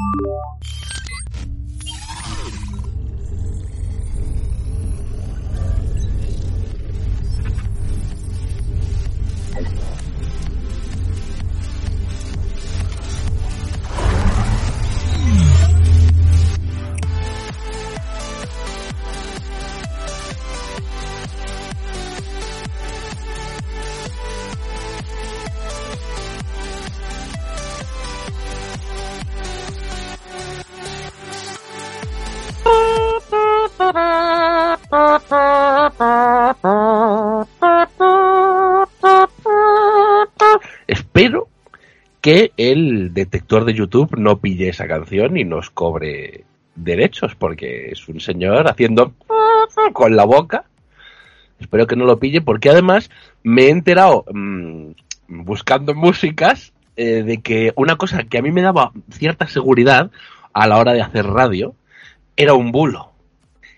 Yeah. Que el detector de YouTube no pille esa canción y nos cobre derechos, porque es un señor haciendo con la boca. Espero que no lo pille, porque además me he enterado mmm, buscando músicas eh, de que una cosa que a mí me daba cierta seguridad a la hora de hacer radio era un bulo.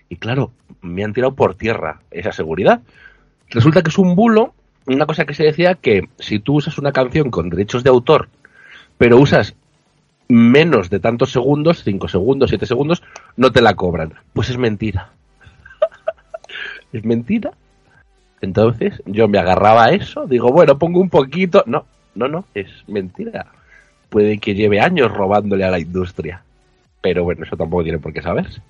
Y claro, me han tirado por tierra esa seguridad. Resulta que es un bulo, una cosa que se decía que si tú usas una canción con derechos de autor, pero usas menos de tantos segundos, 5 segundos, 7 segundos, no te la cobran. Pues es mentira. es mentira. Entonces yo me agarraba a eso, digo, bueno, pongo un poquito. No, no, no, es mentira. Puede que lleve años robándole a la industria. Pero bueno, eso tampoco tiene por qué saberse.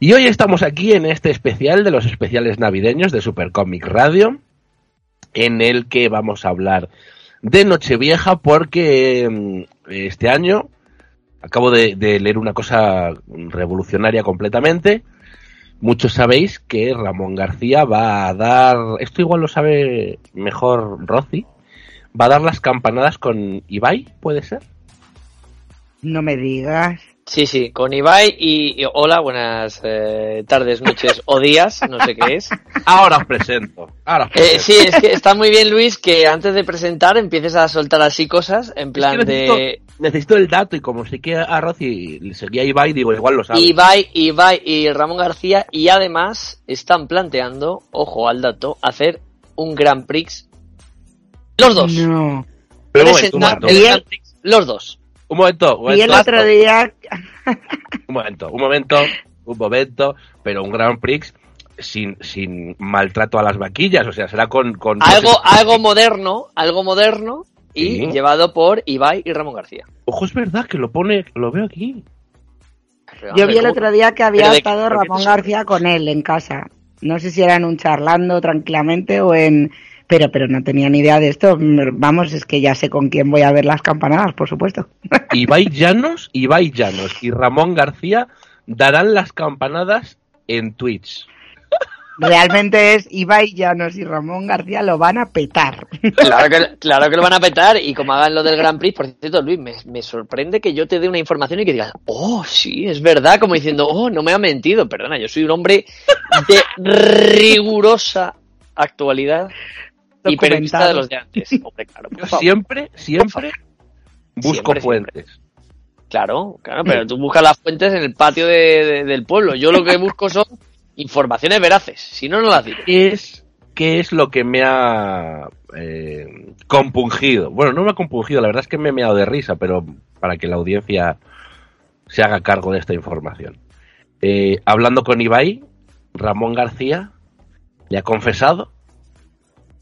Y hoy estamos aquí en este especial de los especiales navideños de Super Comic Radio, en el que vamos a hablar de Nochevieja porque este año acabo de, leer una cosa revolucionaria completamente. Muchos sabéis que Ramón García va a dar, esto igual lo sabe mejor Rosy, va a dar las campanadas con Ibai, ¿puede ser? No me digas. Sí, sí, con Ibai y, y hola, buenas eh, tardes, noches o días, no sé qué es. Ahora os presento. Ahora os presento. Eh, sí, es que está muy bien, Luis, que antes de presentar empieces a soltar así cosas, en plan es que necesito, de... Necesito el dato y como sé que a Rosy le seguía Ibai, digo, igual lo sabe. Ibai, Ibai y Ramón García y además están planteando, ojo al dato, hacer un Grand Prix. Los dos. No. Pero el. Grand Prix, los dos. Un momento, un Y el momento. otro día. Un momento, un momento, un momento, pero un Grand Prix sin, sin maltrato a las vaquillas, o sea, será con... con Algo, algo moderno, algo moderno y Sí. llevado por Ibai y Ramón García. Ojo, es verdad que lo pone, lo veo aquí. Yo vi el otro día que había estado ¿por qué Ramón García con él en casa. No sé si era en un charlando tranquilamente o en. Pero, pero no tenía ni idea de esto. Vamos, es que ya sé con quién voy a ver las campanadas, por supuesto. Ibai Llanos, Ibai Llanos y Ramón García darán las campanadas en Twitch. Realmente es Ibai Llanos y Ramón García lo van a petar. Claro que, claro que lo van a petar y como hagan lo del Grand Prix, por cierto, Luis, me, me sorprende que yo te dé una información y que digas, oh, sí, es verdad, como diciendo, oh, no me ha mentido, perdona, yo soy un hombre de rigurosa actualidad y periodista de los de antes. Hombre, claro, por Yo favor. siempre, siempre busco Siempre, fuentes. Claro, claro, pero tú buscas las fuentes en el patio de- de- del pueblo. Yo lo que busco son informaciones veraces, si no, no las digo. ¿Qué es, qué es lo que me ha eh, compungido? Bueno, no me ha compungido, la verdad es que me he meado de risa, pero para que la audiencia se haga cargo de esta información. Eh, hablando con Ibai, Ramón García le ha confesado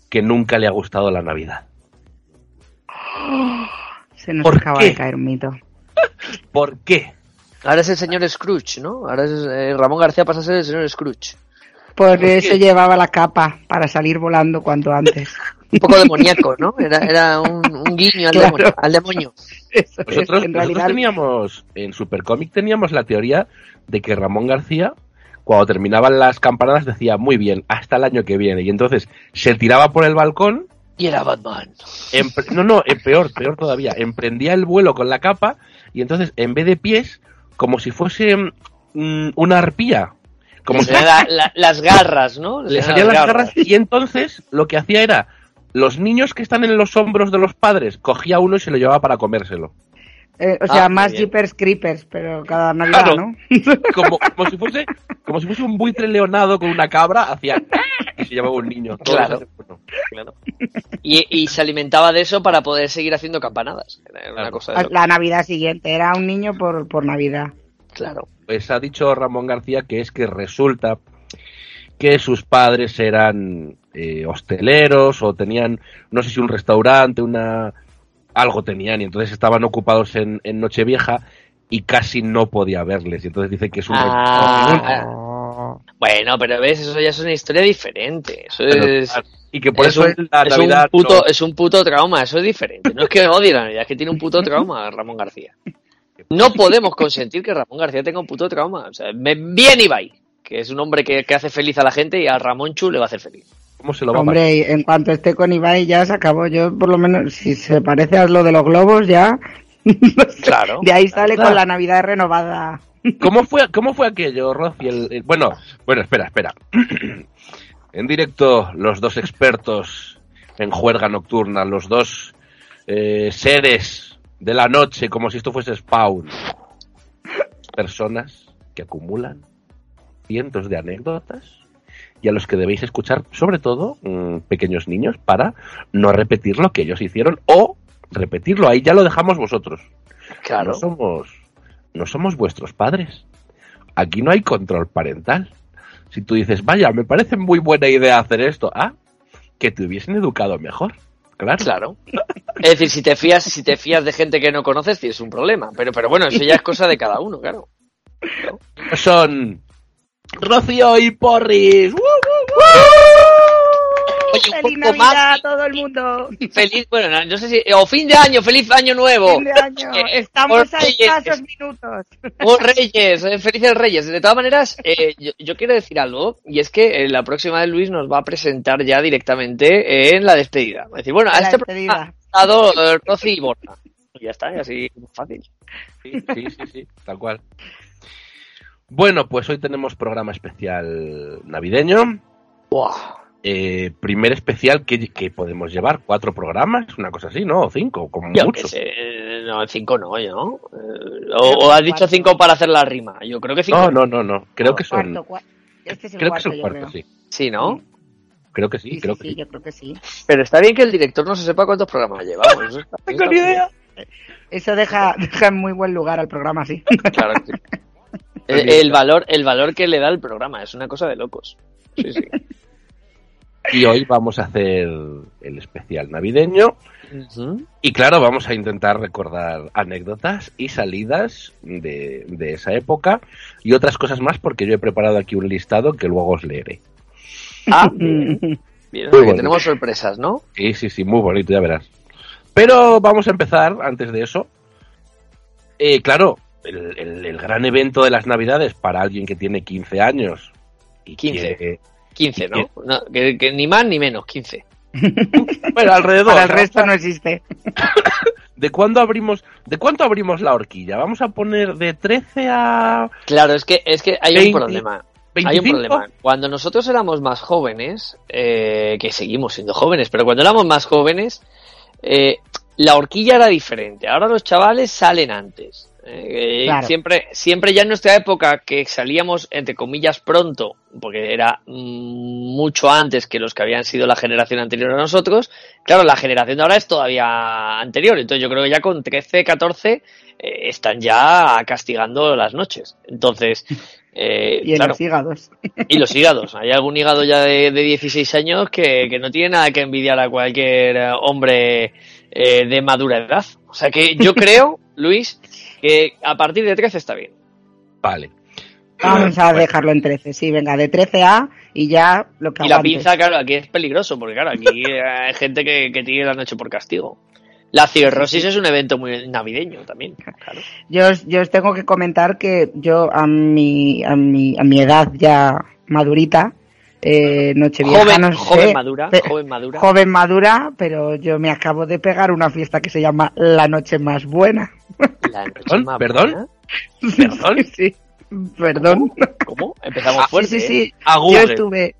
que nunca le ha gustado la Navidad. Se nos ¿Por acaba qué? de caer un mito. ¿Por qué? Ahora es el señor Scrooge, ¿no? Ahora es eh, Ramón García pasa a ser el señor Scrooge. Por qué? eso llevaba la capa, para salir volando cuanto antes. Un poco demoníaco, ¿no? Era, era un, un guiño al, Claro. demonio, al demonio. Eso es, Nosotros, en nosotros realidad. teníamos, en Supercomic teníamos la teoría de que Ramón García, cuando terminaban las campanadas, decía, muy bien, hasta el año que viene. Y entonces se tiraba por el balcón, Y era Batman. no, no, eh, peor, peor todavía, emprendía el vuelo con la capa y entonces en vez de pies, como si fuese mm, una arpía, como si la- la- las garras, ¿no? le salían las garras y entonces lo que hacía era los niños que están en los hombros de los padres cogía uno y se lo llevaba para comérselo Eh, o sea, Ah, más. Jeepers Creepers, pero cada Navidad, Claro. ¿no? como, como si fuese como si fuese un buitre leonado con una cabra hacía y se llevaba un niño. Todo Claro. eso, bueno, Claro. Y, y se alimentaba de eso para poder seguir haciendo campanadas. Era una Claro. cosa de loco. La Navidad siguiente era un niño por, por Navidad. Claro. Pues ha dicho Ramón García que es que resulta que sus padres eran eh, hosteleros o tenían, no sé si un restaurante, una algo tenían y entonces estaban ocupados en, en Nochevieja y casi no podía verles. Y entonces dice que es un Ah, Bueno, pero ves, eso ya es una historia diferente. Eso Pero, es, y que por es eso un, la es Navidad un puto, no- es un puto trauma, eso es diferente. No es que odie la Navidad, es que tiene un puto trauma Ramón García. No podemos consentir que Ramón García tenga un puto trauma. O sea, me- bien Ibai, que es un hombre que, que hace feliz a la gente y a Ramón Chu le va a hacer feliz. ¿Cómo se lo va a Hombre, en cuanto esté con Ibai ya se acabó. Yo, por lo menos, si se parece a lo de los globos, ya. no sé. Claro. De ahí sale Claro. con la Navidad renovada. ¿Cómo fue, cómo fue aquello, Rosy? El- el- bueno, bueno, espera, espera. en directo, los dos expertos en juerga nocturna, los dos eh, seres de la noche, como si esto fuese Spawn. Personas que acumulan cientos de anécdotas y a los que debéis escuchar, sobre todo, mm, pequeños niños, para no repetir lo que ellos hicieron o repetirlo. Ahí ya lo dejamos vosotros. Claro. No somos, no somos vuestros padres. Aquí no hay control parental. Si tú dices, vaya, me parece muy buena idea hacer esto, ah, que te hubiesen educado mejor. Claro. Claro. Es decir, si te fías, si te fías de gente que no conoces, tienes un problema. Pero, pero bueno, eso ya es cosa de cada uno, claro. Son Rocío y Porris. ¡Woo, woo, Oye, un ¡Feliz poco Navidad más. a todo el mundo! Feliz, bueno, no, no sé si, o fin de año, feliz año nuevo. Fin de año. Eh, Estamos a Reyes. escasos minutos. Oh, Reyes, eh, felices Reyes. De todas maneras, eh, yo, yo quiero decir algo, y es que eh, la próxima vez Luis nos va a presentar ya directamente en la despedida. Decir, bueno, a este despedida. programa ha estado Rosy y Borja. Y ya está, y así fácil. Sí, sí, sí, sí, tal cual. Bueno, pues hoy tenemos programa especial navideño. Buah. Eh, primer especial que, que podemos llevar cuatro programas, una cosa así, ¿no? O cinco, como Yo mucho. qué sé, no, 5 no, yo. Eh, o, o has dicho 5 para hacer la rima. Yo creo que 5. No, no, no, no. Creo que son. Cuarto, cua- Este es el Creo que cuarto, el yo cuarto, creo. sí. Sí, ¿no? Creo que sí, Sí, creo sí, que sí, sí. yo creo que sí. Pero está bien que el director no se sepa cuántos programas llevamos. Eso está- Tengo ni idea. Eso deja, deja en muy buen lugar al programa, sí. Claro que sí. El, el valor, el valor que le da el programa es una cosa de locos. Sí, sí. Y hoy vamos a hacer el especial navideño. Y claro, vamos a intentar recordar anécdotas y salidas de, de esa época y otras cosas más porque yo he preparado aquí un listado que luego os leeré. Ah, bien. Bien, que tenemos sorpresas, ¿no? Sí, sí, sí, muy bonito, ya verás. Pero vamos a empezar, antes de eso. Eh, claro, el, el- el gran evento de las Navidades para alguien que tiene 15 años. Y 15. quiere- 15, ¿no? No, que, que ni más ni menos, 15. bueno, alrededor. Para el ¿no? resto no existe. ¿De cuándo abrimos, de cuánto abrimos la horquilla? Vamos a poner de 13 a Claro, es que, es que hay 20, un problema. 25. Hay un problema. Cuando nosotros éramos más jóvenes, eh, que seguimos siendo jóvenes, pero cuando éramos más jóvenes, eh, la horquilla era diferente. Ahora los chavales salen antes. Eh, Claro. Siempre, siempre ya en nuestra época que salíamos entre comillas pronto, porque era mm, mucho antes que los que habían sido la generación anterior a nosotros. Claro, la generación de ahora es todavía anterior. Entonces yo creo que ya con 13, 14 eh, están ya castigando las noches. Entonces, eh, Y en claro, los hígados. y los hígados. Hay algún hígado ya de, de 16 años que, que no tiene nada que envidiar a cualquier hombre eh, de madura edad. O sea que yo creo, Luis, que a partir de 13 está bien. Vale. Vamos a dejarlo en 13. Sí, venga, de 13 a y ya lo que Y la aguantes. pinza, claro, aquí es peligroso, porque claro, aquí hay gente que, que tiene la noche por castigo. La cirrosis es un evento muy navideño también, claro. Yo, os- yo os tengo que comentar que yo a mi, a mi, a mi edad ya madurita, eh, Nochevieja, Joven, no sé, joven madura, pe- joven madura. joven madura, pero yo me acabo de pegar una fiesta que se llama La Noche Más Buena. La noche ¿Perdón? más ¿Perdón? buena. ¿Perdón? Sí, perdón. ¿Cómo? Empezamos Ah, fuerte. sí, sí, ¿eh? sí. A Yo Google. estuve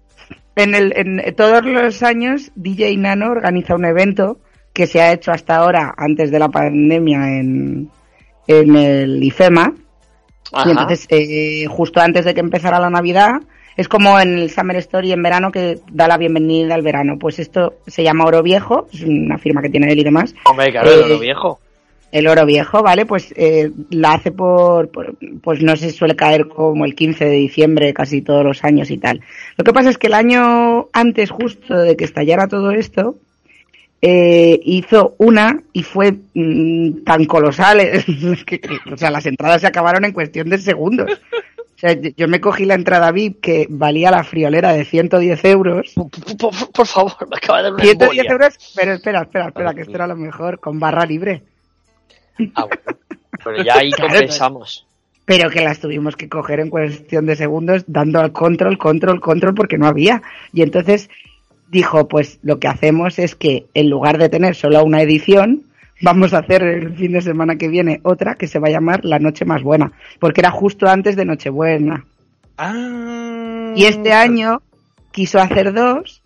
en el, en todos los años DJ Nano organiza un evento que se ha hecho hasta ahora antes de la pandemia en, en el IFEMA y entonces eh, justo antes de que empezara la Navidad Es como en el Summer Story en verano que da la bienvenida al verano. Pues esto se llama Oro Viejo, es una firma que tiene él y demás. Hombre, claro, el oro Eh, viejo. El oro viejo, ¿vale? Pues eh, la hace por, por- pues no sé, suele caer como el 15 de diciembre casi todos los años y tal. Lo que pasa es que el año antes justo de que estallara todo esto, eh, hizo una y fue mm, tan colosal, que, que- o sea, las entradas se acabaron en cuestión de segundos. O sea, yo- me cogí la entrada VIP que valía la friolera de 110 euros. Por, por- por favor, me acaba de dar una 110 embolia. euros, pero espera, espera, espera, que esto era lo mejor, con barra libre. Ah, bueno. Pero ya ahí Claro, compensamos. pero que las tuvimos que coger en cuestión de segundos dando al control, control, control porque no había. Y entonces dijo, pues lo que hacemos es que en lugar de tener solo una edición, vamos a hacer el fin de semana que viene otra que se va a llamar La Noche Más Buena, porque era justo antes de Nochebuena. Ah. Y este año quiso hacer dos,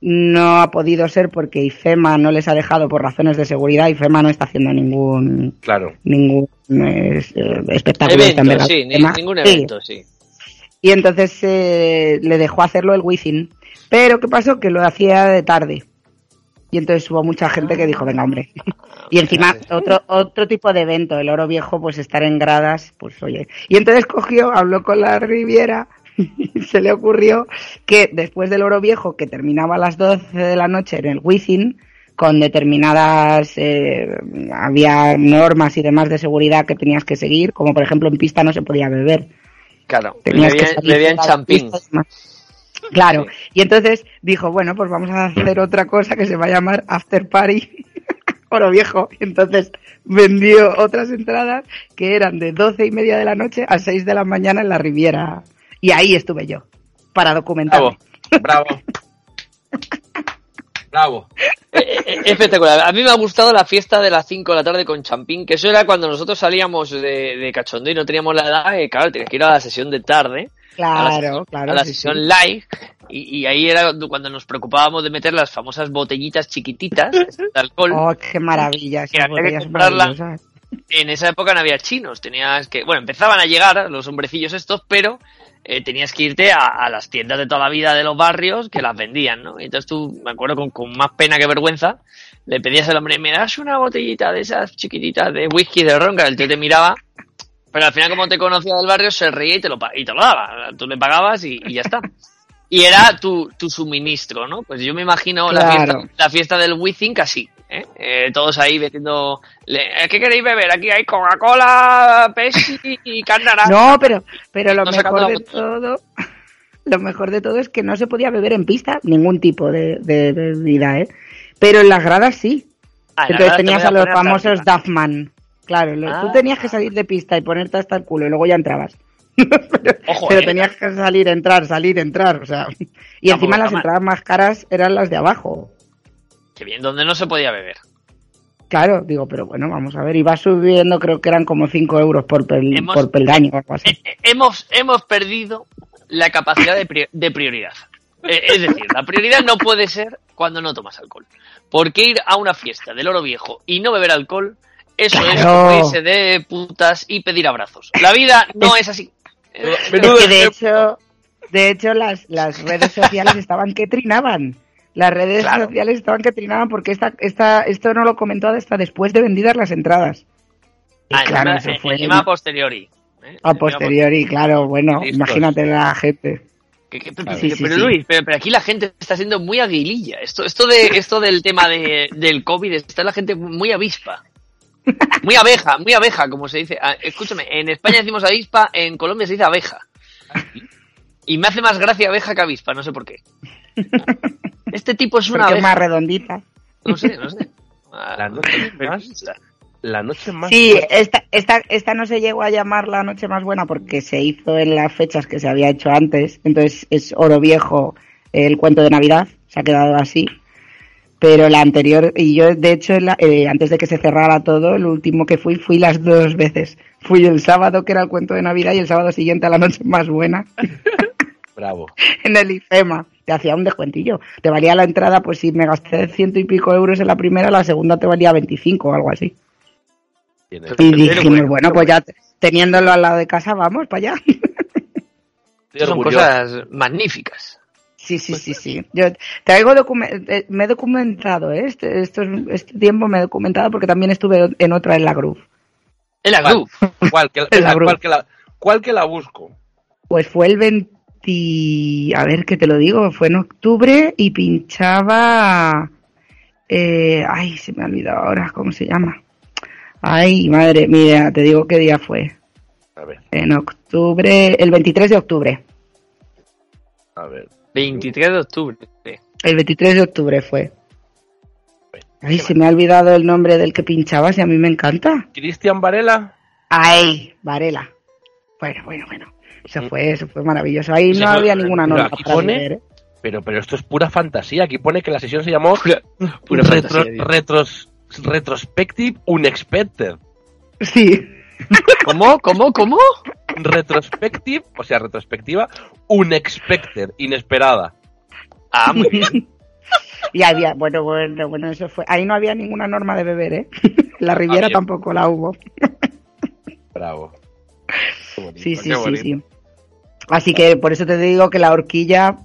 no ha podido ser porque IFEMA no les ha dejado por razones de seguridad, IFEMA no está haciendo ningún Claro. ningún eh, espectáculo de esta Evento, sí, ni- ningún sí. evento, sí. Y entonces eh, le dejó hacerlo el Wizzing. Pero ¿qué pasó? Que lo hacía de tarde. Y entonces hubo mucha gente que dijo, venga, hombre. Y encima otro otro tipo de evento, el oro viejo, pues estar en gradas, pues oye. Y entonces cogió, habló con la Riviera y se le ocurrió que después del oro viejo, que terminaba a las 12 de la noche en el Wizzing, con determinadas, eh, había normas y demás de seguridad que tenías que seguir, como por ejemplo en pista no se podía beber. Claro, Tenías que champín. pista Claro, y entonces dijo, bueno, pues vamos a hacer otra cosa que se va a llamar After Party Oro Viejo. Y entonces vendió otras entradas que eran de doce y media de la noche a 6 de la mañana en la Riviera. Y ahí estuve yo, para documentarme. Bravo. Bravo. Bravo. Eh, eh, espectacular. A mí me ha gustado la fiesta de las 5 de la tarde con champín, que eso era cuando nosotros salíamos de, de cachondeo y no teníamos la edad, eh, claro, tenías que ir a la sesión de tarde, a la Claro, claro. a la sí, sesión sí. live, y, y ahí era cuando nos preocupábamos de meter las famosas botellitas chiquititas de alcohol. Oh, qué maravilla. Que había que comprarla. En esa época no había chinos, tenías que, bueno, empezaban a llegar los hombrecillos estos, pero eh, tenías que irte a, a las tiendas de toda la vida de los barrios que las vendían, ¿no? Y entonces tú, me acuerdo con, con más pena que vergüenza, le pedías al hombre, me das una botellita de esas chiquititas de whisky de ron, que el tío te miraba, pero al final como te conocía del barrio se reía y te lo, y te lo daba, tú le pagabas y, y ya está. Y era tu, tu suministro, ¿no? Pues yo me imagino la, fiesta, la fiesta del Withink así, ¿eh? Eh, todos ahí metiendo... le- ¿Qué queréis beber? Aquí hay Coca-Cola, Pepsi y. No, pero, pero lo No mejor de todo, lo mejor de todo es que no se podía beber en pista ningún tipo de, de bebida, ¿eh? Pero en las gradas sí. Ah, Entonces tenías voy a los famosos. Duffman. Claro, lo- tú Ah. tenías que salir de pista y ponerte hasta el culo y luego ya entrabas. pero Ojo, pero eh. tenías que salir, entrar, salir, entrar, o sea. Y encima las mal. entradas más caras eran las de abajo. Qué bien, donde no se podía beber. Claro, digo, pero bueno, vamos a ver, iba subiendo, creo que eran como 5 euros por, pel- Hemos- por peldaño o algo así. Eh, eh, hemos, hemos perdido la capacidad de, de prioridad. Eh, es decir, la prioridad no puede ser cuando no tomas alcohol. Porque ir a una fiesta del oro viejo y no beber alcohol, eso es Claro. irse de putas y pedir abrazos. La vida no es así. Eh, Menudo Es que de hecho, de hecho las, las redes sociales estaban que trinaban. Las redes Claro. sociales estaban que trinaban porque esta, esta, esto no lo comentó hasta después de vendidas las entradas. Y ah, claro, eso fue encima a posteriori. ¿eh? a posteriori, claro, bueno, Listos. imagínate la gente. Que- que- Claro. Sí, pero sí. Luis, pero, pero aquí la gente está siendo muy aguililla. Esto, esto de, esto del tema de, del COVID está la gente muy avispa. Muy abeja, muy abeja, como se dice. Ah, escúchame, en España decimos avispa, en Colombia se dice abeja. Y me hace más gracia abeja que avispa, no sé por qué. Este tipo es una Porque es más redondita. No sé, no sé. Ah, La noche más, la noche más Sí, buena. esta, esta, esta no se llegó a llamar la noche más buena porque se hizo en las fechas que se había hecho antes. Entonces es oro viejo el cuento de Navidad, se ha quedado así. Pero la anterior, y yo de hecho en la- eh, antes de que se cerrara todo, el último que fui, fui las dos veces. Fui el sábado que era el cuento de Navidad y el sábado siguiente a la noche más buena Bravo. en el IFEMA. Te hacía un descuentillo. Te valía la entrada, pues si me gasté ciento y pico euros en la primera, la segunda te valía 25 o algo así. Y dijimos, bueno, bueno, pues ya teniéndolo al lado de casa, vamos para allá. Son orgulloso. cosas magníficas. Sí, sí, sí, sí. Yo traigo eh, me he documentado, ¿eh? Este, estos- este tiempo me he documentado porque también estuve en otra en la Groove. En la. Groove. ¿Cuál que, La venga, Gru. cuál que la, cuál que la busco? Pues fue el 20, a ver qué te lo digo, fue en octubre y pinchaba, eh, ay, se me ha olvidado ahora cómo se llama. Ay, madre mía, te digo qué día fue. A ver, En octubre, el 23 de octubre. a ver. 23 de octubre. El 23 de octubre fue. Ay, se me ha olvidado el nombre del que pinchabas y a mí me encanta. Cristian Varela. Ay, Varela. Bueno, bueno, bueno. Eso fue, eso fue maravilloso. Ahí no había ninguna pero norma aquí para pone- beber, ¿eh? Pero, pero esto es pura fantasía. Aquí pone que la sesión se llamó Pura, pura Retro- fantasía, tío. retros- Retrospective Unexpected. Sí. ¿Cómo? ¿Cómo? ¿Cómo? Retrospective, o sea, retrospectiva, Unexpected, inesperada. Ah, muy bien. Y había, bueno, bueno, bueno, eso fue. Ahí no había ninguna norma de beber, ¿eh? La Riviera Había. tampoco la hubo. Bravo. Bonito, Sí, sí, sí, sí. Así que por eso te digo que la horquilla,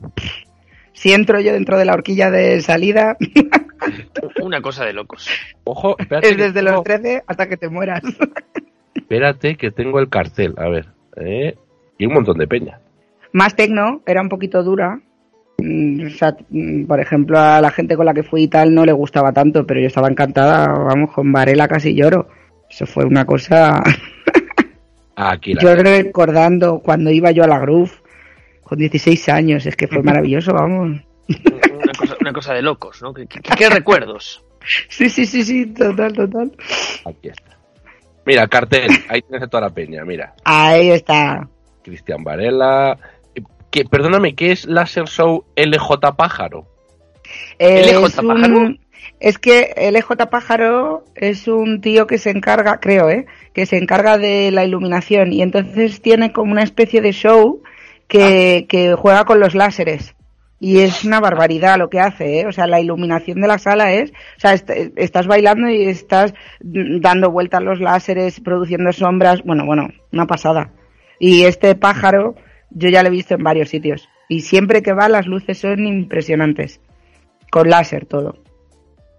si entro yo dentro de la horquilla de salida, Una cosa de locos. Ojo, espérate. es desde los 13 hasta que te mueras. Espérate que tengo el cartel. A ver. eh, y un montón de peña. Más tecno, era un poquito dura. Mm, O sea, mm, por ejemplo, a la gente con la que fui y tal no le gustaba tanto, pero yo estaba encantada, vamos, con Varela casi lloro. Eso fue una cosa... Aquí la Yo recordando cuando iba yo a la Groove con 16 años, es que fue maravilloso, vamos. Una cosa, una cosa de locos, ¿no? ¿Qué, qué- qué recuerdos? Sí, sí, sí, sí, total, total. Aquí está. Mira, cartel. Ahí tienes a toda la peña. Mira. Ahí está. Cristian Varela. Eh, Que, perdóname, ¿qué es Laser Show LJ Pájaro? Eh, ¿LJ es, un- Pájaro? es que el EJ Pájaro es un tío que se encarga, creo, ¿eh? que se encarga de la iluminación y entonces tiene como una especie de show que, que juega con los láseres. Y es una barbaridad lo que hace, ¿eh? O sea, la iluminación de la sala es, o sea, est- estás bailando y estás dando vueltas los láseres, produciendo sombras, bueno, bueno, una pasada. Y este pájaro, yo ya lo he visto en varios sitios. Y siempre que va, las luces son impresionantes. Con láser todo.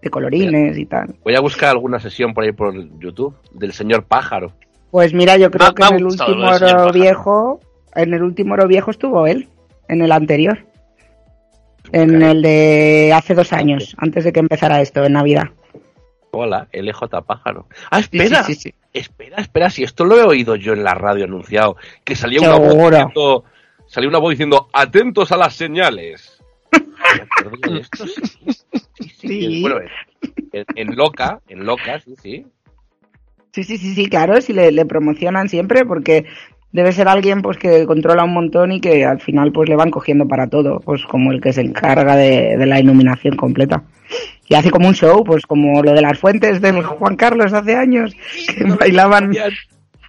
De colorines y tal. Voy a buscar alguna sesión por ahí por YouTube del señor Pájaro. Pues mira, yo creo que en el último oro viejo, en el último oro viejo estuvo él, en el anterior. En el de hace dos años, antes de que empezara esto, en Navidad. Hola, LJ Pájaro. Ah, espera. sí, sí, sí. Espera, espera, si esto lo he oído yo en la radio anunciado, que salía una voz diciendo, una voz diciendo, atentos a las señales. Me esto, sí. Bueno, en, en Loca, en Loca, sí, sí. Sí, sí, sí, sí, claro, si le, le promocionan siempre porque debe ser alguien pues que controla un montón y que al final pues le van cogiendo para todo, pues como el que se encarga de, de la iluminación completa. Y hace como un show, pues como lo de las fuentes del Juan Carlos hace años, que bailaban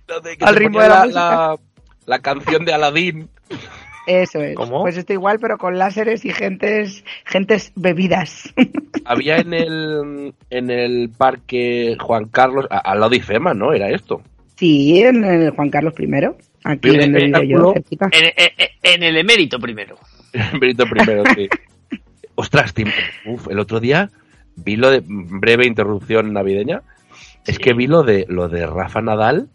Lo de que al ritmo de la la, canción de Aladín. Eso es. ¿Cómo? Pues esto igual, pero con láseres y gentes, gentes bebidas. Había en el, en el parque Juan Carlos, al lado de IFEMA, ¿no? Era esto. sí, en el Juan Carlos I, aquí donde el yo. En, en- en el emérito primero. Benito primero, sí. Ostras, Tim, uf, el otro día vi lo de breve interrupción navideña. Es Sí. que vi lo de lo de Rafa Nadal,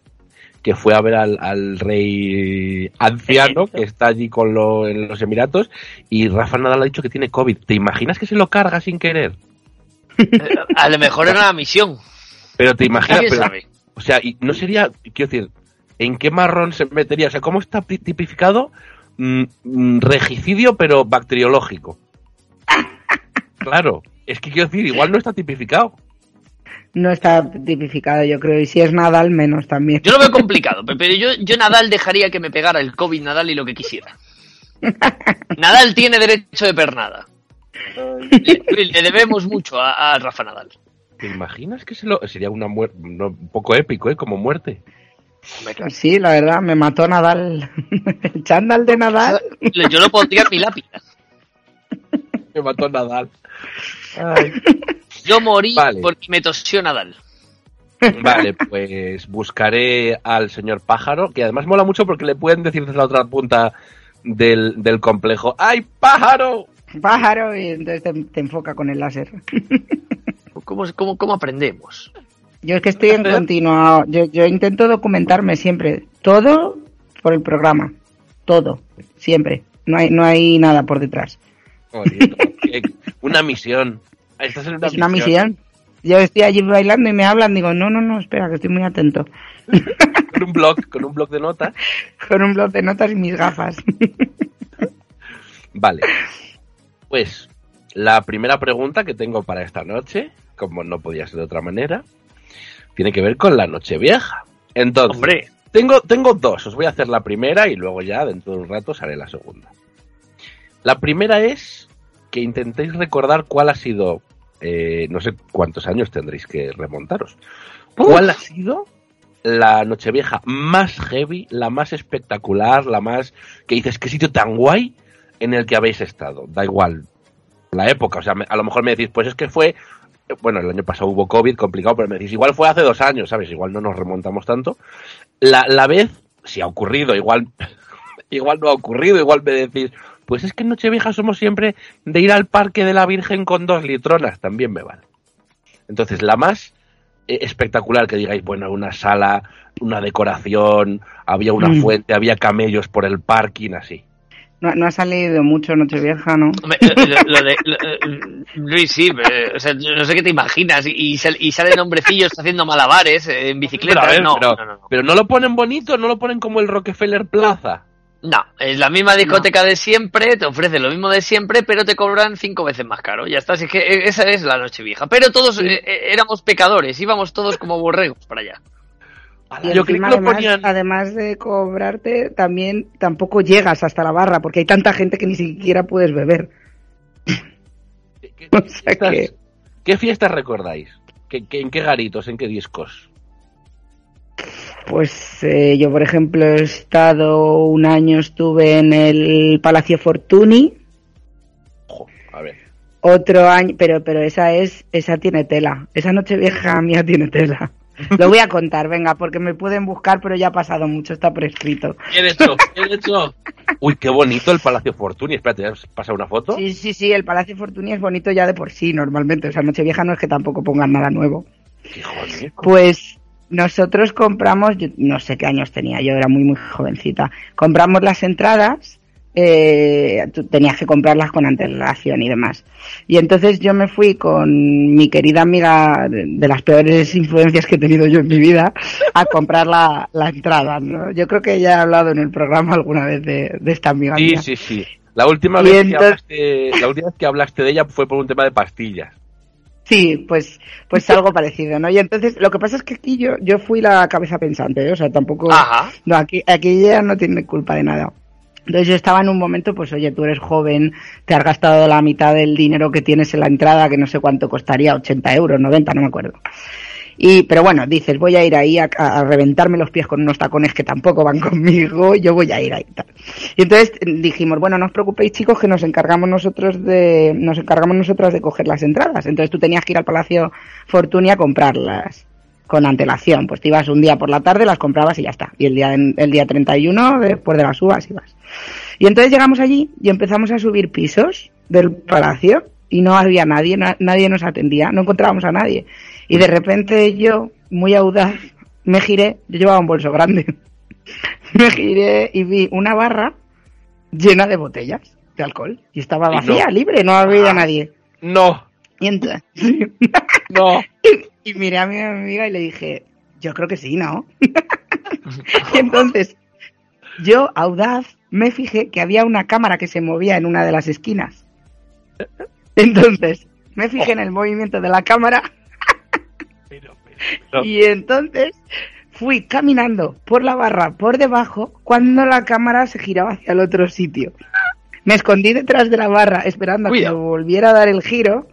que fue a ver al, al rey anciano que está allí con lo, en los Emiratos, y Rafa Nadal ha dicho que tiene COVID. ¿Te imaginas que se lo carga sin querer? Eh, A lo mejor era una misión. Pero te imaginas, ¿Quién pero- sabe? o sea, y no sería, quiero decir, ¿en qué marrón se metería? O sea, ¿cómo está pi- tipificado? Mm, mm, regicidio, pero bacteriológico. Claro, es que quiero decir, igual no está tipificado. No está tipificado, yo creo, y si es Nadal, menos también. Yo lo veo complicado, pe- pero yo, yo Nadal dejaría que me pegara el COVID Nadal y lo que quisiera. Nadal tiene derecho de pernada. Le, le debemos mucho a, a Rafa Nadal. ¿Te imaginas que se lo, sería una muerte, un poco épico, ¿eh? Como muerte. Sí, la verdad, me mató Nadal. El chándal de Nadal. Yo lo pondría en mi lápida. Me mató Nadal. Yo morí Vale. porque me tosió Nadal. Vale, pues buscaré al señor pájaro, que además mola mucho porque le pueden decir desde la otra punta del, del complejo. ¡Ay, pájaro! Pájaro, y entonces te, te enfoca con el láser. ¿Cómo, cómo, cómo aprendemos? Yo es que estoy en continuo. Yo, yo intento documentarme siempre. Todo por el programa. Todo. Siempre. No hay, no hay nada por detrás. Una misión. Una Es una misión. Yo estoy allí bailando y me hablan. Digo, no, no, no, espera, que estoy muy atento. Con un blog, con un blog de notas. Con un blog de notas y mis gafas. Vale. Pues la primera pregunta que tengo para esta noche, como no podía ser de otra manera, tiene que ver con la noche vieja. Entonces, Hombre, tengo, tengo dos. Os voy a hacer la primera y luego ya dentro de un rato os haré la segunda. La primera es que intentéis recordar cuál ha sido, eh, no sé cuántos años tendréis que remontaros. ¿Cuál ha sido la Nochevieja más heavy, la más espectacular, la más que dices qué sitio tan guay en el que habéis estado? Da igual la época, o sea, a lo mejor me decís, pues es que fue, bueno, el año pasado hubo COVID complicado, pero me decís, igual fue hace dos años, ¿sabes? Igual no nos remontamos tanto. La, la vez, si ha ocurrido, igual, igual no ha ocurrido, igual me decís, pues es que en Nochevieja somos siempre de ir al Parque de la Virgen con dos litronas, también me vale. Entonces, la más eh, espectacular que digáis, bueno, una sala, una decoración, había una Mm. fuente, había camellos por el parking, así. No, no ha salido mucho Nochevieja, ¿no? lo, de, lo- Luis, sí, o sea, yo no sé qué te imaginas. Y, y sal- y salen hombrecillos haciendo malabares eh, en bicicleta. Pero, ver, no, pero, no, no, no. pero no lo ponen bonito, no lo ponen como el Rockefeller Plaza. No, es la misma discoteca de siempre, te ofrecen lo mismo de siempre, pero te cobran cinco veces más caro. Ya está, así que eh, esa es la noche vieja. Pero todos eh, eh, éramos pecadores, íbamos todos como borregos para allá. Y Yo encima, que lo además, ponían. además de cobrarte, también tampoco llegas hasta la barra, porque hay tanta gente que ni siquiera puedes beber. ¿Qué, qué O sea fiestas, que- qué fiestas recordáis? ¿Qué, qué- en qué garitos? ¿En qué discos? Pues eh, yo, por ejemplo, he estado un año, estuve en el Palacio Fortuny, Ojo, a ver. otro año, pero pero esa es, esa tiene tela, esa noche vieja mía tiene tela. Lo voy a contar, venga, porque me pueden buscar, pero ya ha pasado mucho, está prescrito. Bien hecho, bien hecho. Uy, qué bonito el Palacio Fortuny. Espérate, ¿has pasado una foto? Sí, sí, sí, el Palacio Fortuny es bonito ya de por sí, normalmente. O sea, Nochevieja no es que tampoco pongan nada nuevo. Qué. Pues nosotros compramos, yo no sé qué años tenía, yo era muy, muy jovencita. Compramos las entradas, eh, tú tenías que comprarlas con antelación y demás. Y entonces yo me fui con mi querida amiga, de, las peores influencias que he tenido yo en mi vida, a comprar la, la entrada. ¿no? Yo creo que ya he hablado en el programa alguna vez de, de esta amiga Sí, mía. sí, sí. La última, vez que hablaste, la última vez que hablaste de ella fue por un tema de pastillas. Sí, pues, pues algo parecido, ¿no? Y entonces, lo que pasa es que aquí yo, yo fui la cabeza pensante, ¿eh? o sea, tampoco, Ajá. no, aquí, aquí ella no tiene culpa de nada. Entonces yo estaba en un momento, pues oye, tú eres joven, te has gastado la mitad del dinero que tienes en la entrada, que no sé cuánto costaría, 80 euros, 90, no me acuerdo. Y, pero bueno, dices, voy a ir ahí a, reventarme los pies con unos tacones que tampoco van conmigo, yo voy a ir ahí. Tal. Y entonces dijimos, bueno, no os preocupéis chicos, que nos encargamos nosotros de, nos encargamos nosotras de coger las entradas. Entonces tú tenías que ir al Palacio Fortuny a comprarlas con antelación. Pues te ibas un día por la tarde, las comprabas y ya está. Y el día, el día 31, después de las uvas, ibas. Y entonces llegamos allí y empezamos a subir pisos del palacio y no había nadie, na- nadie nos atendía, no encontrábamos a nadie. Y de repente yo, muy audaz, me giré, yo llevaba un bolso grande, me giré y vi una barra llena de botellas de alcohol y estaba Y vacía, no. libre, no había Ah. nadie. No, Y entonces, no. y miré a mi amiga y le dije, yo creo que sí, ¿no? y entonces, yo, audaz, me fijé que había una cámara que se movía en una de las esquinas. Entonces, me fijé en el movimiento de la cámara y entonces fui caminando por la barra por debajo cuando la cámara se giraba hacia el otro sitio. Me escondí detrás de la barra esperando a que volviera a dar el giro.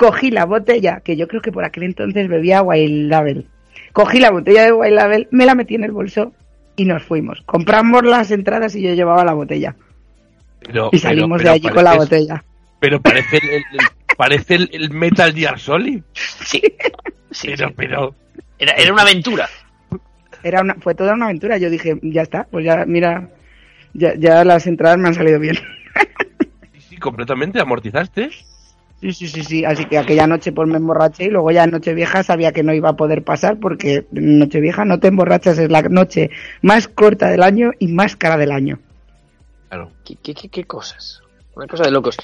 Cogí la botella, que yo creo que por aquel entonces bebía Wild Label. Cogí la botella de Wild Label, me la metí en el bolso y nos fuimos. Compramos las entradas y yo llevaba la botella. pero- Y salimos pero de allí con la botella. Pero parece el, el- el- parece el, el Metal Gear Solid. Sí. Sí, Pero, sí. pero. Era, era una aventura. Era una, fue toda una aventura. Yo dije, ya está, pues ya, mira, ya, ya las entradas me han salido bien. Sí, sí, completamente, amortizaste. Sí, sí, sí, sí. Así que aquella noche pues me emborraché y luego ya en Nochevieja sabía que no iba a poder pasar porque Nochevieja no te emborrachas, es la noche más corta del año y más cara del año. Claro. ¿Qué, qué, qué, qué cosas? Una cosa de locos.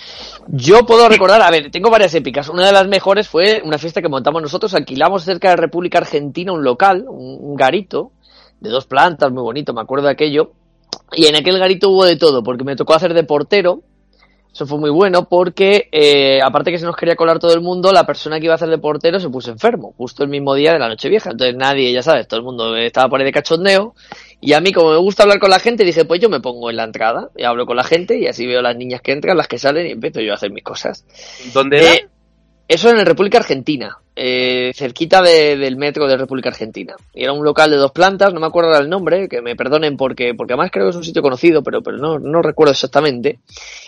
Yo puedo recordar, a ver, tengo varias épicas. Una de las mejores fue una fiesta que montamos nosotros. Alquilamos cerca de República Argentina un local, un garito, de dos plantas, muy bonito, me acuerdo de aquello. Y en aquel garito hubo de todo, porque me tocó hacer de portero. Eso fue muy bueno porque, eh, aparte que se nos quería colar todo el mundo, la persona que iba a hacer de portero se puso enfermo, justo el mismo día de la noche vieja. Entonces nadie, ya sabes, todo el mundo estaba por ahí de cachondeo. Y a mí, como me gusta hablar con la gente, dije, pues yo me pongo en la entrada y hablo con la gente y así veo las niñas que entran, las que salen y empiezo yo a hacer mis cosas. ¿Dónde era? Eso en República Argentina, eh, cerquita de- del metro de República Argentina. Y era un local de dos plantas, no me acuerdo el nombre, que me perdonen porque, porque además creo que es un sitio conocido, pero, pero no, no recuerdo exactamente.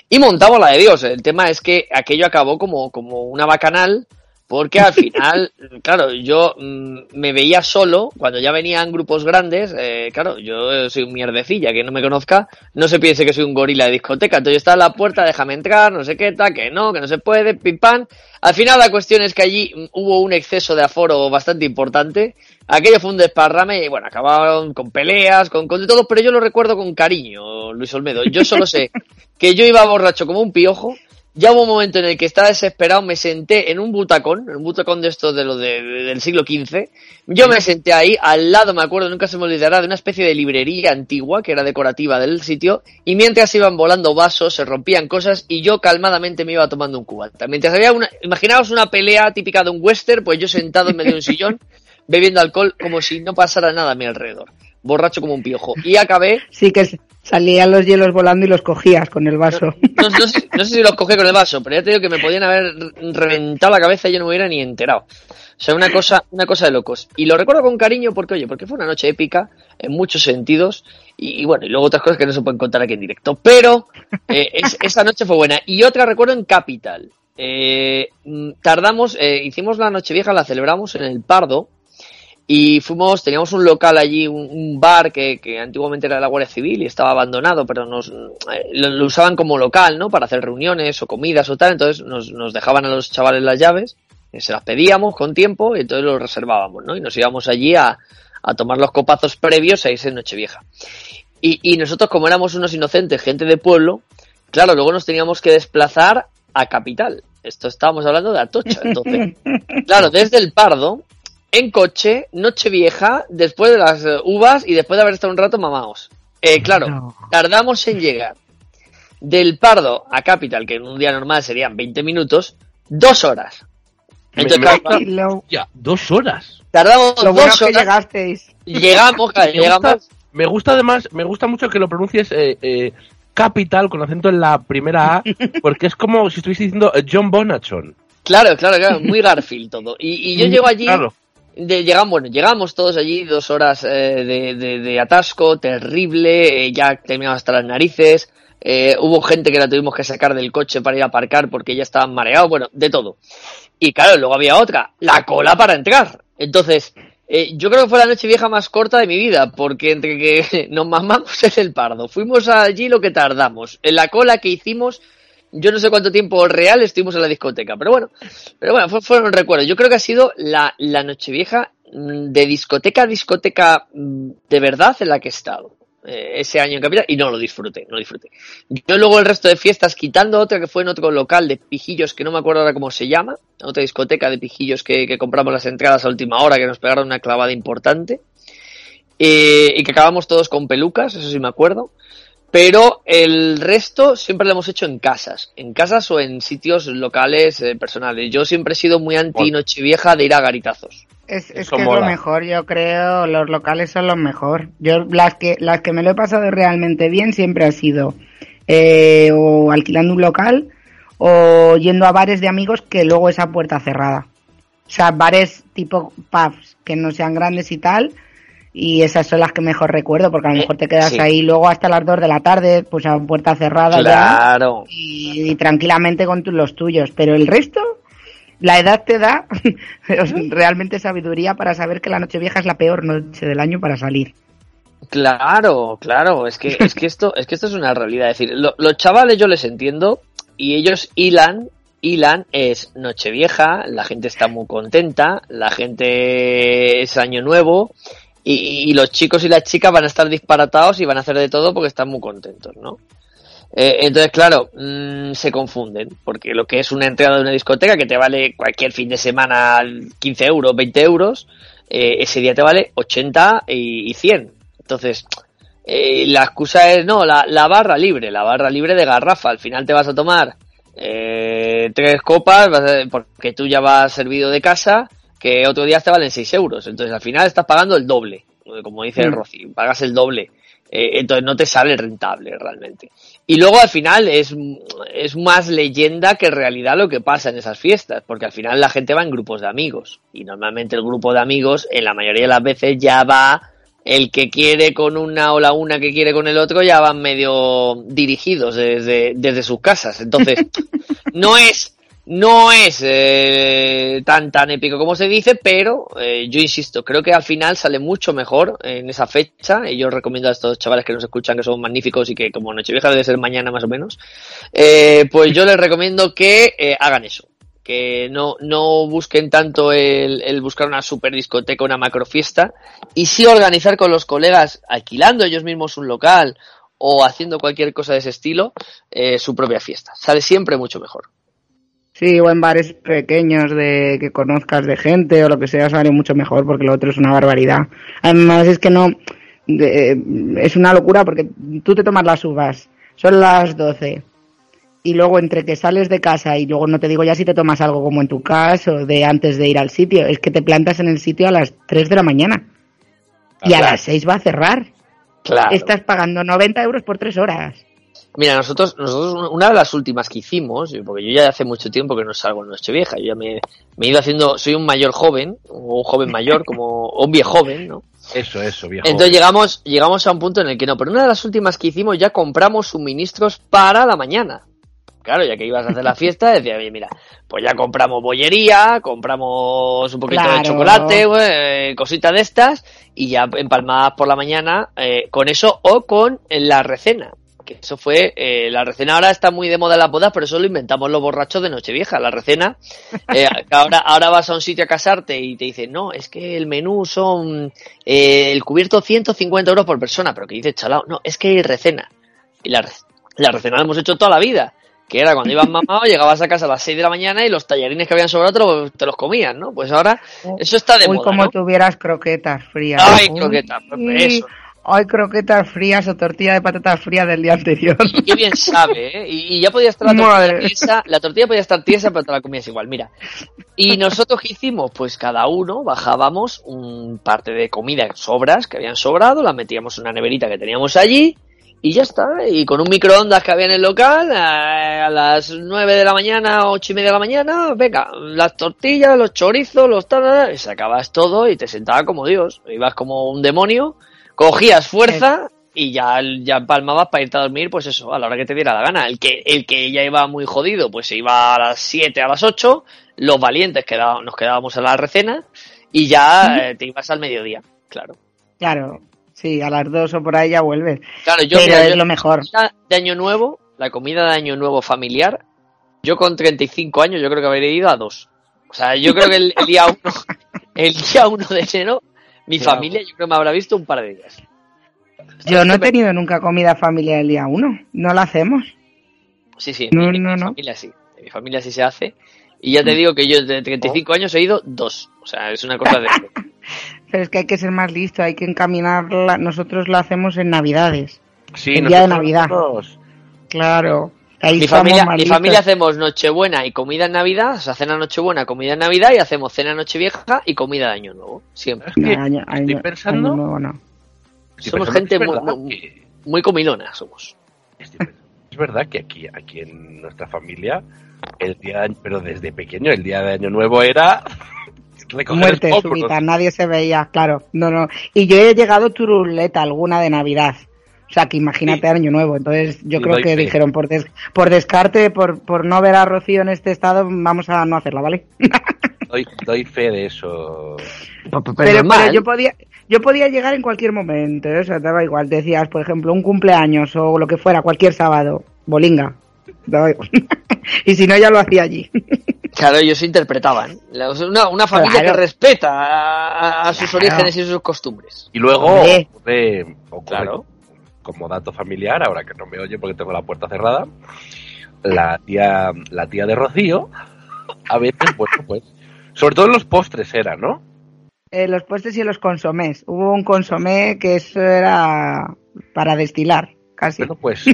Y montamos la de Dios. El tema es que aquello acabó como, como una bacanal, porque al final, claro, yo mm, me veía solo, cuando ya venían grupos grandes, eh, claro, yo soy un mierdecilla, que no me conozca, no se piense que soy un gorila de discoteca, entonces yo estaba en la puerta, déjame entrar, no sé qué, tal, que no, que no se puede, pim pam. Al final la cuestión es que allí mm, hubo un exceso de aforo bastante importante, aquello fue un desparrame y bueno, acabaron con peleas, con, con de todo, pero yo lo recuerdo con cariño, Luis Olmedo, yo solo sé que yo iba borracho como un piojo, ya hubo un momento en el que estaba desesperado, me senté en un butacón, en un butacón de estos de lo de, de- del siglo XV. Yo me senté ahí, al lado, me acuerdo, nunca se me olvidará, de una especie de librería antigua que era decorativa del sitio, y mientras iban volando vasos, se rompían cosas, y yo calmadamente me iba tomando un cubata. Mientras había una, imaginaos una pelea típica de un western, pues yo sentado en medio de un sillón, bebiendo alcohol como si no pasara nada a mi alrededor. Borracho como un piojo. Y acabé Sí que salían los hielos volando y los cogías con el vaso. no, no sé, no sé si los cogí con el vaso, pero ya te digo que me podían haber reventado la cabeza y yo no me hubiera ni enterado. O sea, una cosa, una cosa de locos. Y lo recuerdo con cariño porque, oye, porque fue una noche épica en muchos sentidos. Y, y bueno, y luego otras cosas que no se pueden contar aquí en directo. Pero eh, es- esa noche fue buena. Y otra recuerdo en Capital. Eh, mm, tardamos, eh, hicimos la noche vieja, la celebramos en el Pardo. Y fuimos, teníamos un local allí, un, un bar que, que antiguamente era de la Guardia Civil y estaba abandonado, pero nos eh, lo, lo usaban como local, ¿no? Para hacer reuniones o comidas o tal. Entonces nos, nos dejaban a los chavales las llaves, eh, se las pedíamos con tiempo y entonces lo reservábamos, ¿no? Y nos íbamos allí a, a tomar los copazos previos a irse en Nochevieja. Y, y nosotros, como éramos unos inocentes, gente de pueblo, claro, luego nos teníamos que desplazar a Capital. Esto estábamos hablando de Atocha. Entonces, claro, desde el Pardo, en coche, Nochevieja, después de las eh, uvas y después de haber estado un rato mamaos. Eh, claro, No. tardamos en llegar del Pardo a Capital, que en un día normal serían 20 minutos, dos horas. Entonces, Me- claro, lo, Ya, dos horas. tardamos lo bueno dos es que horas. llegasteis. Llegamos, claro, Me gusta, llegamos. me gusta además, me gusta mucho que lo pronuncies eh, eh, capital con acento en la primera A, porque es como si estuviese diciendo John Bonachon. Claro, claro, claro, muy Garfield todo. Y, y yo llego allí, Claro. De, llegamos, bueno, llegamos todos allí, dos horas eh, de, de- de atasco, terrible, eh, ya terminamos hasta las narices, eh, hubo gente que la tuvimos que sacar del coche para ir a aparcar porque ya estaban mareados, bueno, de todo. Y claro, luego había otra, la cola para entrar. Entonces, eh, yo creo que fue la noche vieja más corta de mi vida, porque entre que nos mamamos en el pardo, fuimos allí lo que tardamos, en la cola que hicimos, yo no sé cuánto tiempo real estuvimos en la discoteca, pero bueno, pero bueno, fue, fueron recuerdos. Yo creo que ha sido la, la Nochevieja mm, de discoteca a discoteca mm, de verdad en la que he estado eh, ese año en Capital y no lo disfruté, no lo disfruté. Yo luego el resto de fiestas, quitando otra que fue en otro local de pijillos que no me acuerdo ahora cómo se llama, otra discoteca de pijillos que, que compramos las entradas a última hora que nos pegaron una clavada importante eh, y que acabamos todos con pelucas, eso sí me acuerdo. Pero el resto siempre lo hemos hecho en casas, en casas o en sitios locales eh, personales. Yo siempre he sido muy anti Nochevieja de ir a garitazos. Es, es que es lo mejor, yo creo, los locales son los mejor. Yo las que las que me lo he pasado realmente bien siempre ha sido eh, o alquilando un local o yendo a bares de amigos que luego esa puerta cerrada. O sea, bares tipo pubs que no sean grandes y tal. Y esas son las que mejor recuerdo, porque a lo mejor te quedas sí. ahí luego hasta las 2 de la tarde, pues a puerta cerrada ya Claro. y, y tranquilamente con tu- los tuyos. Pero el resto, la edad te da realmente sabiduría para saber que la noche vieja es la peor noche del año para salir. Claro, claro, es que, es que esto, es que esto es una realidad. Es decir, lo- los chavales yo les entiendo y ellos hilan, hilan es Nochevieja, la gente está muy contenta, la gente es año nuevo y, y los chicos y las chicas van a estar disparatados y van a hacer de todo porque están muy contentos, ¿no? Eh, entonces, claro, mm, se confunden, porque lo que es una entrada de una discoteca que te vale cualquier fin de semana 15 euros, 20 euros, eh, ese día te vale 80 y, y 100. Entonces, eh, la excusa es, no, la, la barra libre, la barra libre de garrafa. Al final te vas a tomar eh, tres copas, porque tú ya vas servido de casa, que otro día te valen 6 euros. Entonces, al final estás pagando el doble, como dice Mm. Rosy, pagas el doble. Eh, entonces no te sale rentable realmente. Y luego al final es, es más leyenda que realidad lo que pasa en esas fiestas, porque al final la gente va en grupos de amigos y normalmente el grupo de amigos en la mayoría de las veces ya va el que quiere con una o la una que quiere con el otro ya van medio dirigidos desde, desde sus casas. Entonces, no es no es eh, tan tan épico como se dice, pero eh, yo insisto, creo que al final sale mucho mejor en esa fecha. Y yo recomiendo a estos chavales que nos escuchan, que son magníficos y que como Nochevieja debe ser mañana más o menos, eh, pues yo les recomiendo que eh, hagan eso. Que no, no busquen tanto el, buscar una super discoteca, una macro fiesta, y sí organizar con los colegas, alquilando ellos mismos un local o haciendo cualquier cosa de ese estilo, eh, su propia fiesta. Sale siempre mucho mejor. Sí, o en bares pequeños de que conozcas de gente o lo que sea, sale mucho mejor porque lo otro es una barbaridad. Además es que no, de- es una locura porque tú te tomas las uvas, son las 12 y luego entre que sales de casa y luego no te digo ya si te tomas algo como en tu caso de antes de ir al sitio, es que te plantas en el sitio a las 3 de la mañana y a las 6 va a cerrar. Claro. Estás pagando 90 euros por 3 horas. Mira, nosotros, nosotros, una de las últimas que hicimos, porque yo ya hace mucho tiempo que no salgo en Nochevieja, yo ya me, me he ido haciendo, soy un mayor joven, o un joven mayor, como, o un viejo joven, ¿no? Eso, eso, viejo. Entonces llegamos, llegamos a un punto en el que no, pero una de las últimas que hicimos ya compramos suministros para la mañana. Claro, ya que ibas a hacer la fiesta, decía, oye, mira, pues ya compramos bollería, compramos un poquito de chocolate, eh, cositas de estas, y ya empalmadas por la mañana eh, con eso o con la recena. Que eso fue, eh, la recena ahora está muy de moda en las bodas, pero eso lo inventamos los borrachos de Nochevieja. La recena, eh, ahora, ahora vas a un sitio a casarte y te dicen, no, es que el menú son eh, el cubierto 150 euros por persona, pero que dices, chalao, no, es que hay recena. Y la, la recena la hemos hecho toda la vida. Que era cuando ibas mamado, llegabas a casa a las 6 de la mañana y los tallarines que habían sobrado te, lo- te los comían, ¿no? Pues ahora eso está de Uy, moda, como ¿no? tuvieras croquetas frías. Ay, Uy. croquetas, eso. Ay, croquetas frías o tortilla de patatas frías del día anterior. Qué bien sabe, ¿eh? Y, ya podía estar la tortilla Madre. tiesa, la tortilla podía estar tiesa, pero te la comías igual, mira. Y nosotros qué hicimos, pues cada uno bajábamos un parte de comida, sobras que habían sobrado, las metíamos en una neverita que teníamos allí, y ya está. Y con un microondas que había en el local, a, a las 9 de la mañana, ocho y media de la mañana, venga, las tortillas, los chorizos, los tal, y sacabas todo y te sentaba como Dios. Ibas como un demonio, cogías fuerza y ya, ya empalmabas para irte a dormir, pues eso, a la hora que te diera la gana. El que, el que ya iba muy jodido, pues se iba a las 7, a las 8, los valientes queda- nos quedábamos a la recena y ya eh, te ibas al mediodía, claro. Claro, sí, a las dos o por ahí ya vuelves. Claro, yo, Pero mira, es yo- lo mejor. comida de año nuevo, la comida de año nuevo familiar, yo con 35 años yo creo que habría ido a dos. O sea, yo creo que el, el día 1 el día 1 de enero mi Claro. familia yo creo que me habrá visto un par de días. Yo no he tenido nunca comida familiar el día uno. No la hacemos. Sí, sí, No, mi, no, mi no. familia sí. En mi familia sí se hace. Y ya te digo que yo de 35 años he ido dos. O sea, es una cosa de... Pero es que hay que ser más listo, hay que encaminarla. Nosotros la hacemos en Navidades. Sí, el día de Navidad. nosotros- Claro. Ahí Mi familia, mi familia hacemos Nochebuena y comida en Navidad, o sea, cena Nochebuena, comida en Navidad y hacemos cena Nochevieja y comida de Año Nuevo, siempre. Es que No, año- estoy pensando- año nuevo no. estoy Somos pensando gente muy- verdad muy- que- Muy comilona somos. Es verdad que aquí, aquí en nuestra familia, el día de- pero desde pequeño, el día de Año Nuevo era recoger Muerte súbita, nadie se veía, claro. No, no. Y yo he llegado turuleta alguna de Navidad. O sea, que imagínate Sí. año nuevo. Entonces, yo Sí, creo que fe. dijeron, por, des- por descarte, por, por no ver a Rocío en este estado, vamos a no hacerla, ¿vale? doy, doy fe de eso. Pero, pero Pero, pero yo podía yo podía llegar en cualquier momento, ¿eh? o sea, daba igual. Decías, por ejemplo, un cumpleaños o lo que fuera, cualquier sábado, bolinga. Daba igual. y si no, ya lo hacía allí. Claro, ellos interpretaban. Una, una familia Claro. que respeta a, a sus Claro. orígenes y sus costumbres. Y luego Hombre. ocurre, ocurre Claro. Como dato familiar, ahora que no me oye porque tengo la puerta cerrada, la tía, la tía de Rocío, a veces, bueno, pues, sobre todo en los postres era, ¿no? Eh, los postres y los consomés. Hubo un consomé que eso era para destilar, casi. Bueno, pues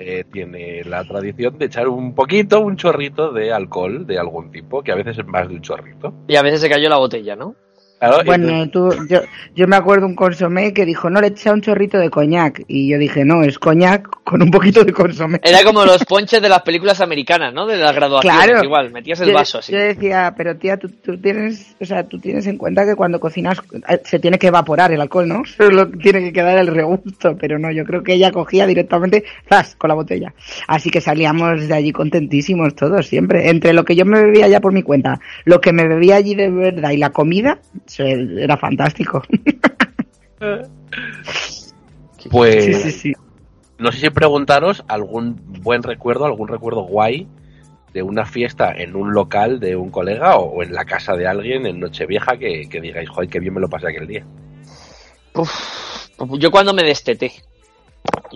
eh, tiene la tradición de echar un poquito, un chorrito de alcohol de algún tipo, que a veces es más de un chorrito. Y a veces se cayó la botella, ¿no? Claro, Bueno, tú, yo, yo me acuerdo un consomé que dijo, no le echa un chorrito de coñac. Y yo dije, no, es coñac con un poquito de consomé. Era como los ponches de las películas americanas, ¿no? De las graduaciones, Claro. igual. Metías el yo, vaso así. yo decía, pero tía, tú, tú tienes, o sea, tú tienes en cuenta que cuando cocinas eh, se tiene que evaporar el alcohol, ¿no? Solo tiene que quedar el regusto, pero no, yo creo que ella cogía directamente, ¡zas! con la botella. Así que salíamos de allí contentísimos todos, siempre. Entre lo que yo me bebía ya por mi cuenta, lo que me bebía allí de verdad y la comida, era fantástico. pues Sí, sí, sí. no sé si preguntaros algún buen recuerdo, algún recuerdo guay de una fiesta en un local de un colega o, o en la casa de alguien en Nochevieja que, que digáis, joder, qué bien me lo pasé aquel día. Uf, yo cuando me desteté.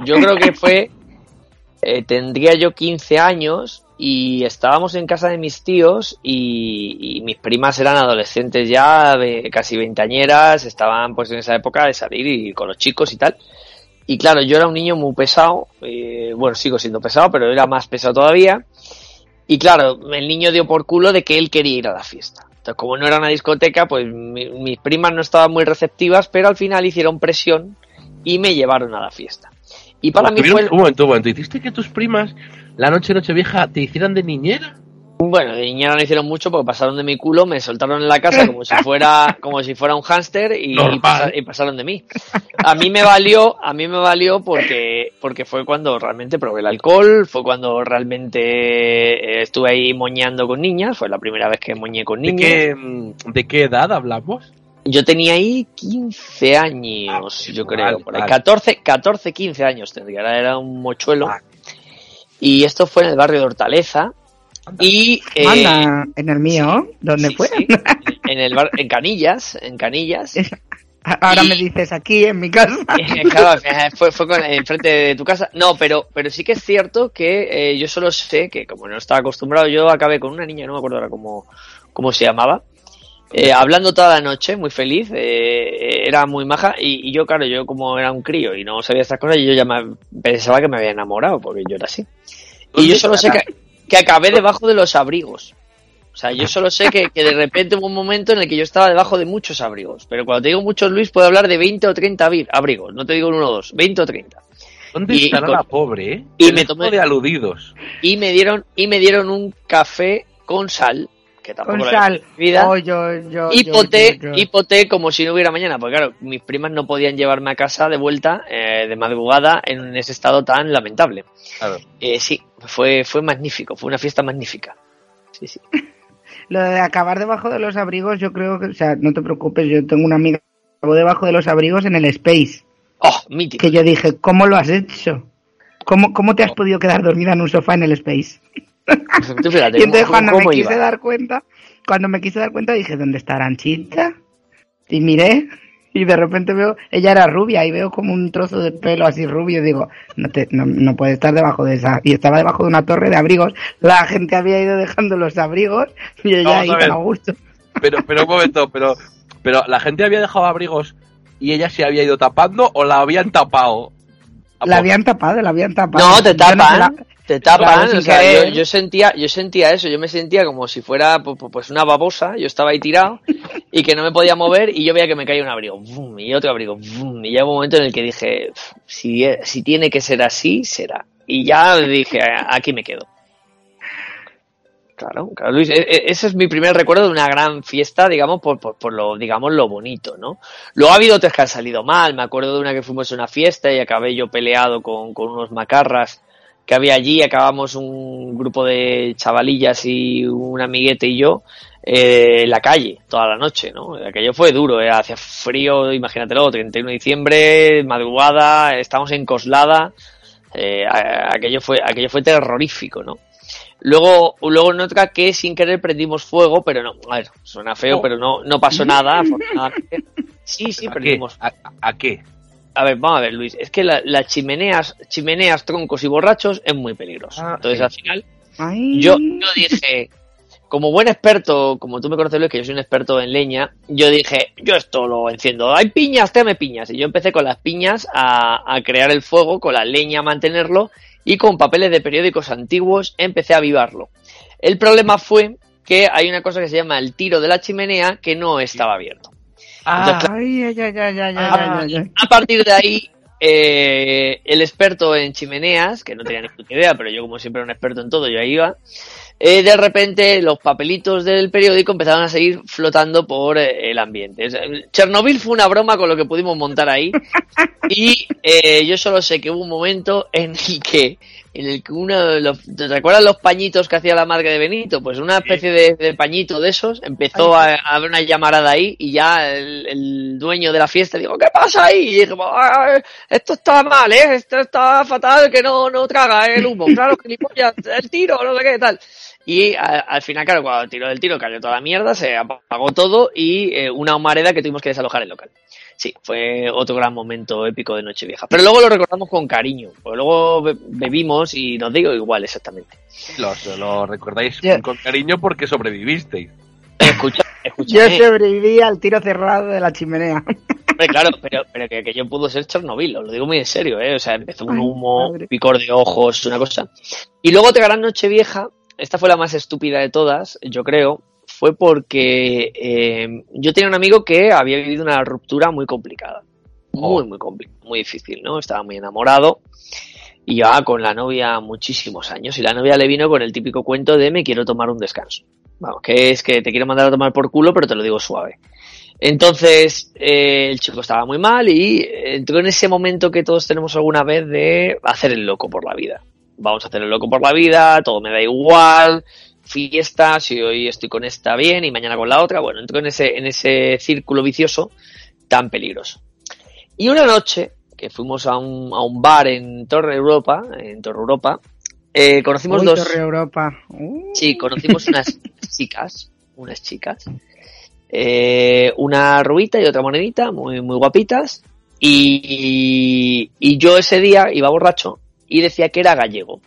Yo creo que fue. eh, tendría yo 15 años y estábamos en casa de mis tíos y, y mis primas eran adolescentes ya, de casi veinteañeras, estaban pues en esa época de salir y con los chicos y tal. Y claro, yo era un niño muy pesado, eh, bueno, sigo siendo pesado, pero era más pesado todavía. Y claro, el niño dio por culo de que él quería ir a la fiesta. Entonces, como no era una discoteca, pues mi- mis primas no estaban muy receptivas, pero al final hicieron presión y me llevaron a la fiesta. Y para mí ¿Tuvieron- fue, Un momento, un momento. ¿Hiciste que tus primas la noche de Nochevieja te hicieran de niñera? bueno, de niñera no hicieron mucho porque pasaron de mi culo, me soltaron en la casa como si fuera, como si fuera un hámster y, pasaron de mí. A mí me valió, a mí me valió porque, porque fue cuando realmente probé el alcohol, fue cuando realmente eh, estuve ahí moñando con niñas, fue la primera vez que moñé con ¿De niñas. qué, mm, ¿De qué edad hablamos? Yo tenía ahí 15 años, yo creo, Vale, por ahí. vale. 14, 14, 15 años tendría, era- un mochuelo. Vale. Y esto fue en el barrio de Hortaleza. Y eh, Anda, en el mío, ¿dónde sí, fue? sí, en el bar, en Canillas, en Canillas. Ahora Y- me dices aquí, en mi casa. Eh, claro, eh, fue, fue con, enfrente de tu casa. No, pero, pero sí que es cierto que eh, yo solo sé que, como no estaba acostumbrado, yo acabé con una niña, no me acuerdo ahora cómo, cómo se llamaba, eh, hablando toda la noche, muy feliz, eh, era muy maja, y, y yo, claro, yo como era un crío y no sabía estas cosas, yo ya me- pensaba que me había enamorado, porque yo era así. Y yo solo sé que, que acabé debajo de los abrigos. O sea, yo solo sé que, que de repente hubo un momento en el que yo estaba debajo de muchos abrigos. Pero cuando te digo muchos, Luis, puedo hablar de 20 o 30 abri- abrigos. No te digo uno o dos, 20 o 30. ¿Dónde Y- estará con- la pobre, eh? y El me tomé- de aludidos. Y me dieron, y me dieron un café con sal, que tampoco Con sal. vida. Oh, yo, yo, y yo, poté, yo, yo. y poté como si no hubiera mañana, porque claro, mis primas no podían llevarme a casa de vuelta, eh, de madrugada, en ese estado tan lamentable. Claro. Eh, sí, fue, fue magnífico, fue una fiesta magnífica. Sí, sí. Lo de acabar debajo de los abrigos, yo creo que, o sea, no te preocupes, yo tengo una amiga que acabó debajo de los abrigos en el Space. Oh, mítico. Que yo dije, ¿cómo lo has hecho? ¿Cómo, cómo te has podido quedar dormida en un sofá en el Space? Fíjate, Y entonces ¿cómo- cuando me quise iba? dar cuenta, cuando me quise dar cuenta dije, ¿dónde está Aranchita? Y miré y de repente veo, ella era rubia y veo como un trozo de pelo así rubio y digo, no, te, no, no puede estar debajo de esa. Y estaba debajo de una torre de abrigos. La gente había ido dejando los abrigos y ella ahí a gusto. Pero, pero un momento, pero, pero la gente había dejado abrigos y ella se había ido tapando o la habían tapado. La habían tapado, la habían tapado. No, te no tapan, te tapan. Claro, o sea, yo, yo sentía, yo sentía eso, yo me sentía como si fuera pu- pu- pues una babosa, yo estaba ahí tirado y que no me podía mover y yo veía que me caía un abrigo, y otro abrigo, ¡vum! y llega un momento en el que dije, "Pf, si, si tiene que ser así, será. Y ya dije, aquí me quedo. Claro, claro, Luis, e- e- ese es mi primer recuerdo de una gran fiesta, digamos, por, por, por lo, digamos, lo bonito, ¿no? Luego ha habido otras que han salido mal, me acuerdo de una que fuimos a una fiesta y acabé yo peleado con, con unos macarras que había allí, acabamos un grupo de chavalillas y un amiguete y yo eh, en la calle toda la noche, ¿no? Aquello fue duro, ¿eh? hacía frío, imagínatelo, 31 de diciembre, madrugada, estamos en Coslada, eh, aquello fue aquello fue terrorífico, ¿no? Luego, luego en otra que sin querer prendimos fuego, pero no, a ver, suena feo, Oh. pero no, no pasó nada, afortunadamente. Sí, sí, ¿A qué? prendimos. ¿A, a qué? A ver, vamos a ver, Luis, es que la- las chimeneas, chimeneas, troncos y borrachos es muy peligroso. Ah, Entonces, sí. al final, Ay. yo, yo dije, como buen experto, como tú me conoces, Luis, que yo soy un experto en leña, yo dije, yo esto lo enciendo. Hay piñas, tráeme piñas. Y yo empecé con las piñas a, a crear el fuego, con la leña a mantenerlo, y con papeles de periódicos antiguos empecé a avivarlo. El problema fue que hay una cosa que se llama el tiro de la chimenea que no estaba abierto. Ah, ay, ay, ay. A partir de ahí, eh, el experto en chimeneas, que no tenía ni puta idea, pero yo como siempre era un experto en todo, yo ahí iba, eh, de repente los papelitos del periódico empezaron a seguir flotando por eh, el ambiente. Chernobyl fue una broma con lo que pudimos montar ahí y eh, yo solo sé que hubo un momento en el que en el que uno de los, ¿te recuerdas los pañitos que hacía la marca de Benito? Pues una especie de, de pañito de esos empezó a, a haber una llamarada ahí y ya el, el dueño de la fiesta dijo, ¿qué pasa ahí? Y dije, "Ah, esto está mal, ¿eh? Esto está fatal, que no, no traga el humo. Claro, que el tiro, no sé qué, tal. Y a- al final, claro, cuando tiró del tiro cayó toda la mierda, se apagó todo y eh, una humareda que tuvimos que desalojar el local. Sí, fue otro gran momento épico de Nochevieja. Pero luego lo recordamos con cariño, porque luego be- bebimos y nos digo igual exactamente. Lo, lo recordáis con cariño porque sobrevivisteis. Escucha, Yo escúchame, sobreviví al tiro cerrado de la chimenea. hombre, claro, pero, pero que, que yo pudo ser Chernobyl, os lo digo muy en serio, ¿eh? O sea, empezó un Ay, humo, picor de ojos, una cosa. Y luego otra gran Nochevieja, esta fue la más estúpida de todas, yo creo, fue porque eh, yo tenía un amigo que había vivido una ruptura muy complicada. Muy, Oh. muy complicada, muy difícil, ¿no? Estaba muy enamorado y llevaba con la novia muchísimos años y la novia le vino con el típico cuento de me quiero tomar un descanso. Vamos, que es que te quiero mandar a tomar por culo, pero te lo digo suave. Entonces, eh, el chico estaba muy mal y entró en ese momento que todos tenemos alguna vez de hacer el loco por la vida. Vamos a hacer el loco por la vida, todo me da igual, fiesta, si hoy estoy con esta bien y mañana con la otra. Bueno, entró en ese, en ese círculo vicioso tan peligroso. Y una noche, que fuimos a un, a un bar en Torre Europa, en Torre Europa, eh, conocimos Uy, dos... Torre Europa. Uh. Sí, conocimos unas chicas, unas chicas, eh, una rubita y otra monedita, muy, muy guapitas, y, y yo ese día iba borracho y decía que era gallego.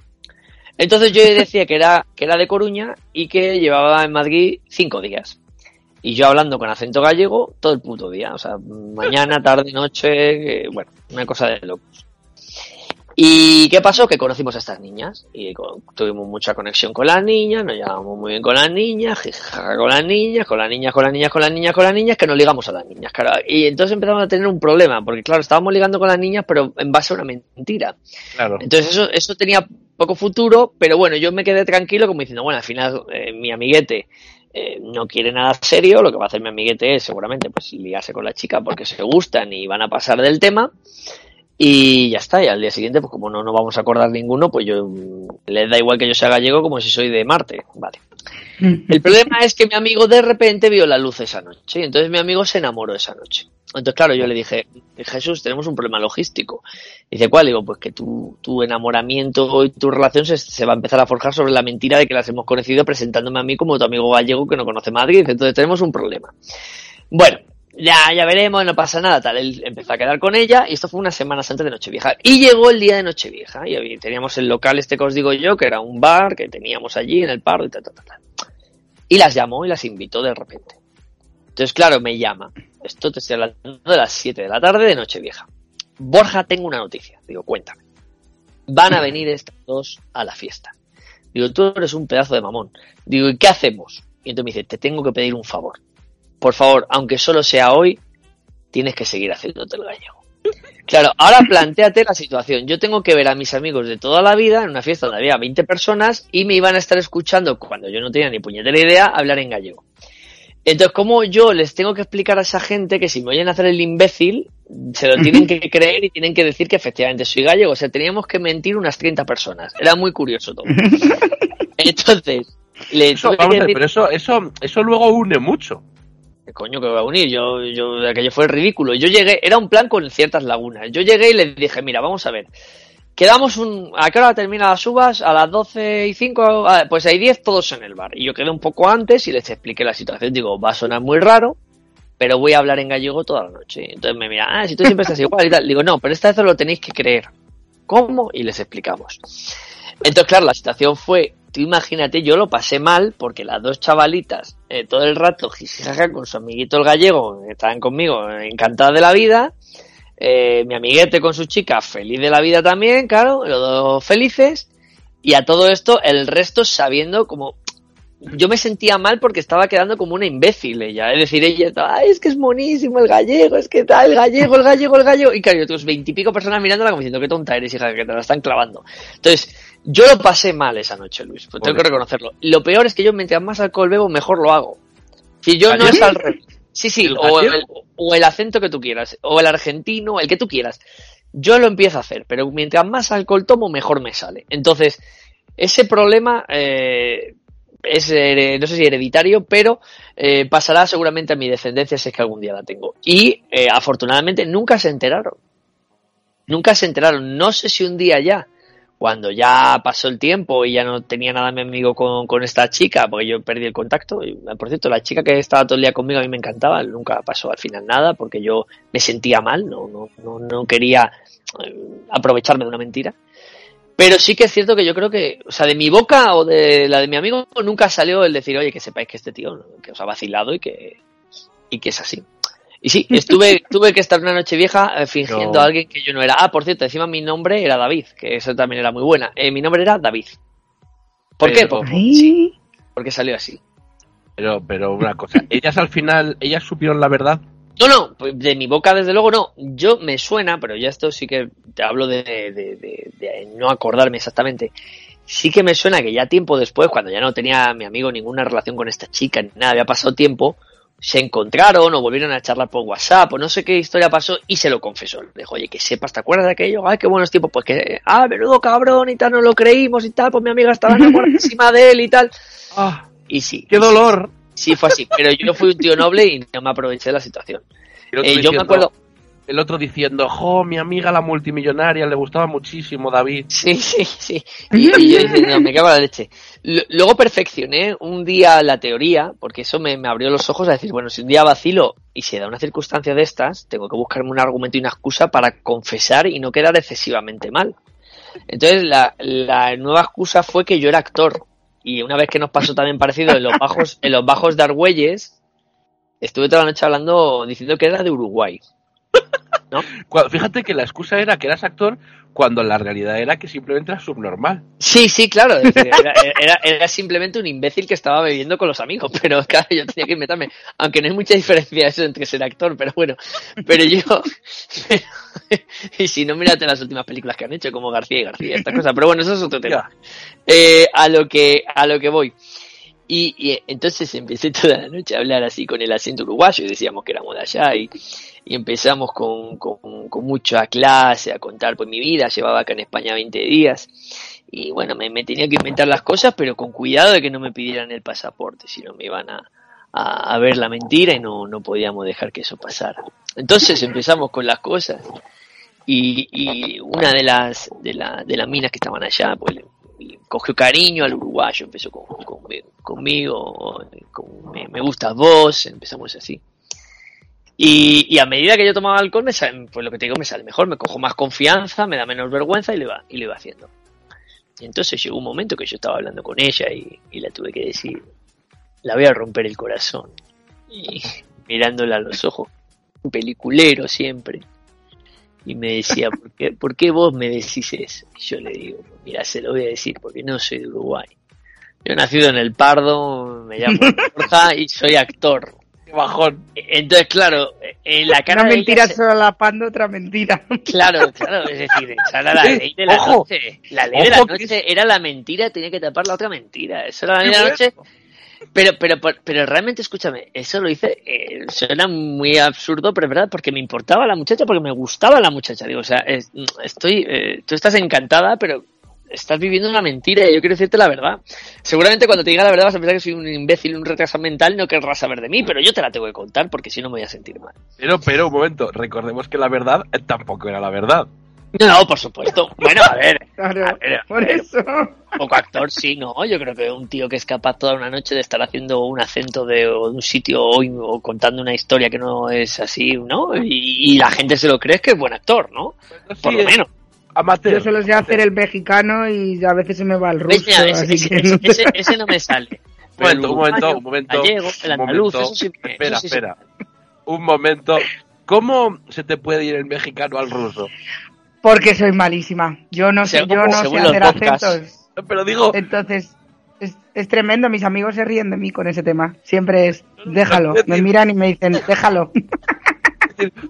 Entonces yo decía que era, que era de Coruña y que llevaba en Madrid cinco días. Y yo hablando con acento gallego todo el puto día, o sea, mañana, tarde, noche, eh, bueno, una cosa de locos. ¿Y qué pasó? Que conocimos a estas niñas y con- tuvimos mucha conexión con las niñas, nos llevamos muy bien con las niñas, con las niñas, con las niñas, con las niñas, con las niñas, con las niñas, que nos ligamos a las niñas. Claro. Y entonces empezamos a tener un problema, porque claro, estábamos ligando con las niñas, pero en base a una mentira. Claro. Entonces eso, eso tenía poco futuro, pero bueno, yo me quedé tranquilo como diciendo, bueno, al final eh, mi amiguete eh, no quiere nada serio, lo que va a hacer mi amiguete es seguramente pues liarse con la chica porque se gustan y van a pasar del tema y ya está, y al día siguiente pues como no nos vamos a acordar ninguno, pues yo mm, les da igual que yo sea gallego como si soy de Marte, vale. El problema es que mi amigo de repente vio la luz esa noche y entonces mi amigo se enamoró esa noche. Entonces, claro, yo le dije, Jesús, tenemos un problema logístico. Dice, ¿cuál? Digo, pues que tu, tu enamoramiento y tu relación se, se va a empezar a forjar sobre la mentira de que las hemos conocido presentándome a mí como tu amigo gallego que no conoce Madrid. Entonces tenemos un problema. Bueno, ya, ya veremos, no pasa nada, tal. Él empezó a quedar con ella y esto fue unas semanas antes de Nochevieja. Y llegó el día de Nochevieja y teníamos el local este que os digo yo, que era un bar que teníamos allí en el pardo y tal, tal, tal. Y las llamó y las invitó de repente. Entonces, claro, me llama. Esto te estoy hablando de las 7 de la tarde de Nochevieja. Borja, tengo una noticia. Digo, cuéntame. Van a venir estas dos a la fiesta. Digo, tú eres un pedazo de mamón. Digo, ¿y qué hacemos? Y entonces me dice, te tengo que pedir un favor. Por favor, aunque solo sea hoy, tienes que seguir haciéndote el gallego. Claro, ahora planteate la situación. Yo tengo que ver a mis amigos de toda la vida en una fiesta donde había 20 personas y me iban a estar escuchando cuando yo no tenía ni puñetera idea hablar en gallego. Entonces, ¿cómo yo les tengo que explicar a esa gente que si me oyen hacer el imbécil, se lo tienen que creer y tienen que decir que efectivamente soy gallego? O sea, teníamos que mentir unas 30 personas. Era muy curioso todo. Entonces, le Eso, tuve vamos que a ver, decir- pero eso, eso, eso luego une mucho. ¿Qué coño que va a unir? Yo, yo, aquello fue ridículo. Yo llegué, era un plan con ciertas lagunas. Yo llegué y les dije, mira, vamos a ver. Quedamos un, ¿a qué hora terminan las uvas? A las 12 y 5, ah, pues hay 10 todos en el bar. Y yo quedé un poco antes y les expliqué la situación. Digo, va a sonar muy raro, pero voy a hablar en gallego toda la noche. Entonces me mira, ah, si tú siempre estás igual y tal. Digo, no, pero esta vez lo tenéis que creer. ¿Cómo? Y les explicamos. Entonces, claro, la situación fue, imagínate, yo lo pasé mal porque las dos chavalitas eh, todo el rato jijijaja con su amiguito el gallego, estaban conmigo, eh, encantadas de la vida. Eh, mi amiguete con su chica, feliz de la vida también, claro, los dos felices. Y a todo esto, el resto sabiendo como... Yo me sentía mal porque estaba quedando como una imbécil ella. Es decir, ella estaba, ay, es que es monísimo el gallego, es que tal, el gallego, el gallego, el gallego. Y claro, otros veintipico personas mirándola como diciendo, qué tonta eres, hija, que te la están clavando. Entonces, yo lo pasé mal esa noche, Luis, pues tengo que reconocerlo. Lo peor es que yo mientras más alcohol bebo, mejor lo hago. Si yo no es al revés. Sí, sí, ¿El o el, o el acento que tú quieras, o el argentino, el que tú quieras. Yo lo empiezo a hacer, pero mientras más alcohol tomo, mejor me sale. Entonces, ese problema eh, es, no sé si hereditario, pero eh, pasará seguramente a mi descendencia si es que algún día la tengo. Y eh, afortunadamente nunca se enteraron. Nunca se enteraron. No sé si un día ya, cuando ya pasó el tiempo y ya no tenía nada mi amigo con, con esta chica, porque yo perdí el contacto. Y, por cierto, la chica que estaba todo el día conmigo a mí me encantaba, nunca pasó al final nada, porque yo me sentía mal, no, no, no, no quería eh, aprovecharme de una mentira. Pero sí que es cierto que yo creo que, o sea, de mi boca o de la de mi amigo nunca salió el decir, oye, que sepáis que este tío que os ha vacilado y que, y que es así. Y sí, estuve, tuve que estar una noche vieja eh, fingiendo No. a alguien que yo no era. Ah, por cierto, encima mi nombre era David, que eso también era muy buena. Eh, mi nombre era David. ¿Por qué? Por- porque salió así. Pero, pero una cosa, ellas al final, ellas supieron la verdad. No, no, pues de mi boca desde luego no. Yo me suena, pero ya esto sí que te hablo de, de- de- de no acordarme exactamente. Sí que me suena que ya tiempo después, cuando ya no tenía mi amigo ninguna relación con esta chica ni nada, había pasado tiempo, se encontraron o volvieron a charlar por WhatsApp o no sé qué historia pasó y se lo confesó. Le dijo, oye, que sepas, ¿te acuerdas de aquello? Ay, qué buenos tiempos. Pues que, ah, menudo cabrón y tal, no lo creímos y tal, pues mi amiga estaba enamoradísima de él y tal. ¡Ah! Y sí. ¡Qué sí, dolor! Sí, fue así. Pero yo fui un tío noble y no me aproveché de la situación. Eh, yo me acuerdo, El otro diciendo, jo, mi amiga la multimillonaria, le gustaba muchísimo David. Sí, sí, sí. Y, y yo diciendo, me cago en la leche. L- Luego perfeccioné un día la teoría, porque eso me, me abrió los ojos a decir, bueno, si un día vacilo y se da una circunstancia de estas, tengo que buscarme un argumento y una excusa para confesar y no quedar excesivamente mal. Entonces, la, la nueva excusa fue que yo era actor. Y una vez que nos pasó también parecido en los bajos, en los bajos de Argüelles, estuve toda la noche hablando, diciendo que era de Uruguay. Cu- Fíjate que la excusa era que eras actor cuando la realidad era que simplemente eras subnormal. Sí, sí, claro. Era, era- era simplemente un imbécil que estaba bebiendo con los amigos, pero claro, yo tenía que inventarme. Aunque no hay mucha diferencia eso entre ser actor, pero bueno. Pero yo. pero- y si no, mírate las últimas películas que han hecho, como García y García, esta cosa. Pero bueno, eso es otro tema. Eh, a lo que a lo que voy. Y, y entonces empecé toda la noche a hablar así con el acento uruguayo y decíamos que éramos de allá y, y empezamos con, con, mucha clase a contar pues mi vida, llevaba acá en España 20 días y bueno, me, me tenía que inventar las cosas pero con cuidado de que no me pidieran el pasaporte, si no me iban a, a, ver la mentira y no, no podíamos dejar que eso pasara. Entonces empezamos con las cosas y, y una de las de, la, de las minas que estaban allá pues cogió cariño al uruguayo, empezó con, con- conmigo, con- me, me gustas vos, empezamos así. Y, y a medida que yo tomaba alcohol, me sale, pues lo que te digo, me sale mejor, me cojo más confianza, me da menos vergüenza y lo iba, y lo iba haciendo. Y entonces llegó un momento que yo estaba hablando con ella y, y la tuve que decir, la voy a romper el corazón. Y mirándola a los ojos, un peliculero siempre. Y me decía, ¿por qué, ¿por qué vos me decís eso? Y yo le digo, mira, se lo voy a decir porque no soy de Uruguay. Yo he nacido en El Pardo, me llamo Borja y soy actor. ¡Qué bajón! Entonces, claro, en la cara Una de mentira ella se- solapando otra mentira. Claro, claro, es decir, esa era la Eh, ley de la ojo, noche. La ley de la que noche era la mentira, tenía que tapar la otra mentira. Eso era la ley de la noche. Pero, pero, pero realmente, escúchame, eso lo hice, eh, suena muy absurdo, pero es verdad, porque me importaba la muchacha, porque me gustaba la muchacha. Digo, o sea, estoy, eh, tú estás encantada, pero estás viviendo una mentira y yo quiero decirte la verdad. Seguramente cuando te diga la verdad vas a pensar que soy un imbécil, un retraso mental no querrás saber de mí, pero yo te la tengo que contar porque si no me voy a sentir mal. Pero, pero, un momento, recordemos que la verdad tampoco era la verdad. No, por supuesto. Bueno, a ver. por eso. Poco actor, sí, no. Yo creo que un tío que es capaz toda una noche de estar haciendo un acento de, un sitio o, contando una historia que no es así, ¿no? Y, la gente se lo cree es que es buen actor, ¿no? por lo menos. Yo solo sé hacer el mexicano y a veces se me va el ruso. ese, no... me sale. un momento, un momento, un momento. Gallego, el andaluz, eso sí Espera, espera. Un momento. ¿Cómo se te puede ir el mexicano al ruso? Porque soy malísima. Yo no sé, yo no sé hacer acentos. Pero digo. Entonces, es, es, tremendo. Mis amigos se ríen de mí con ese tema. Siempre es, déjalo. Me miran y me dicen, déjalo.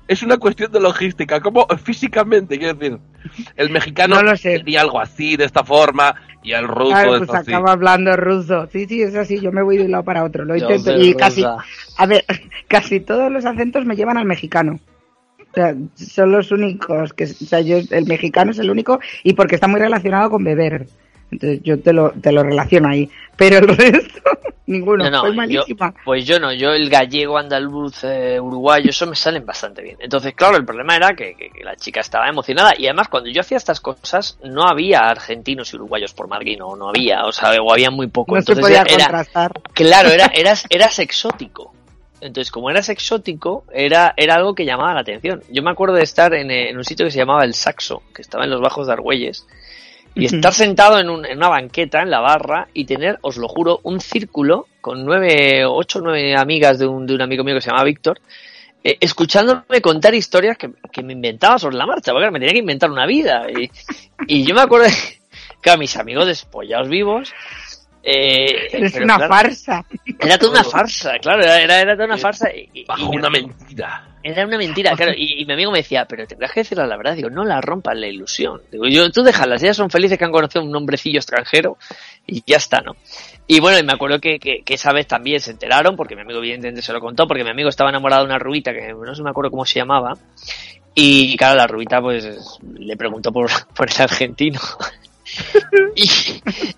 Es una cuestión de logística. ¿Cómo físicamente? Quiero decir, el mexicano no sé. algo así, de esta forma, y el ruso claro, pues acaba hablando ruso. Sí, sí, es así. Yo me voy de un lado para otro. Lo intento. Y casi, a ver, casi todos los acentos me llevan al mexicano sea, son los únicos que, o sea, yo, el mexicano es el único y porque está muy relacionado con beber. Entonces yo te lo, te lo relaciono ahí. Pero el resto, ninguno. No, malísima. pues yo no, yo el gallego, andaluz, eh, uruguayo, eso me salen bastante bien. Entonces, claro, el problema era que, la chica estaba emocionada. Y además, cuando yo hacía estas cosas, no había argentinos y uruguayos por Madrid, no, no había, o sea, o había muy poco. No Entonces, se podía contrastar. Claro, era, eras, eras exótico. Entonces, como eras exótico, era, era algo que llamaba la atención. Yo me acuerdo de estar en, un sitio que se llamaba El Saxo, que estaba en los bajos de Argüelles, y estar sentado en, una banqueta, en la barra, y tener, os lo juro, un círculo con nueve, ocho o nueve amigas de un, de un amigo mío que se llamaba Víctor, eh, escuchándome contar historias que, me inventaba sobre la marcha, porque me tenía que inventar una vida. Y, y yo me acuerdo que a mis amigos despollados vivos, eh, es una farsa. Era toda una farsa, claro, era, era toda una farsa. Y, Bajo una mentira. Era una mentira, claro. Y, mi amigo me decía, pero tendrás que decirle la verdad. Digo, no la rompas la ilusión. Digo, yo, tú déjalas, ellas son felices que han conocido un hombrecillo extranjero y ya está, ¿no? Y bueno, y me acuerdo que, que, esa vez también se enteraron, porque mi amigo evidentemente se lo contó, porque mi amigo estaba enamorado de una rubita que no sé me acuerdo cómo se llamaba. Y claro, la rubita pues le preguntó por, por el argentino.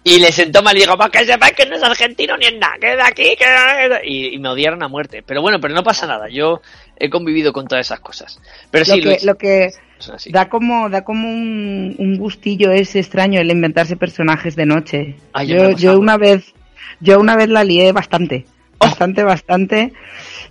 y, le sentó mal y dijo, que sepáis que no es argentino ni en nada, que de aquí, que... Y, y, me odiaron a muerte. Pero bueno, pero no pasa nada, yo he convivido con todas esas cosas. Pero lo sí, que, lo que da como, da como un, gustillo es extraño el inventarse personajes de noche. Ah, yo, yo una vez, yo una vez la lié bastante. Oh. Bastante, bastante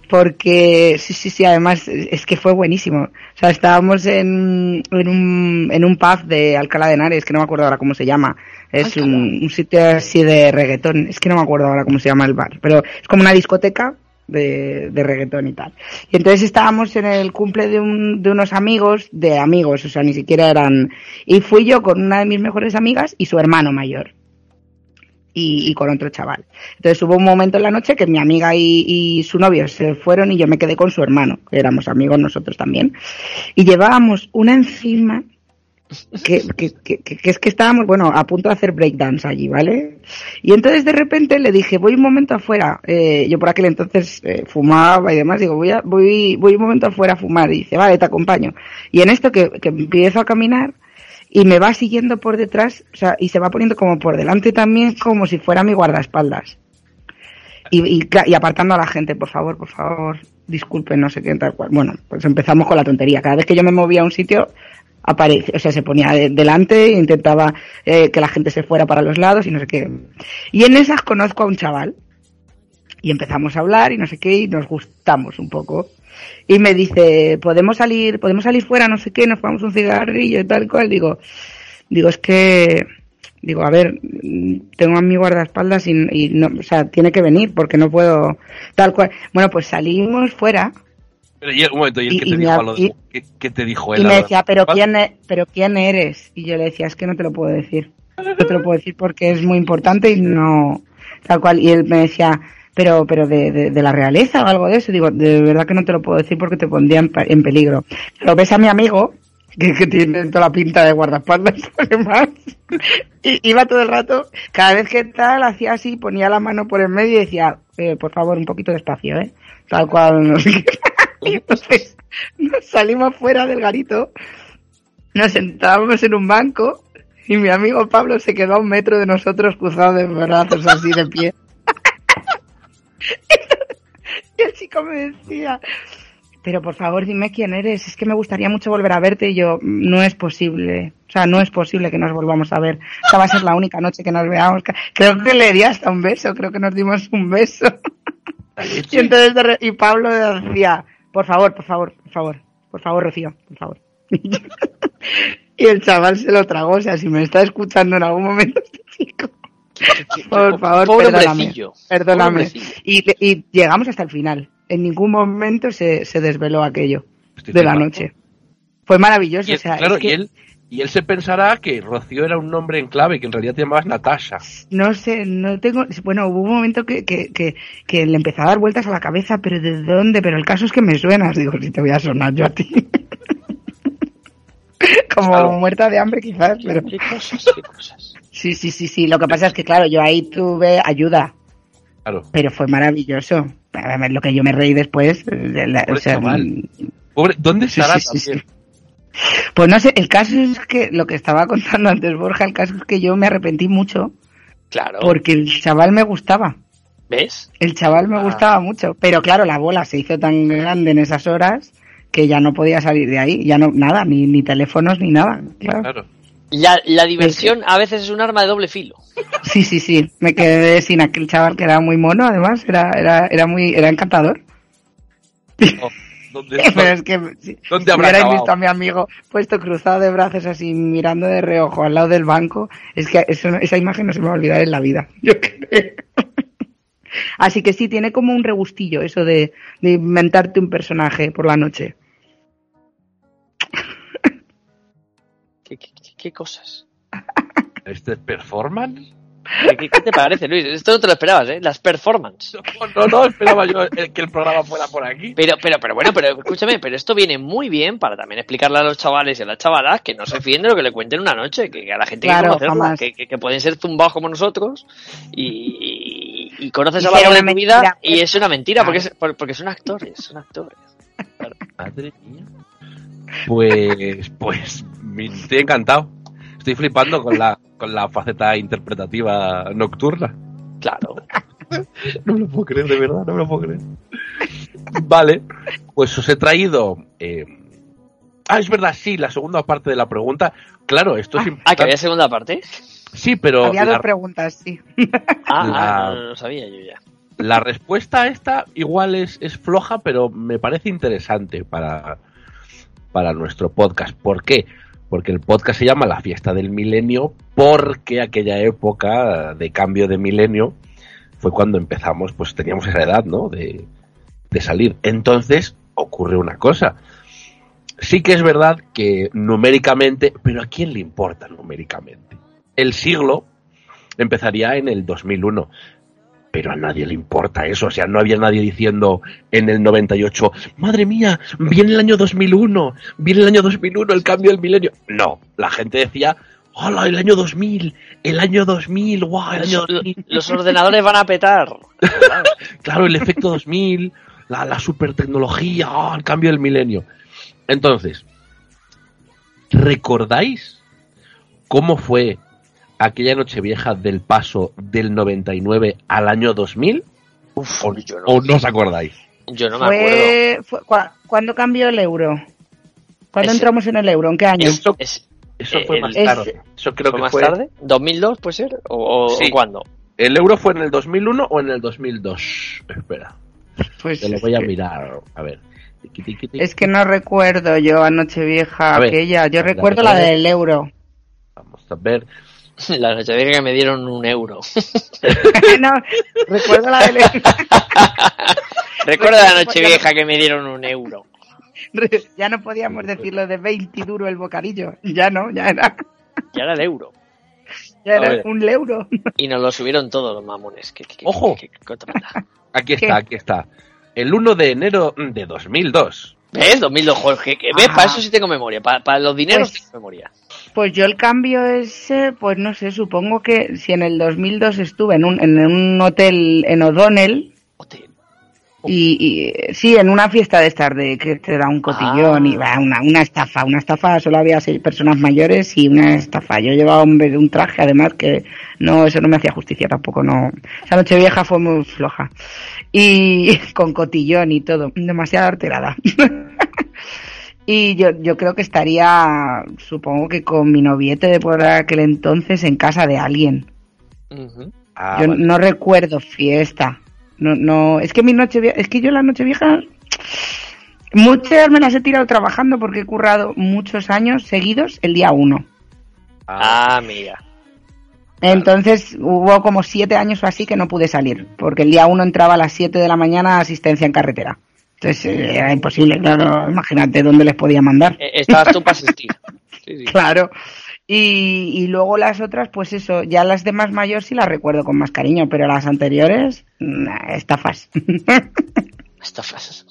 porque sí, sí, sí, además es que fue buenísimo. O sea, estábamos en, en, un, en un pub de Alcalá de Henares, que no me acuerdo ahora cómo se llama. Es un, sitio así de reggaetón, es que no me acuerdo ahora cómo se llama el bar, pero es como una discoteca de, reggaetón y tal. Y entonces estábamos en el cumple de, un, de unos amigos, de amigos, o sea, ni siquiera eran... Y fui yo con una de mis mejores amigas y su hermano mayor y, con otro chaval. Entonces hubo un momento en la noche que mi amiga y, su novio se fueron y yo me quedé con su hermano, que éramos amigos nosotros también. Y llevábamos una encima que, es que estábamos, bueno, a punto de hacer breakdance allí, ¿vale? Y entonces de repente le dije, voy un momento afuera. Eh, yo por aquel entonces eh, fumaba y demás, digo, voy, a, voy, voy un momento afuera a fumar. Y dice, vale, te acompaño. Y en esto que, empiezo a caminar, y me va siguiendo por detrás, o sea, y se va poniendo como por delante también, como si fuera mi guardaespaldas. Y, y, apartando a la gente, por favor, por favor, disculpen, no sé qué, tal cual. Bueno, pues empezamos con la tontería. Cada vez que yo me movía a un sitio, aparece, o sea, se ponía delante e intentaba eh, que la gente se fuera para los lados y no sé qué. Y en esas conozco a un chaval y empezamos a hablar y no sé qué y nos gustamos un poco y me dice, ¿podemos salir, podemos salir fuera, no sé qué, nos tomamos un cigarrillo y tal cual? Digo, digo, es que, digo, a ver, tengo a mi guardaespaldas y, y no, o sea, tiene que venir porque no puedo, tal cual. Bueno, pues salimos fuera. Pero y, un momento, ¿y, el que te dijo ¿qué, te dijo él? Y me decía, ¿pero quién, e-, ¿pero quién eres? Y yo le decía, es que no te lo puedo decir. No te lo puedo decir porque es muy importante y no, tal cual. Y él me decía, pero, pero de, de, la realeza o algo de eso. Digo, de verdad que no te lo puedo decir porque te pondría en, peligro. Lo ves a mi amigo, que, que tienen toda la pinta de guardaespaldas, además. Y iba todo el rato, cada vez que tal, hacía así, ponía la mano por el medio y decía, eh, por favor, un poquito despacio, ¿eh? Tal cual, no sé qué. Y entonces nos salimos fuera del garito, nos sentábamos en un banco y mi amigo Pablo se quedó a un metro de nosotros cruzado de brazos así de pie. Y el chico me decía, pero por favor dime quién eres, es que me gustaría mucho volver a verte y yo, no es posible, o sea, no es posible que nos volvamos a ver, esta va a ser la única noche que nos veamos, creo que le di hasta un beso, creo que nos dimos un beso. Y entonces, y Pablo decía, por favor, por favor, por favor, por favor, Rocío, por favor. Y el chaval se lo tragó, o sea, si me está escuchando en algún momento este chico, por favor, Pobre perdóname. Perdóname. Y, y llegamos hasta el final. En ningún momento se, se desveló aquello Estoy de la noche. Fue maravilloso. Y él- o sea, claro, es que y, él, y él se pensará que Rocío era un nombre en clave, que en realidad te llamabas Natasha. no sé, no tengo. Bueno, hubo un momento que, que, que, que le empezó a dar vueltas a la cabeza, pero ¿de dónde? Pero el caso es que me suenas. Digo, si te voy a sonar yo a ti. Como Claro. muerta de hambre, quizás, pero. ¿Qué cosas? ¿Qué cosas? Sí, sí, sí, sí. Lo que pasa es que, claro, yo ahí tuve ayuda. Claro. Pero fue maravilloso. A ver, Lo que yo me reí después. de la- Pobre o sea, chaval. Pobre, ¿Dónde estará sí, sí, también? Pues no sé, el caso es que lo que estaba contando antes Borja, el caso es que yo me arrepentí mucho Claro. porque el chaval me gustaba. ¿Ves? El chaval me Ah. gustaba mucho, pero claro, la bola se hizo tan grande en esas horas que ya no podía salir de ahí, ya no nada, ni, ni teléfonos ni nada. Claro. Claro. La, la diversión a veces es un arma de doble filo. Sí, sí, sí, me quedé sin aquel chaval que era muy mono, además, era era era muy era encantador. Oh, ¿Dónde, Pero es que si, ¿Dónde si habrá hubierais acabado? visto a mi amigo puesto cruzado de brazos así mirando de reojo al lado del banco, es que eso- esa imagen no se me va a olvidar en la vida. Yo creo. Así que sí, tiene como un regustillo eso de, de inventarte un personaje por la noche. ¿Qué, qué, qué- qué cosas? ¿Este es performance? ¿Qué, te parece, Luis? Esto no te lo esperabas, ¿eh? Las performances. No, no, no esperaba yo el- que el programa fuera por aquí. Pero, pero, pero bueno, pero escúchame, pero esto viene muy bien para también explicarle a los chavales y a las chavalas que no se fíen de lo que le cuenten una noche, que, que a la gente Claro, que conocerla, jamás. que, que- que pueden ser zumbados como nosotros y, y, y conoces Y a largo de tu vida y es una mentira porque, Claro. es- porque son actores, son actores. Madre mía. Pues, pues, me- estoy encantado. Estoy flipando con la, con la faceta interpretativa nocturna. Claro. No me lo puedo creer, de verdad, no me lo puedo creer. Vale, pues os he traído. eh, Ah, es verdad, sí, la segunda parte de la pregunta. Claro, esto es Ah, que importante. había segunda parte. Sí, pero Había la, dos preguntas, sí. Ah, La- ah, no, no lo sabía yo ya. la respuesta a esta igual es, es floja, pero me parece interesante para, para nuestro podcast. ¿Por qué? Porque el podcast se llama La Fiesta del Milenio, porque aquella época de cambio de milenio fue cuando empezamos, pues teníamos esa edad, ¿no? De, de salir. Entonces ocurre una cosa. Sí que es verdad que numéricamente, pero ¿a quién le importa numéricamente? El siglo empezaría en el 2001, pero a nadie le importa eso. O sea, no había nadie diciendo en el 98, madre mía, viene el año 2001, viene el año 2001, el cambio del milenio. No, la gente decía, hola, el año 2000, el año 2000, guau, el año Los, 2000. los ordenadores van a petar. Claro, el efecto 2000, la, la super tecnología, ah, el cambio del milenio. Entonces, ¿recordáis cómo fue aquella noche vieja del paso del 99 al año 2000? Uf, ¿O, yo no, o no os acordáis? yo no me acuerdo. Fue, cua- ¿Cuándo cambió el euro? ¿Cuándo Es- entramos en el euro? ¿En qué año? Eso, Es, eso fue el- más es- tarde. Eso creo ¿Fue que más fue. tarde? ¿2002 puede ser? ¿O, o- Sí. o cuándo? ¿El euro fue en el 2001 o en el 2002? Espera, Pues te lo voy a que- mirar. A ver. Es que no recuerdo yo a Nochevieja A ver, aquella. Yo recuerdo la ver. del euro. Vamos a ver. La noche vieja que me dieron un euro. no, recuerdo la del. Recuerda la noche vieja que me dieron un euro. ya no podíamos decirlo de 20 duro el bocadillo. Ya no, ya era, Y ahora el euro. ya era un euro. Y nos lo subieron todos los mamones. ¿Qué, qué- qué- Ojo. qué-. Aquí está, aquí está. El 1 de enero de 2002. ¿Ves? 2002, Jorge. que- ¿Ves? Ah. Para eso sí tengo memoria. Para, para los dineros Pues- tengo memoria. Pues yo el cambio ese, pues no sé, supongo que si en el 2002 estuve en un, en un hotel en O'Donnell Hotel. y, y- sí, en una fiesta de estas de que te da un cotillón Ah. y va, una, una estafa, una estafa, solo había seis personas mayores y una estafa. Yo llevaba un, un traje además que no, eso no me hacía justicia tampoco, no. Esa noche vieja fue muy floja. Y con cotillón y todo, demasiado alterada. Y yo, yo creo que estaría, supongo que con mi noviete de por aquel entonces en casa de alguien. Ah, yo vale. no recuerdo fiesta. No, no, es que mi noche vieja, es que yo la noche vieja, muchas me las he tirado trabajando porque he currado muchos años seguidos el día uno. Ah, Ah, mira. Entonces hubo como siete años o así que no pude salir, porque el día uno entraba a las siete de la mañana a asistencia en carretera. Entonces eh, era imposible, claro, imagínate dónde les podía mandar. Eh, Estabas tú para asistir. Sí, sí. Claro. Y, y luego las otras, pues eso, ya las de más mayor sí las recuerdo con más cariño, pero las anteriores, nah, estafas. Estafas.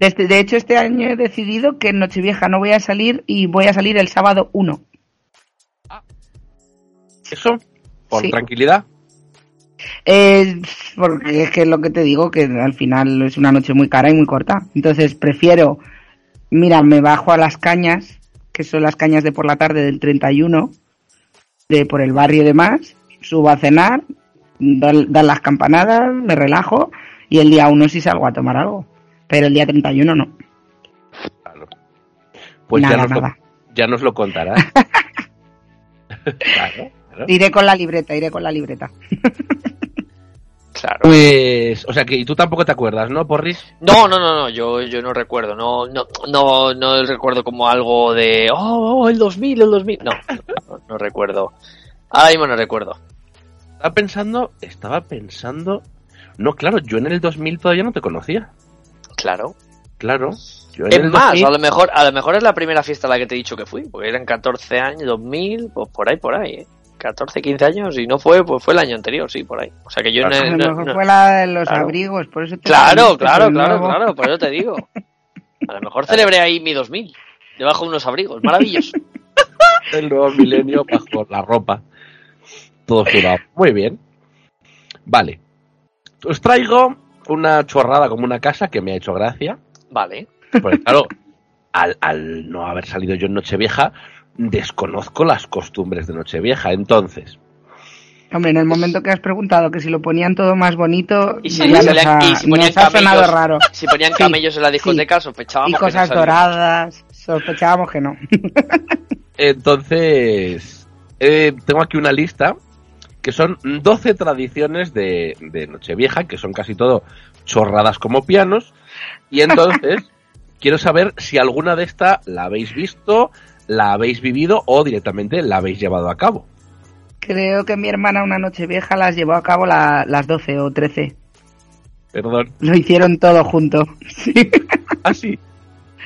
Desde- de hecho, este año he decidido que en Nochevieja no voy a salir y voy a salir el sábado 1. ¿Eso? ¿Por Sí. tranquilidad? Eh, porque es que es lo que te digo, que al final es una noche muy cara y muy corta. Entonces prefiero, mira, me bajo a las cañas, que son las cañas de por la tarde del 31, de por el barrio y demás, subo a cenar, dan, dan las campanadas, me relajo y el día 1 sí salgo a tomar algo. Pero el día 31 no. Claro. Pues Nada, ya, nos nada. Lo, ya nos lo contarás. claro, claro. Iré con la libreta, iré con la libreta. Claro. Pues, o sea que y tú tampoco te acuerdas, ¿no, Porris? No, no, no, no, yo, yo no recuerdo, no, no, no, no recuerdo como algo de, oh, oh, el 2000, el 2000, no, no, no recuerdo, ahora mismo no recuerdo, Estaba pensando, estaba pensando. No, claro, yo en el 2000 todavía no te conocía. claro. Claro. Yo en Es el más, 2000 a lo mejor, a lo mejor es la primera fiesta a la que te he dicho que fui, porque eran 14 años, 2000, pues por ahí, por ahí, ¿eh? 14, 15 años, y no fue, pues fue el año anterior, sí, por ahí. O sea que yo Claro. A no, lo no- mejor no- fue la de los Claro. abrigos, por eso te Claro, claro, claro, nuevo. claro, por eso te digo. A lo mejor celebré ahí mi 2000, debajo de unos abrigos, maravilloso. el nuevo milenio bajo la ropa. Todo sudado. Muy bien. Vale. Os traigo una chorrada como una casa que me ha hecho gracia. Vale. Porque claro, al, al no haber salido yo en Nochevieja, desconozco las costumbres de Nochevieja. Entonces, Hombre, en el momento que has preguntado que si lo ponían todo más bonito, Y si, ya nos salían- ha, y si ponían nos ha sonado camellos- raro. Si ponían Sí, camellos en la discoteca, sospechábamos Y que no cosas salía. doradas, sospechábamos que no. entonces eh, tengo aquí una lista que son 12 tradiciones de, de Nochevieja, que son casi todo chorradas como pianos. Y entonces quiero saber si alguna de estas la habéis visto, la habéis vivido o directamente la habéis llevado a cabo. Creo que mi hermana una noche vieja las llevó a cabo la- las 12 o 13. Perdón. Lo hicieron todo junto. Sí. Ah, sí.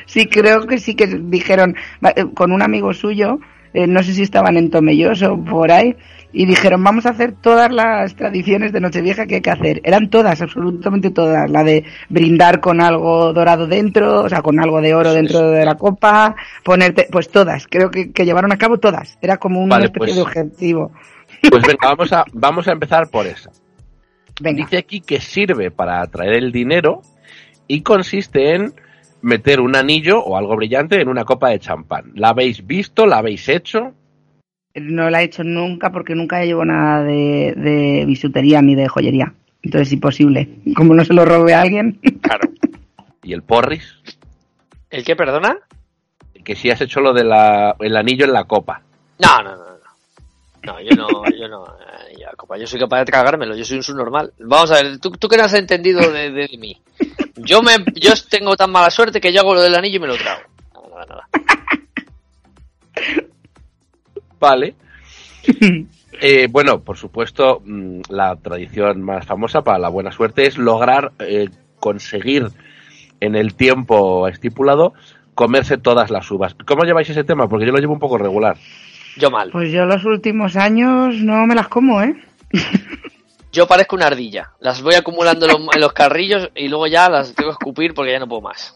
Sí, creo que sí que dijeron, eh, con un amigo suyo, eh, no sé si estaban en Tomelloso o por ahí, y dijeron, vamos a hacer todas las tradiciones de Nochevieja que hay que hacer. Eran todas, absolutamente todas. La de brindar con algo dorado dentro, o sea, con algo de oro dentro de la copa, ponerte, pues todas. Creo que, que llevaron a cabo todas. Era como una Vale, especie pues- de objetivo. Pues venga, vamos a, vamos a empezar por esa. Venga. Dice aquí que sirve para atraer el dinero y consiste en meter un anillo o algo brillante en una copa de champán. ¿La habéis visto? ¿La habéis hecho? No la he hecho nunca porque nunca llevo nada de, de bisutería ni de joyería. Entonces, imposible. Como no se lo robe a alguien. Claro. ¿Y el porris? ¿El qué, perdona? Que si has hecho lo del anillo en la copa. No, no, no, no. No, yo no, yo no. eh, yo soy capaz de tragármelo, yo soy un subnormal. Vamos a ver, ¿tú, tú qué no has entendido de, de- de mí? Yo me, yo tengo tan mala suerte que yo hago lo del anillo y me lo trago. Nada, nada, nada. Vale. Eh, bueno, por supuesto, mm, la tradición más famosa para la buena suerte es lograr eh, conseguir en el tiempo estipulado comerse todas las uvas. ¿Cómo lleváis ese tema? Porque yo lo llevo un poco regular. Yo mal. Pues yo los últimos años no me las como, ¿eh? Yo parezco una ardilla. Las voy acumulando en los, en los carrillos y luego ya las tengo que escupir porque ya no puedo más.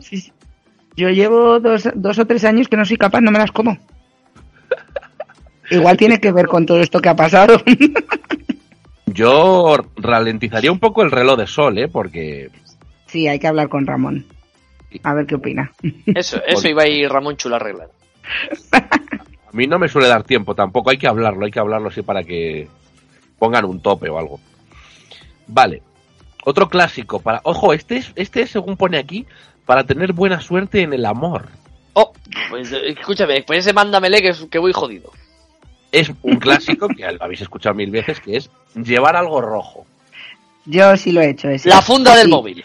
Sí, sí. Yo llevo dos, dos o tres años que no soy capaz, no me las como. Igual tiene que ver con todo esto que ha pasado. Yo ralentizaría un poco el reloj de sol, ¿eh? Porque Sí, hay que hablar con Ramón. A ver qué opina. Eso, eso iba a ir Ramón Chula a arreglar. a mí no me suele dar tiempo tampoco. Hay que hablarlo, hay que hablarlo así para que pongan un tope o algo. Vale. Otro clásico para... Ojo, este es, este es, según pone aquí, para tener buena suerte en el amor. Pues eh, escúchame, pues ese mándamele que, que voy jodido. Es un clásico que lo habéis escuchado mil veces, que es llevar algo rojo. Yo sí lo he hecho. Ese. La funda del Sí. móvil.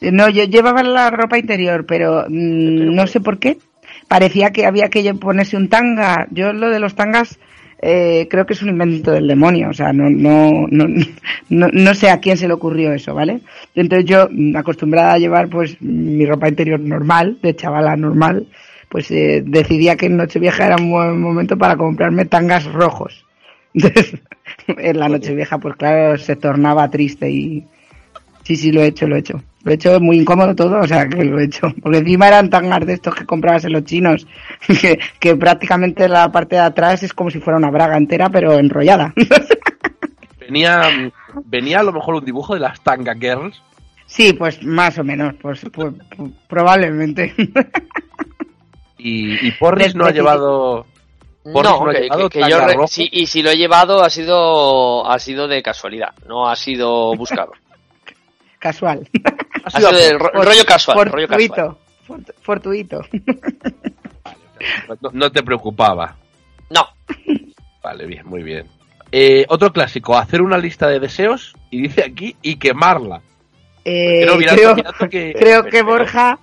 No, yo llevaba la ropa interior, pero mm, no sé por qué. Parecía que había que ponerse un tanga. Yo lo de los tangas eh, creo que es un invento del demonio. O sea, no, no, no, no, no sé a quién se le ocurrió eso, ¿vale? Entonces yo, mm, acostumbrada a llevar pues mi ropa interior normal, de chavala normal, pues eh, decidía que en Nochevieja era un buen momento para comprarme tangas rojos. Entonces, en la Nochevieja, pues claro, se tornaba triste y, Sí, sí, lo he hecho, lo he hecho. Lo he hecho muy incómodo todo, o sea, que lo he hecho. Porque encima eran tangas de estos que comprabas en los chinos, que, que prácticamente la parte de atrás es como si fuera una braga entera, pero enrollada. Venía, venía a lo mejor un dibujo de las Tanga Girls. Sí, pues más o menos, pues, pues, pues, probablemente. Y, y Porris no ha llevado. Porris No, no ha que, llevado que- que yo re- y si lo he llevado ha sido ha sido de casualidad, no ha sido buscado. Casual. Ha ha sido de rollo casual, rollo casual. Fortuito. Fort- Fortuito. no, no te preocupaba. No, Vale, bien, muy bien. Eh, otro clásico, hacer una lista de deseos y dice aquí y quemarla. Eh, mirad que- creo que pero- Borja,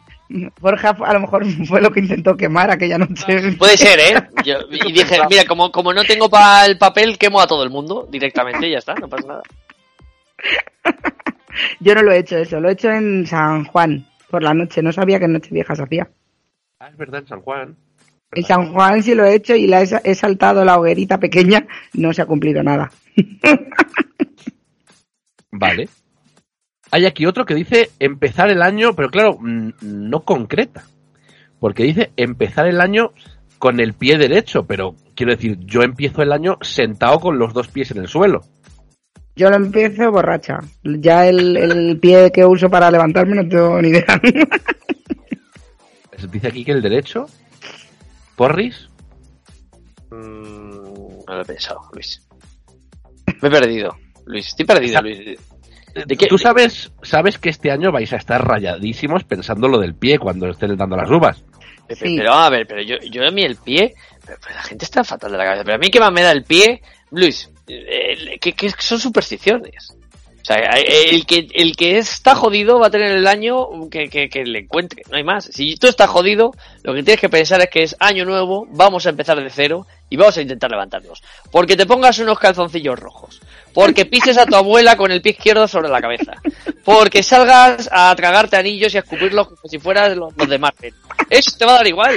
Borja a lo mejor fue lo que intentó quemar aquella noche. puede ser, ¿eh? Yo- y dije, mira, como, como no tengo para el papel, quemo a todo el mundo directamente y ya está, no pasa nada. Yo no lo he hecho eso, lo he hecho en San Juan por la noche, no sabía que en Nochevieja se hacía. Ah, es verdad, en San Juan. En San Juan sí lo he hecho y la he, he saltado la hoguerita pequeña, no se ha cumplido nada. Vale. Hay aquí otro que dice empezar el año, pero claro, mm, no concreta. Porque dice empezar el año con el pie derecho, pero quiero decir, yo empiezo el año sentado con los dos pies en el suelo. Yo lo empiezo borracha. Ya el, el pie que uso para levantarme no tengo ni idea. Dice aquí que el derecho. Porris. Mm, no lo he pensado, Luis. Me he perdido, Luis. Estoy perdido, Luis. ¿De qué? Tú sabes, sabes que este año vais a estar rayadísimos pensando lo del pie cuando estén dando las uvas. Sí. Pero a ver, pero yo, yo a mí el pie, pero, pero la gente está fatal de la cabeza. Pero a mí que más me da el pie, Luis, eh, que, que son supersticiones. O sea, eh, el que, el que está jodido va a tener el año que, que, que le encuentre, no hay más. Si tú estás jodido, lo que tienes que pensar es que es año nuevo, vamos a empezar de cero y vamos a intentar levantarnos. Porque te pongas unos calzoncillos rojos, porque pises a tu abuela con el pie izquierdo sobre la cabeza, porque salgas a tragarte anillos y a escupirlos como si fueras los, los de Marvel. Eso te va a dar igual.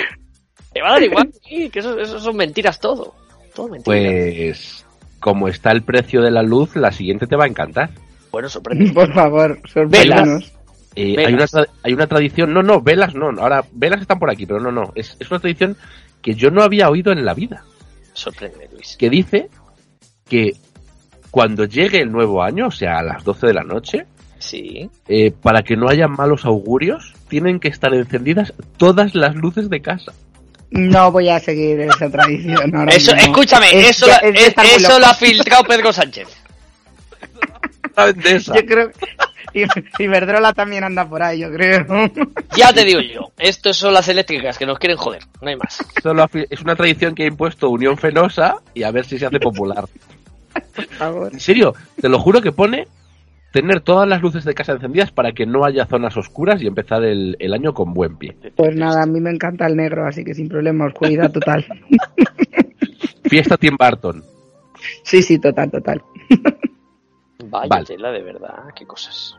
Te va a dar igual, sí, que eso, eso son mentiras todo. Todo mentira. Pues, como está el precio de la luz, la siguiente te va a encantar. Bueno, sorprende. Por favor, sorpréndanos. Eh, Velas. hay, una hay una tradición, no, no, velas no, ahora velas están por aquí, pero no, no, es, es una tradición que yo no había oído en la vida, Sorprende, Luis. que dice que cuando llegue el nuevo año, o sea, a las 12 de la noche, Sí. eh, para que no haya malos augurios, tienen que estar encendidas todas las luces de casa. No voy a seguir esa tradición ahora Eso, mismo. escúchame, Es- eso, la- es eso lo ha filtrado Pedro Sánchez. Yo creo y, Verdrola también anda por ahí, yo creo. Ya te digo yo, estos son las eléctricas que nos quieren joder, no hay más. Solo es una tradición que ha impuesto Unión Fenosa y a ver si se hace popular. Por favor. En serio, te lo juro que pone tener todas las luces de casa encendidas para que no haya zonas oscuras y empezar el, el año con buen pie. Pues nada, a mí me encanta el negro, así que sin problema, oscuridad total. Fiesta Tim Burton. Sí, sí, total, total. Vaya Vale. tela, de verdad, qué cosas.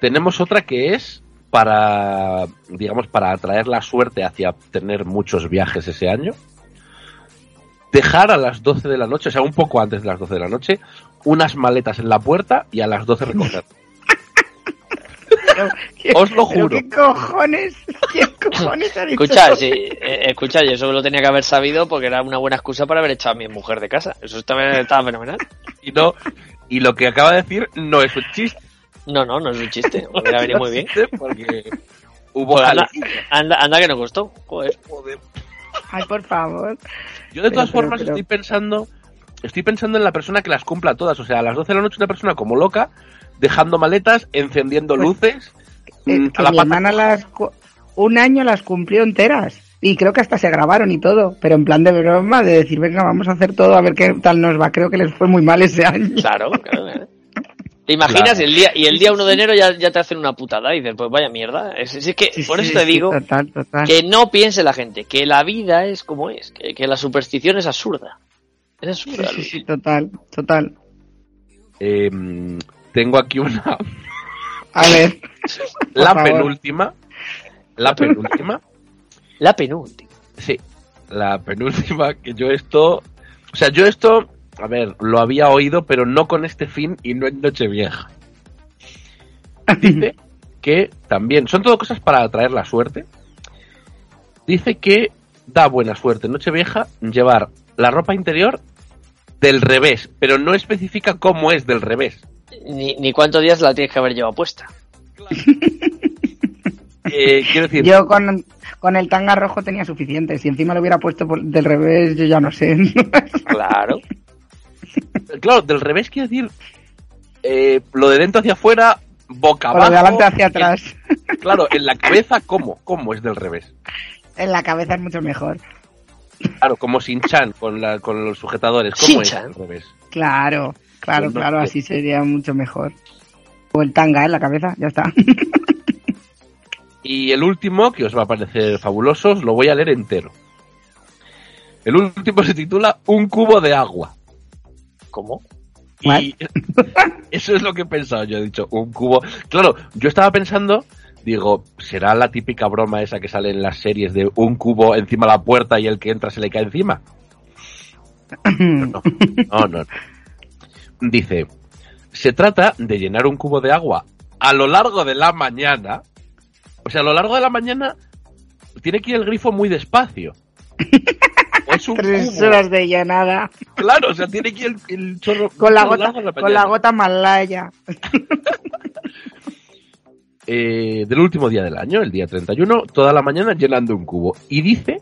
Tenemos otra que es para, digamos, para atraer la suerte hacia tener muchos viajes ese año. Dejar a las 12 de la noche, o sea, un poco antes de las 12 de la noche, unas maletas en la puerta y a las 12 recoger. pero, ¿qué- Os lo juro. ¿Qué cojones? ¿Qué cojones ha dicho Escucha, sí, eh, escucha, yo eso lo tenía que haber sabido porque era una buena excusa para haber echado a mi mujer de casa. Eso estaba, estaba fenomenal. Y, no, y lo que acaba de decir no es un chiste. No, no, no es un chiste. Me hubiera venido muy bien. Porque hubo Pues anda, anda, anda que no costó. Joder. Joder. Ay, por favor. Yo de Pero, todas pero, formas pero- estoy pensando estoy pensando en la persona que las cumpla todas. O sea, a las 12 de la noche una persona como loca, dejando maletas, encendiendo Pues, luces. Eh, mm, que a la mi hermana las cu- un año las cumplió enteras y creo que hasta se grabaron y todo, pero en plan de broma de decir, venga, vamos a hacer todo a ver qué tal nos va. Creo que les fue muy mal ese año. Claro, claro. ¿Te imaginas? Claro. El día, y el día 1 de enero ya, ya te hacen una putada y dices, pues vaya mierda. Es, es que, Sí, por sí, eso te sí, digo total, total. que no piense la gente, que la vida es como es, que, que la superstición es absurda. Es absurda. sí, sí, total, total. Eh, tengo aquí una. A ver, la favor. penúltima. La penúltima. La penúltima. Sí, la penúltima, que yo esto. O sea, yo esto. A ver, lo había oído, pero no con este fin y no en Nochevieja. Dice que también. Son todo cosas para atraer la suerte. Dice que da buena suerte en Nochevieja llevar la ropa interior del revés, pero no especifica cómo es del revés. Ni, ni cuántos días la tienes que haber llevado puesta. Eh, quiero decir, yo con, con el tanga rojo tenía suficiente. Si encima lo hubiera puesto por- del revés, yo ya no sé. Claro. claro, del revés quiero decir eh, lo de dentro hacia afuera, boca abajo. lo de adelante hacia atrás. en- claro, en la cabeza, ¿cómo? ¿Cómo es del revés? En la cabeza es mucho mejor. Claro, como Sin-Chan con, la, con los sujetadores, ¿cómo es del revés? Claro, claro, claro, así sería mucho mejor. O el tanga en la cabeza, ya está. Y el último, que os va a parecer fabuloso, os lo voy a leer entero. El último se titula Un cubo de agua. ¿Cómo? Y eso es lo que he pensado. Yo he dicho, un cubo. Claro, yo estaba pensando, digo, será la típica broma esa que sale en las series de un cubo encima de la puerta y el que entra se le cae encima. No, no, no. Dice, se trata de llenar un cubo de agua a lo largo de la mañana. O sea, a lo largo de la mañana tiene que ir el grifo muy despacio. O es un Tres cubo. horas de llenada. Claro, o sea, tiene que ir el, el chorro Con la gota, largo de la con la gota malaya. eh, del último día del año, el día 31, toda la mañana llenando un cubo. Y dice,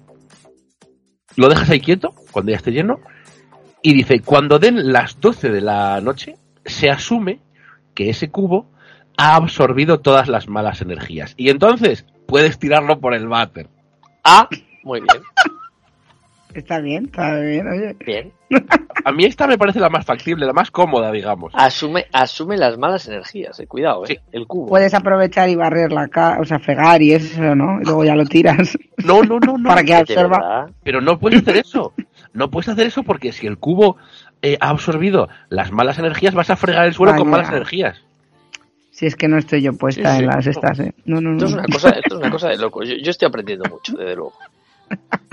lo dejas ahí quieto, cuando ya esté lleno, y dice, cuando den las 12 de la noche, se asume que ese cubo ha absorbido todas las malas energías. Y entonces puedes tirarlo por el váter. Ah, muy bien. Está bien, está bien, oye. Bien. A mí esta me parece la más factible, la más cómoda, digamos. Asume, asume las malas energías, eh. cuidado, eh. Sí. El cubo. Puedes aprovechar y barrer la casa, o sea, fregar y eso, ¿no? Y luego ya lo tiras. No, no, no, no. Para que absorba. Pero no puedes hacer eso. No puedes hacer eso porque si el cubo eh, ha absorbido las malas energías, vas a fregar el suelo con malas energías. Si es que no estoy yo puesta Sí, sí. en las estas, ¿eh? No, no, no. Esto es una cosa, esto es una cosa de loco. Yo, yo estoy aprendiendo mucho, desde luego.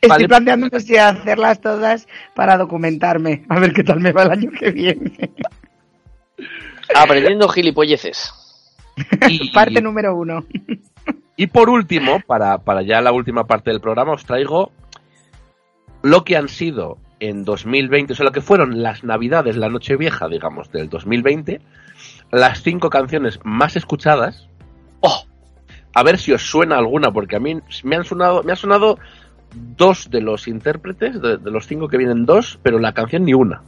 Estoy Vale. planteándome si hacerlas todas para documentarme. A ver qué tal me va el año que viene. Aprendiendo gilipolleces. Y, Parte número uno. y por último, para, para ya la última parte del programa, os traigo lo que han sido en 2020, o sea, lo que fueron las navidades, la noche vieja, digamos, del 2020, las cinco canciones más escuchadas. ¡Oh! A ver si os suena alguna, porque a mí me han sonado, me ha sonado dos de los intérpretes, de, de los cinco que vienen dos, pero la canción ni una.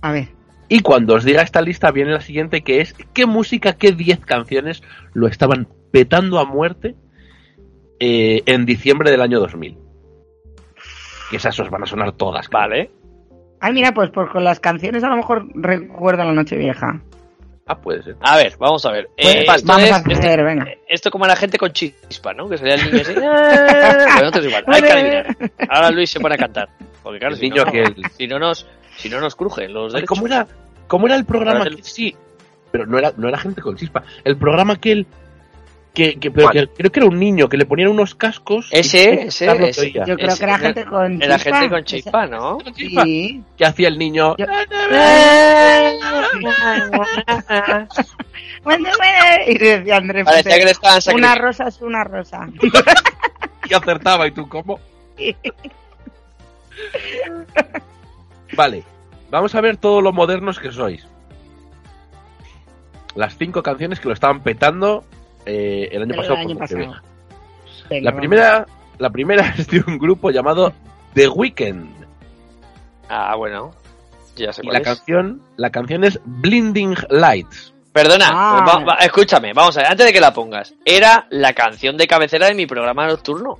A ver. Y cuando os diga esta lista viene la siguiente que es qué música, qué 10 canciones lo estaban petando a muerte eh, en diciembre del año 2000. Que esas os van a sonar todas. Vale. Ay, mira, pues, pues con las canciones a lo mejor recuerda la noche vieja. Ah, puede ser. A ver, vamos a ver. Pues, Eh, esto, vamos es, a hacer, esto, venga. esto como la gente con chispa, ¿no? Que salía el niño así. "Ah". Bueno, es igual. Hay que adivinar. Ahora Luis se pone a cantar. Porque claro, El si no, que- si no nos, si no nos crujen los Ay, derechos. ¿Cómo era, cómo era el programa? Ahora el- que- sí, pero no era, no era gente con chispa. El programa aquel que, que- pero que creo que era un niño que le ponían unos cascos. Ese, ese, ese. Yo creo Ese, que era era- gente con Era chispa. gente con chispa, ¿no? Sí. que hacía el niño. Yo- Y decía Andrés Parecía que le estaban una sacrificando. rosa es una rosa. y acertaba. ¿Y tú cómo? Vale, vamos a ver todo lo modernos que sois. Las cinco canciones que lo estaban petando eh, el año El pasado. año por lo que pasado. Venga, La vamos. primera, la primera es de un grupo llamado The Weeknd. Ah, bueno. Ya sé Y cuál la es. canción, la canción es Blinding Lights. Perdona, Ah. va- va- escúchame, vamos a ver, antes de que la pongas. Era la canción de cabecera de mi programa nocturno.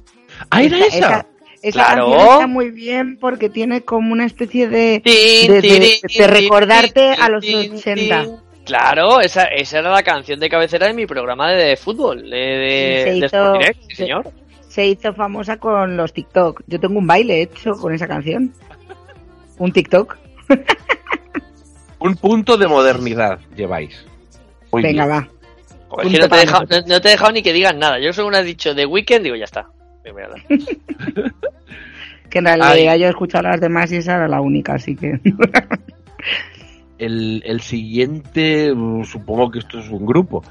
¡Ah, era esa! esa, esa Claro. canción está muy bien porque tiene como una especie de, de, de- de recordarte a los tin, 80. Claro, esa, esa era la canción de cabecera de mi programa de fútbol, de, de, Sí, se de hizo- Sport Direct, sí, se- señor. Se hizo famosa con los TikTok. Yo tengo un baile hecho con esa canción. Un TikTok. Un punto de modernidad lleváis. Muy Venga, bien. va. Joder, no te, he para dejado, nosotros. no, no te he dejado ni que digas nada. Yo según has dicho de Weekend, digo, ya está. A. Que en realidad Ay. yo he escuchado las demás y esa era la única, así que. El, el siguiente, uh, supongo que esto es un grupo.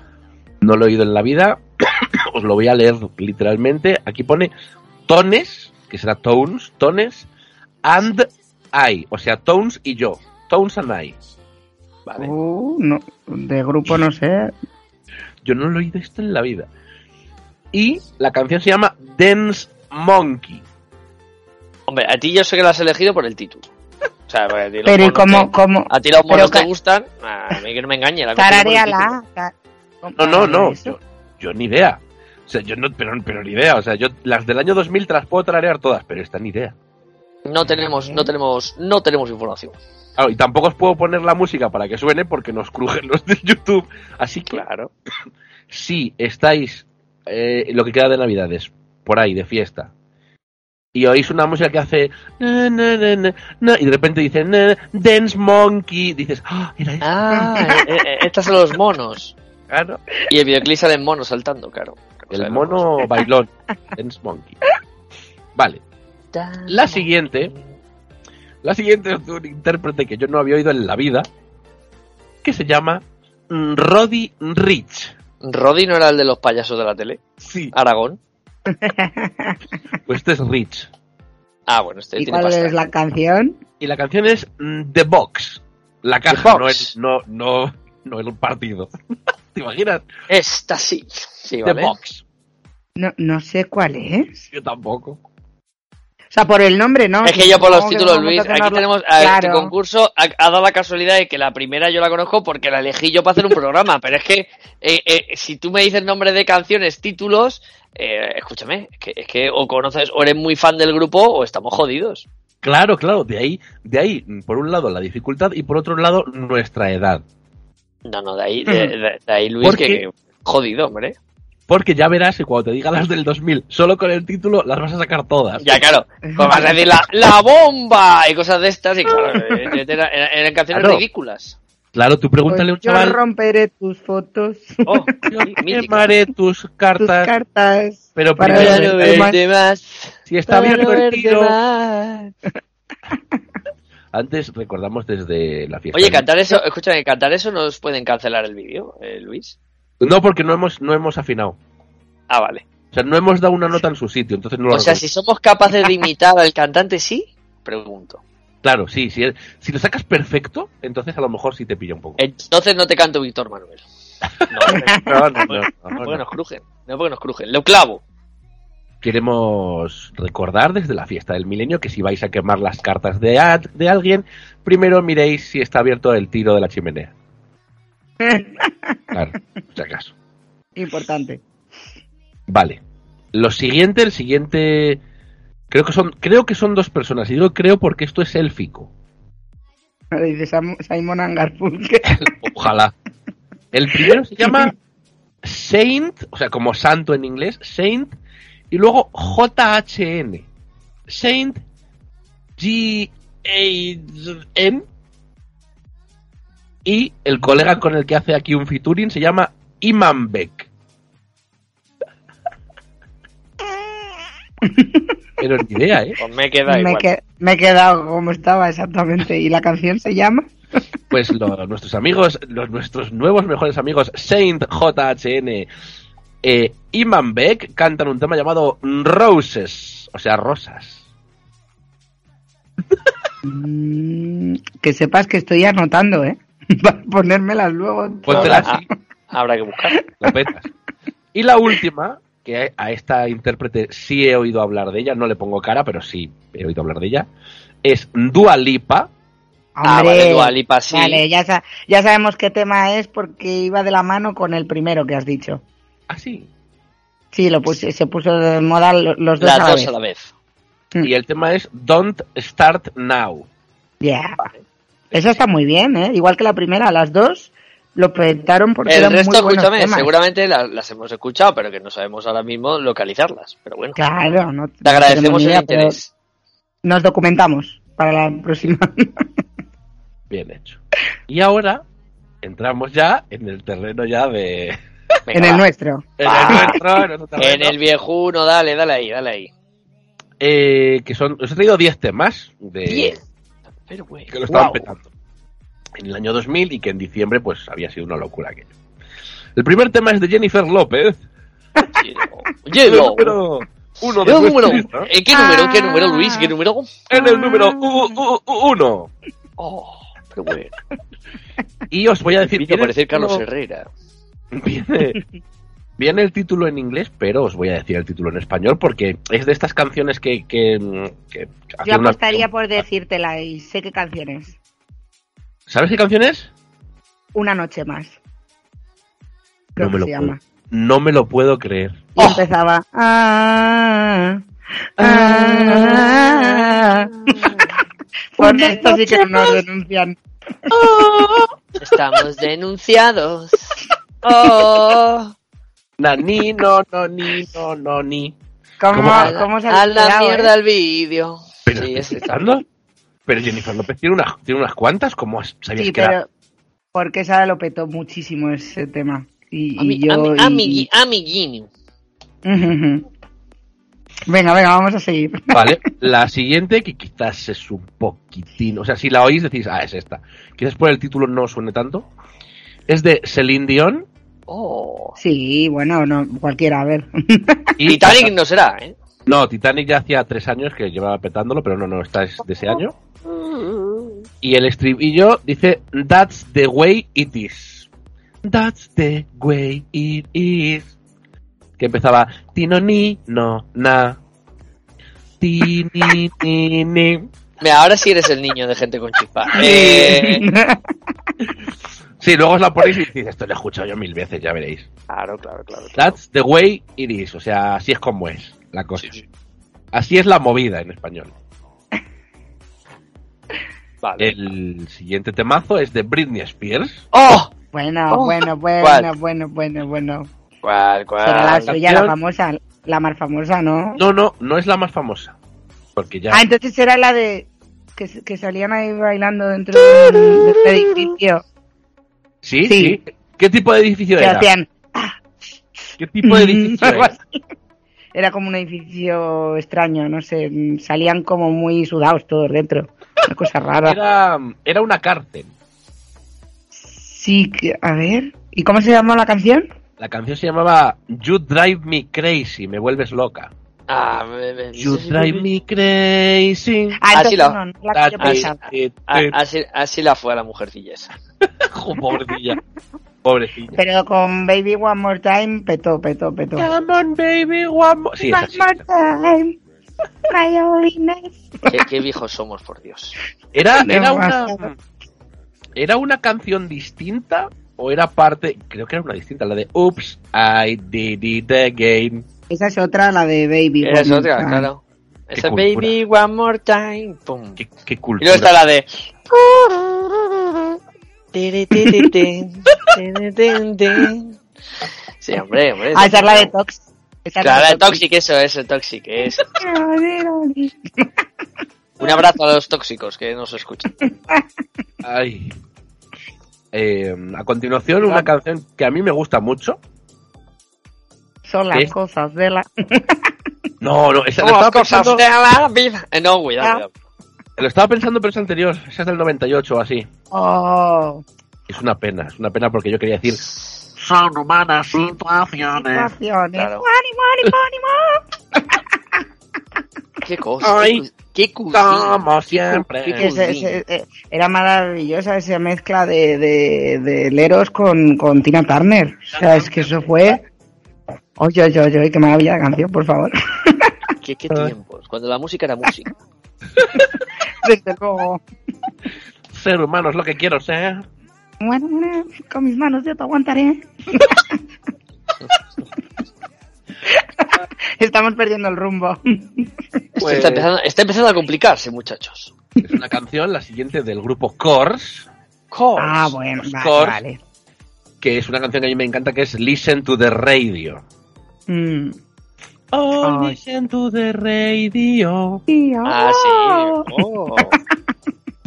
No lo he oído en la vida. Os lo voy a leer literalmente. Aquí pone Tones, que será Tones, Tones, and I. O sea, Tones y yo. Tones and I. Vale. Uh, no, de grupo no sé. Yo no lo he oído esto en la vida. Y la canción se llama Dance Monkey. Hombre, a ti yo sé que lo has elegido por el título. O sea, porque a ti los Pero ¿y monos cómo, te- cómo? A ti los Pero monos te gustan, a mí que no me engañe. La. Tarareala. ta- No, no, no. Yo, yo ni idea. O sea, yo no, pero, pero ni idea. O sea, yo las del año 2000 te las puedo tararear todas, pero esta ni idea. No tenemos, no tenemos, no tenemos información. Claro, y tampoco os puedo poner la música para que suene porque nos crujen los de YouTube. Así que Claro. si estáis eh, lo que queda de Navidades por ahí de fiesta y oís una música que hace na, na, na, na, na, y de repente dice na, Dance Monkey, dices, ah, era eso. Ah, eh, eh, estos son los monos. Claro. Y el videoclip sale en monos saltando, claro. El no- mono bailón. Dance Monkey. Vale. La siguiente. La siguiente es de un intérprete que yo no había oído en la vida, que se llama mm, Roddy Rich. Roddy no era el de los payasos de la tele. Sí. Aragón. Pues este es Rich. Ah, bueno, este ¿Y tiene cuál pasta. es la canción? Y la canción es mm, The Box. La caja, no el, no, no, no el partido. ¿Te imaginas? Esta sí. Sí, The vale. Box. No, no sé cuál es. Yo tampoco. O sea, por el nombre, ¿no? Es que yo por los títulos, Luis, aquí tenemos a este concurso, ha, ha dado la casualidad de que la primera yo la conozco porque la elegí yo para hacer un programa, pero es que eh, eh, si tú me dices nombre de canciones, títulos, eh, escúchame, es que, es que o conoces o eres muy fan del grupo o estamos jodidos. Claro, claro, de ahí, de ahí, por un lado la dificultad y por otro lado nuestra edad. No, no, de ahí, de, de- de ahí Luis, ¿Por que, jodido, hombre. Porque ya verás que cuando te diga las del 2000, solo con el título las vas a sacar todas. Ya, claro, pues vas a decir la, la bomba y cosas de estas, y claro, eh, eran, eran canciones Claro. ridículas. Claro, tú pregúntale a un Pues yo chaval, romperé tus fotos, Oh, yo quemaré tus tus cartas, pero para primero, ver no verte más. si está Para abierto no el verte tiro... más. Antes recordamos desde la fiesta. Oye, cantar eso, escúchame, cantar eso nos pueden cancelar el vídeo, eh, Luis. No, porque no hemos, no hemos afinado. Ah, vale. O sea, no hemos dado una nota en su sitio, entonces no lo O sea, si somos capaces de imitar al cantante, sí, pregunto. Claro, sí, si, si lo sacas perfecto, entonces a lo mejor sí te pilla un poco. Entonces no te canto Víctor Manuel. No, no, no, no, No no. porque nos crujen. No porque nos crujen. Lo clavo. Queremos recordar desde la fiesta del milenio que si vais a quemar las cartas de, ad- de alguien, primero miréis si está abierto el tiro de la chimenea. Claro, si acaso. Importante. Vale. Lo siguiente, el siguiente. Creo que son, creo que son dos personas. Y digo creo porque esto es élfico. Dice Simon Garfunkel. Ojalá. El primero se llama Saint, o sea, como santo en inglés, Saint, y luego JHN. Saint G-A-N. Y el colega con el que hace aquí un featuring se llama Imam Beck. Pero ni idea, ¿eh? Pues me queda Me, igual. que- me he quedado como estaba exactamente. ¿Y la canción se llama? Pues lo- nuestros amigos, los, nuestros nuevos mejores amigos Saint JHN eh, Iman Beck cantan un tema llamado Roses, o sea, rosas. Mm, que sepas que estoy anotando, ¿eh? Para ponérmelas luego. Póntela todas. así, Habrá que buscar. la petas. Y la última, que a esta intérprete sí he oído hablar de ella, no le pongo cara, pero sí he oído hablar de ella, es Dua Lipa. Ah, Hombre, vale, Dua Lipa, sí. Vale, ya, sa- ya sabemos qué tema es porque iba de la mano con el primero que has dicho. Ah, sí. Sí, lo puse, se puso de moda lo- los dos Las a la dos vez. a la vez. Mm. Y el tema es Don't Start Now. Yeah. Eso está muy bien, ¿eh? Igual que la primera, las dos lo petaron porque El eran resto, muy buenos escúchame, temas. seguramente la- las hemos escuchado, pero que no sabemos ahora mismo localizarlas. Pero bueno, Claro, no te agradecemos el interés. Nos documentamos para la próxima. Bien hecho. Y ahora entramos ya en el terreno ya de... Venga, en el va. nuestro. En Va. el nuestro, en nuestro En terreno. el viejuno, dale, dale ahí, dale ahí. Eh, que son, os he traído 10 temas de, Diez. Pero bueno. que lo estaban Guau. petando en el año 2000 y que en diciembre pues había sido una locura aquello. El primer tema es de Jennifer López, Oye, el lo- número uno el de número. ¿En qué número? ¿Qué número, Ah. Luis? ¿Qué número? En el número u- u- u- uno. Oh, pero bueno. Y os voy a decir... Viene el parecer Carlos título- Herrera. Viene, viene el título en inglés, pero os voy a decir el título en español porque es de estas canciones que... que, que Yo hacían una- apostaría por decírtela y sé qué canción es. ¿Sabes qué canción es? Una noche más. Creo No me que lo se puedo. llama. No me lo puedo creer. Y Oh. empezaba. "Ah, ah". Por esto sí que nos denuncian. Estamos denunciados. Oh, Na, ni, no, no, ni, no, no, ni. ¿Cómo, ¿Cómo? cómo se ha a la mierda eh? el vídeo. Pero Sí, flipando. bien. Pero Jennifer López tiene unas, tiene unas cuantas, ¿cómo has- sabías Sí, que era? pero porque esa lo petó muchísimo ese tema. Y, y Ami- yo. ami- y-. Venga, venga, vamos a seguir. Vale, la siguiente, que quizás es un poquitín, o sea, si la oís decís, ah, es esta. Quizás por el título no suene tanto. Es de Celine Dion Oh. Sí, bueno, no, cualquiera, a ver. y Titanic no será, ¿eh? No, Titanic ya hacía tres años que llevaba petándolo, pero no, no, esta es de ese año. Y el estribillo dice, That's the way it is. That's the way it is. Que empezaba, Tino ni, no, na. Ti, ni, ni, ni. Mira, ahora sí eres el niño de gente con chispa. Eh, Sí, luego os la ponéis y decís, esto lo he escuchado yo mil veces, ya veréis. claro, claro, claro. claro. That's the way it is. O sea, así es como es la cosa. Sí, sí. Así es la movida en español. Vale. El siguiente temazo es de Britney Spears. ¡Oh! bueno, Oh, bueno, bueno, ¿cuál? bueno, bueno, bueno. ¿Cuál, cuál? Será la suya, la famosa, la más famosa, ¿no? No, no, no es la más famosa. Porque ya. Ah, entonces era la de que, que salían ahí bailando dentro de un, de un edificio. ¿Sí? sí. sí, ¿Qué tipo de edificio Que era? hacían. ¿Qué tipo de edificio era? Era como un edificio extraño, no sé. Salían como muy sudados todos dentro. Una cosa rara. Era, era una cárcel. Sí, que- a ver. ¿Y cómo se llama la canción? La canción se llamaba You Drive Me Crazy, me vuelves loca. Ah, me- me- You Drive Me Crazy. Ah, Así la- no, no así- la fue a la mujercilla esa. Pobrecilla. Pobrecilla. Pero con Baby One More Time, petó, petó, petó. Come on, baby, one more. Sí, One more time, my holiness. ¿Qué, qué viejos somos, por Dios. Era, era una. ¿Era una canción distinta? ¿O era parte.? Creo que era una distinta, la de Oops, I did it again. Esa es otra, la de Baby Esa es One otra, More Time. claro. Esa cultura. baby one more time. Pum. Qué, qué Y cultura. luego está la de. Sí, hombre, hombre. Ah, esa es la de Tox. Es Claro, la Toxic, eso, eso, Toxic, eso. Un abrazo a los tóxicos que nos escuchan. Ay. Eh, a continuación, una canción que a mí me gusta mucho. Son las ¿Qué? cosas de la... No, no, esa, Como estaba cosas pensando, de la vida. Eh, no, cuidado, Ah. cuidado. lo estaba pensando, pero es anterior. Esa es del 98 o así. Oh, Es una pena, es una pena porque yo quería decir. Son humanas situaciones. situaciones. Claro. Ánimo, ánimo, ánimo. Qué cosa. Ay, qué, qué cusi- Como qué siempre. cu- Ese- ese- eh, era maravillosa esa mezcla de, de, de Leros con, con Tina Turner. O sea, es que eso fue. Oye, oye, oye, qué maravilla de canción, por favor. qué, qué tiempos. Cuando la música era música. Desde luego. Ser humano es lo que quiero ser. Bueno, bueno, con mis manos yo te aguantaré. Estamos perdiendo el rumbo. Pues- está, empezando, está empezando a complicarse, muchachos. Es una canción, la siguiente del grupo Course, Course. Ah, bueno, vale, Cors. vale. que es una canción que a mí me encanta, que es Listen to the Radio. Mm. Oh, Ay. listen to the radio. Ah, Oh. sí. Oh.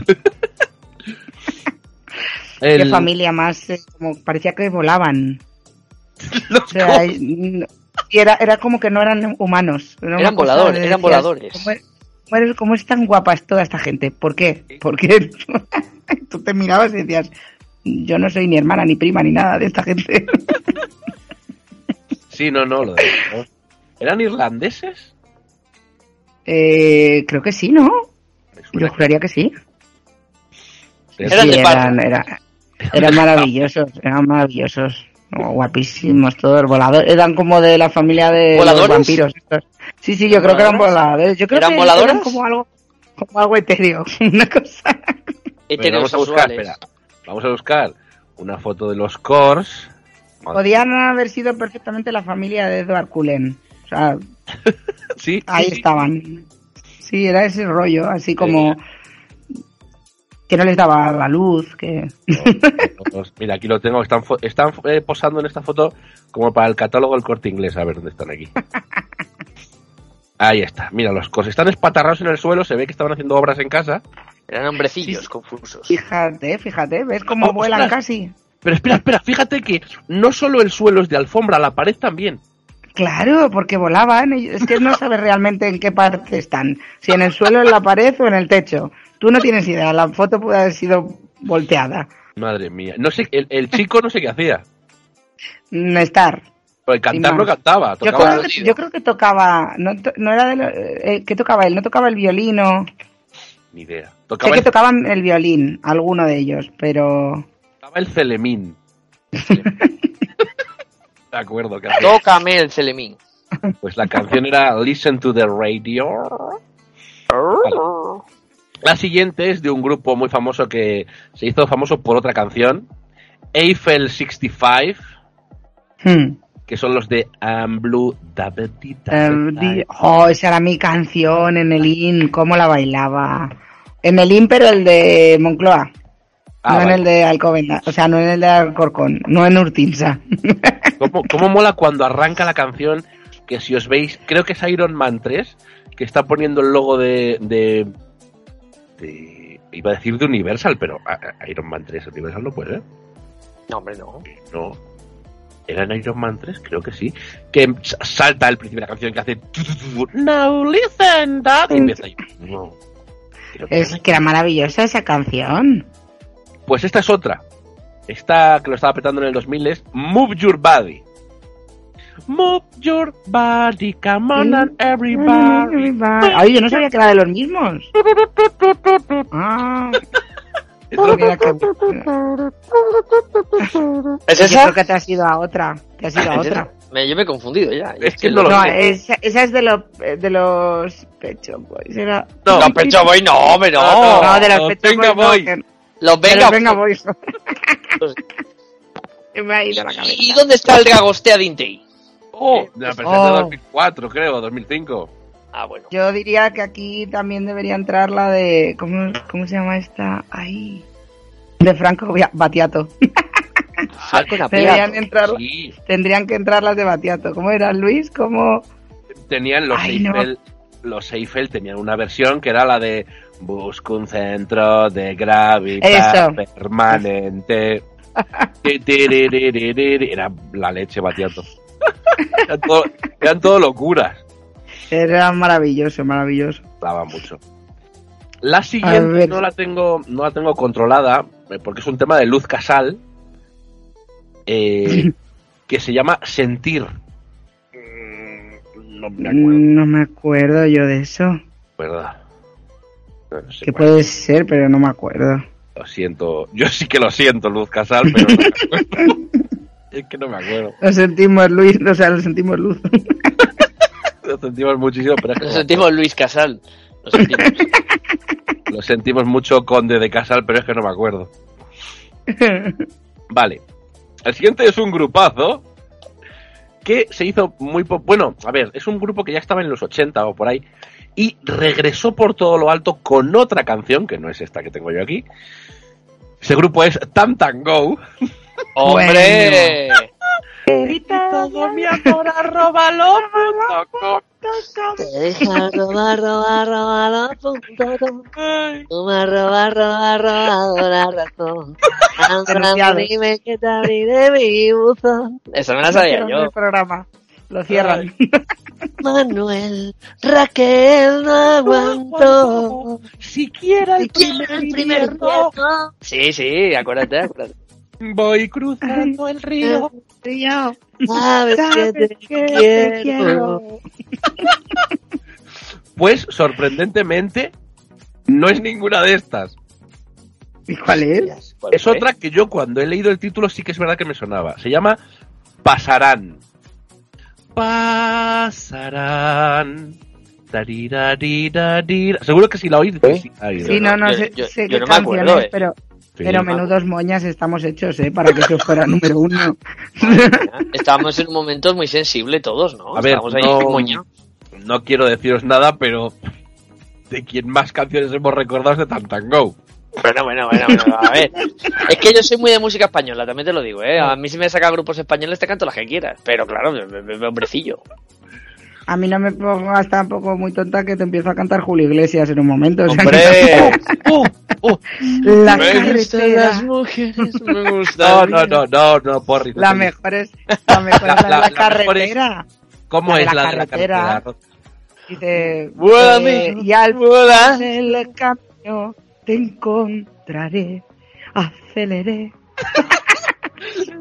Qué El- familia más, eh, como parecía que volaban. O sea, y- era, era como que no eran humanos. Era Eran voladores, eran voladores. ¿Cómo es, cómo es- cómo es tan guapas toda esta gente? ¿Por qué? Porque tú te mirabas y decías, yo no soy ni hermana, ni prima, ni nada de esta gente. Sí, no, no, lo de ¿no? ¿Eran irlandeses? Eh, creo que sí, ¿no? Yo juraría que sí. Eran Sí, de eran, era- eran maravillosos, eran maravillosos. Oh, guapísimos todos, voladores. Eran como de la familia de vampiros. estos. Sí, sí, yo creo que eran voladores. Yo creo ¿Eran que voladores? eran como algo, como algo etéreo, una cosa. Bueno, vamos a buscar, espera. Vamos a buscar una foto de los Course. Podían haber sido perfectamente la familia de Edward Cullen. O sea, Sí, ahí sí, estaban. Sí, era ese rollo, así como que no les daba la luz, que Mira, aquí lo tengo. Están, fo- están eh, posando en esta foto como para el catálogo del corte inglés. A ver dónde están aquí. Ahí está. Mira, los cos están espatarrados en el suelo. Se ve que estaban haciendo obras en casa. Eran hombrecillos Sí, confusos. fíjate, fíjate, ¿ves cómo Oh, vuelan ostras. casi? Pero espera, espera. Fíjate que no solo el suelo es de alfombra, la pared también. Claro, porque volaban. ellos- Es que no sabes realmente en qué parte están. Si en el suelo, en la pared o en el techo. Tú no tienes idea. La foto puede haber sido volteada. Madre mía. No sé, el, el chico no sé qué hacía. No estar. Porque cantar Sin no más. cantaba. Yo creo, que, yo creo que tocaba. No, to- no era de lo- eh, ¿Qué tocaba él? No tocaba el violino. Ni idea. Sé Tocaba, que el, tocaban el violín, alguno de ellos, pero. tocaba el celemín. De acuerdo. que. Tócame el celemín. Pues la canción era Listen to the Radio. La siguiente es de un grupo muy famoso que se hizo famoso por otra canción, Eiffel 65, Hmm. que son los de I'm Blue di- oh, esa era mi canción en el IN, cómo la bailaba. En el IN, pero el de Moncloa. Ah, no en el de Alcobendas, o sea, no en el de Alcorcón, no en Urtinsa. ¿Cómo, cómo mola cuando arranca la canción? Que si os veis, creo que es Iron Man 3, que está poniendo el logo de. de, de- iba a decir de Universal, pero Iron Man 3, Universal no puede. No, hombre, no. No. ¿Era en Iron Man 3? Creo que sí. Que salta al principio de la canción que hace. Now listen, dad. Y empieza ahí. No. Que es era- que era maravillosa esa canción. Pues esta es otra. Esta que lo estaba petando en el 2000 es Move Your Body. Move Your Body, come on and everybody. Ay, yo no sabía que era de los mismos. Ah, ¿Es Yo esa? creo que te has ido a otra. Te has ido a ¿Es otra. Me- yo me he confundido ya. Es que no lo No, sé. esa, esa es de los de los Pecho Boys. Era... No, Los Pecho Boys, no, hombre, no. No, No, de los los Pecho Venga Boys. Boys. no, Los Venga, Venga Boys. Me ha ido la cabeza. ¿Y dónde está el Dragostea Dintei? Oh, la versión Oh. de 2004, creo, 2005. Ah, bueno. Yo diría que aquí también debería entrar la de. ¿Cómo, cómo se llama esta? Ahí. De Franco Batiato. Apiato. entrar. Sí, Tendrían que entrar las de Batiato. ¿Cómo era Luis? ¿Cómo.? tenían los Ay, no. Eiffel. Los Eiffel tenían una versión que era la de Busco un centro de gravedad Eso. permanente. Era la leche batiato. Eran, todo, eran todo locuras. Era maravilloso, maravilloso. Daba mucho. La siguiente no la tengo, no la tengo controlada, eh, porque es un tema de Luz Casal, eh, que se llama Sentir. Mm, No me acuerdo, No me acuerdo yo de eso. ¿verdad? No sé Que puede ser, pero no me acuerdo. Lo siento, yo sí que lo siento, Luz Casal, pero no me acuerdo. es que no me acuerdo. Lo sentimos, Luis, o sea, lo sentimos, Luz. Lo sentimos muchísimo, pero es que me sentimos Luis Casal. Nos sentimos. Lo sentimos mucho, Conde de Casal, pero es que no me acuerdo. Vale. El siguiente es un grupazo que se hizo muy... po- Bueno, a ver, es un grupo que ya estaba en los 80 o por ahí y regresó por todo lo alto con otra canción, que no es esta que tengo yo aquí. Ese grupo es Tam Tam Go. ¡Hombre! Todo mi amor arroba lo. Te deja robar, robar, robar, punto com. Tú me has robado, robado, robado la razón. Denunciado. Dime que te abriré mi buzón. Esa me la sabía yo. El programa. Lo cierran. Manuel, Raquel no aguantó. Siquiera el Siquiera el primer beso. Sí, sí, acuérdate, acuérdate. Voy cruzando el río. Sabes que te quiero. Pues, sorprendentemente, no es ninguna de estas. ¿Y cuál es? ¿Cuál Es otra que yo cuando he leído el título sí que es verdad que me sonaba. Se llama Pasarán. Pasarán. Seguro que si la oís, ¿Eh? sí, no, no Yo- sé, yo- sé yo qué no me acuerdo, eh. pero. Pero menudos moñas estamos hechos, ¿eh? Para que eso fuera número uno. Estábamos en un momento muy sensible todos, ¿no? A ver, Estábamos ahí no, moñados. no quiero deciros nada, pero de quien más canciones hemos recordado es de Tam Tam Go. Bueno, bueno, bueno, bueno, a ver. Es que yo soy muy de música española, también te lo digo, ¿eh? A mí si me saca grupos españoles te canto las que quieras. Pero claro, me, me- me- hombrecillo. A mí no me pongas tampoco muy tonta que te empiezo a cantar Julio Iglesias en un momento. o sea, ¡Hombre! ¡Uh! ¡Uh! La carretera. las mujeres, me No, gustan... no, no, no, no, porri. no La mejor es la, mejor es la, de La- la la mejor es- carretera. ¿Cómo es la la de la carretera. carretera? Dice, Vuela, eh, amigo, y al vuela. final del camino te encontraré, aceleré.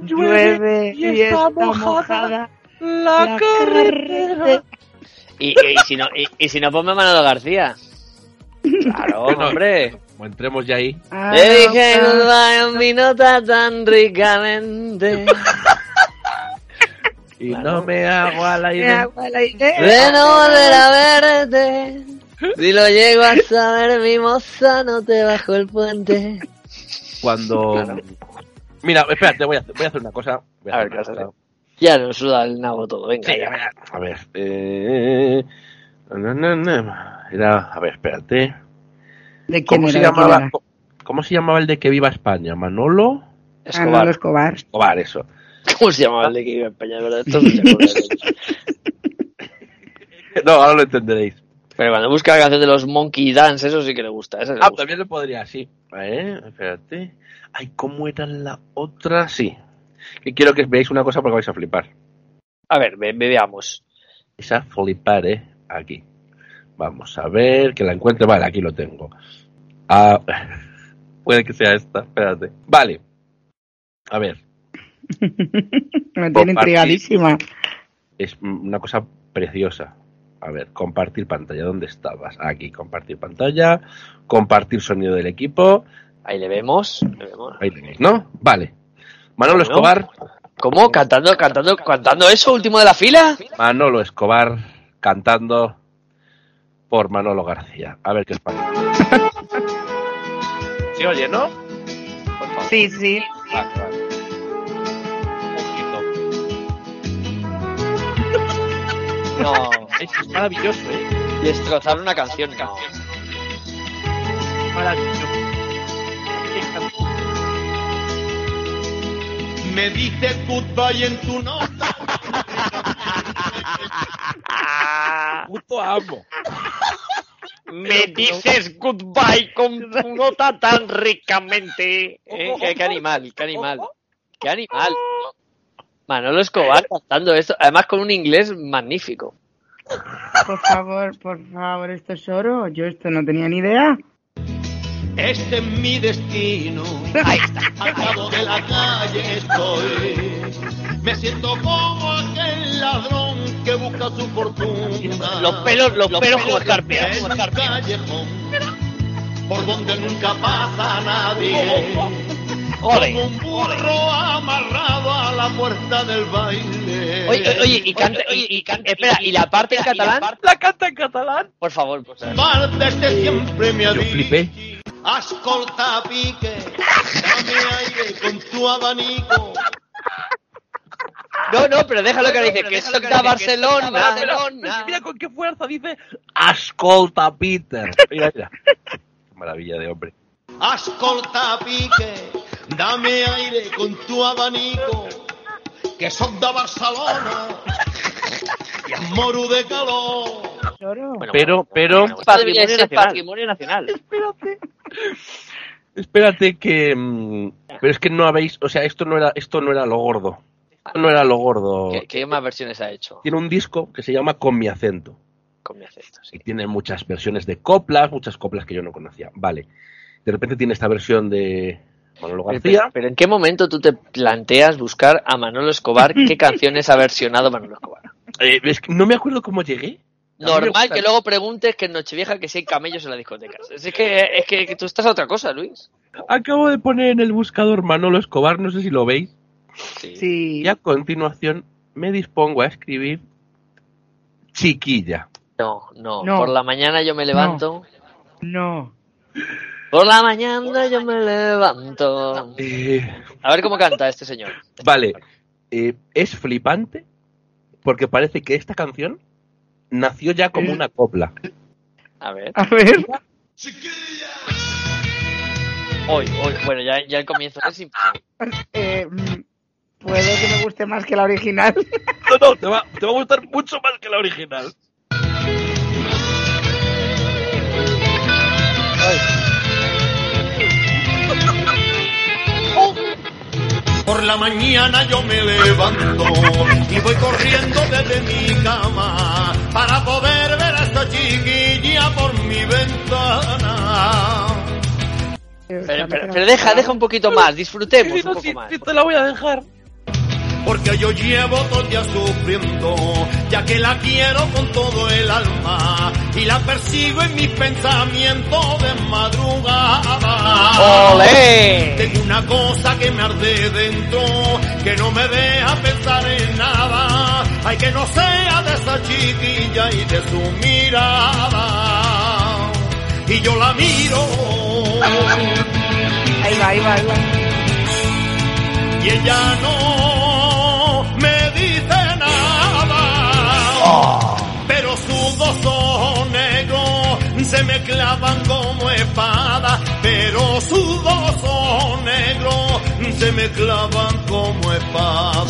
Llueve y está mojada la carretera. Y, y si no, y, y si no, ponme Manolo García. Claro, Bueno, hombre. Como entremos ya ahí. Ah, Le dije no, en mi nota tan ricamente. Y Claro. no me hago a la me idea. hago la idea. De no volver a verte. Si lo llego a saber, mi moza, no te bajo el puente. Cuando. Claro. Mira, espérate, voy a, hacer- voy a hacer una cosa. Voy A ver, hacer ¿qué una a cosa. Ya nos suda el nabo todo, venga. Sí, ya. a ver, a ver. eh, na, na, na. Era, a ver, espérate. ¿De quién ¿Cómo era? se ¿De quién llamaba? era? ¿Cómo se llamaba el de que viva España? Manolo Escobar. Manolo Escobar. Escobar, eso. ¿Cómo se llamaba el de que iba a España? no se acuerda de eso. No, ahora lo entenderéis. Pero cuando busca la canción de los Monkey Dance, eso sí que le gusta. Esa Ah, gusta. también le podría, sí. Eh, espérate. Ay, ¿cómo era la otra? Sí. Que quiero que veáis una cosa porque vais a flipar. A ver, ve- ve- veamos. Vais a flipar, ¿eh? Aquí. Vamos a ver, que la encuentre. Vale, aquí lo tengo. Ah, puede que sea esta, espérate. Vale. A ver, Me tiene intrigadísima. es una cosa preciosa. A ver, compartir pantalla. ¿Dónde estabas? Aquí, compartir pantalla. Compartir sonido del equipo. Ahí le vemos. le vemos. Ahí tenéis, ¿no? Vale. Manolo. Escobar. ¿Cómo? ¿Cantando, cantando, cantando eso, último de la fila? Manolo Escobar cantando por Manolo García. A ver qué os parece. ¿Se oye, no? Por favor. Sí, sí. Vale, vale. Un poquito. No, Es es maravilloso, ¿eh? destrozar una canción, no. Maravilloso. Me dices goodbye en tu nota. Puto amo. Me dices goodbye con tu nota tan ricamente. ¿Eh? ¿Qué, qué animal, qué animal. Qué animal. Manolo Escobar cantando esto, además con un inglés magnífico. Por favor, por favor, esto es oro. Yo esto no tenía ni idea. Este es mi destino. Al lado de la calle estoy. Me siento como aquel ladrón que busca su fortuna. Los pelos, los, pelos como En escarpias. un callejón por donde nunca pasa nadie. Ole. Como un burro amarrado a la puerta del baile. Oye, oye, y canta, y, y canta, espera, ¿y la parte en catalán? ¿La canta en catalán? Por favor, pues, eh. Parte siempre me ha Yo dicho, flipé. Ascolta, pique, dame aire con tu abanico. No, no, pero déjalo que dice, que soc de Barcelona. Mira, mira con qué fuerza dice Ascolta, Peter. Mira, mira. Qué maravilla de hombre. Ascolta, pique, dame aire con tu abanico. Que soc de Barcelona y em moro de calor. Bueno, Pero, bueno, pero, ser patrimonio nacional. espérate. Espérate que. mm, Pero es que no habéis. O sea, esto no era, esto no era lo gordo. Esto no era lo gordo. ¿Qué, qué más versiones ha hecho Tiene un disco que se llama Con mi acento. con mi acento? Y Sí. tiene muchas versiones de coplas, muchas coplas que yo no conocía. Vale. De repente tiene esta versión de Manolo Pero, García. pero ¿en qué momento tú te planteas buscar a Manolo Escobar? ¿Qué canciones ha versionado Manolo Escobar? Eh, es que no me acuerdo cómo llegué. Normal que luego preguntes que en Nochevieja que si hay camellos en las discotecas. Es que, es que, que tú estás a otra cosa, Luis. Acabo de poner en el buscador Manolo Escobar, no sé si lo veis. Sí. Sí. Y a continuación me dispongo a escribir chiquilla. No, no, No. Por la mañana yo me levanto. No. Por la mañana yo me levanto. Eh, A ver cómo canta este señor. vale, eh, es flipante porque parece que esta canción nació ya como una copla. A ver. A ver. Hoy, hoy. Bueno, ya, ya el comienzo es imposible. Eh, puede que me guste más que la original. No, no, te va, te va a gustar mucho más que la original. Por la mañana yo me levanto y voy corriendo desde mi cama para poder ver a esta chiquilla por mi ventana. Pero, pero, pero deja, deja un poquito más. Disfrutemos Sí, un poco sí, más. sí, te la voy a dejar. Porque yo llevo todo el día sufriendo, ya que la quiero con todo el alma y la persigo en mis pensamientos de madrugada. ¡Olé! Tengo una cosa que me arde dentro, que no me deja pensar en nada. Hay que no sea de esa chiquilla y de su mirada. Y yo la miro Ahí va, ahí va, ahí va. y ella no me dice nada. Pero sus dos ojos negros se me clavan como espada. Pero sus dos ojos se me clavan como espada.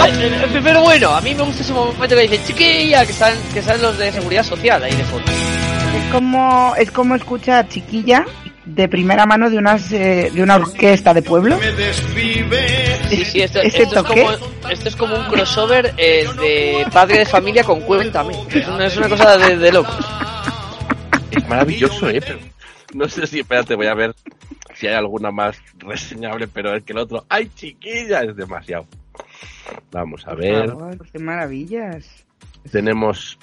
Ay, eh, eh, Pero bueno, a mí me gusta ese momento que dice chiquilla, que están, que salen los de seguridad social ahí de fondo. Es como, es como escuchar Chiquilla de primera mano de, unas, eh, de una orquesta de pueblo. Sí, sí, esto, ¿Ese esto es, como, esto es como un crossover eh, de padre de familia con Cuéntame. Es una, es una cosa de, de locos. Es maravilloso, ¿eh? Pero no sé si, espérate, voy a ver si hay alguna más reseñable, pero es que el otro, ¡ay, chiquilla! Es demasiado. Vamos a Por ver. favor, qué maravillas. Tenemos.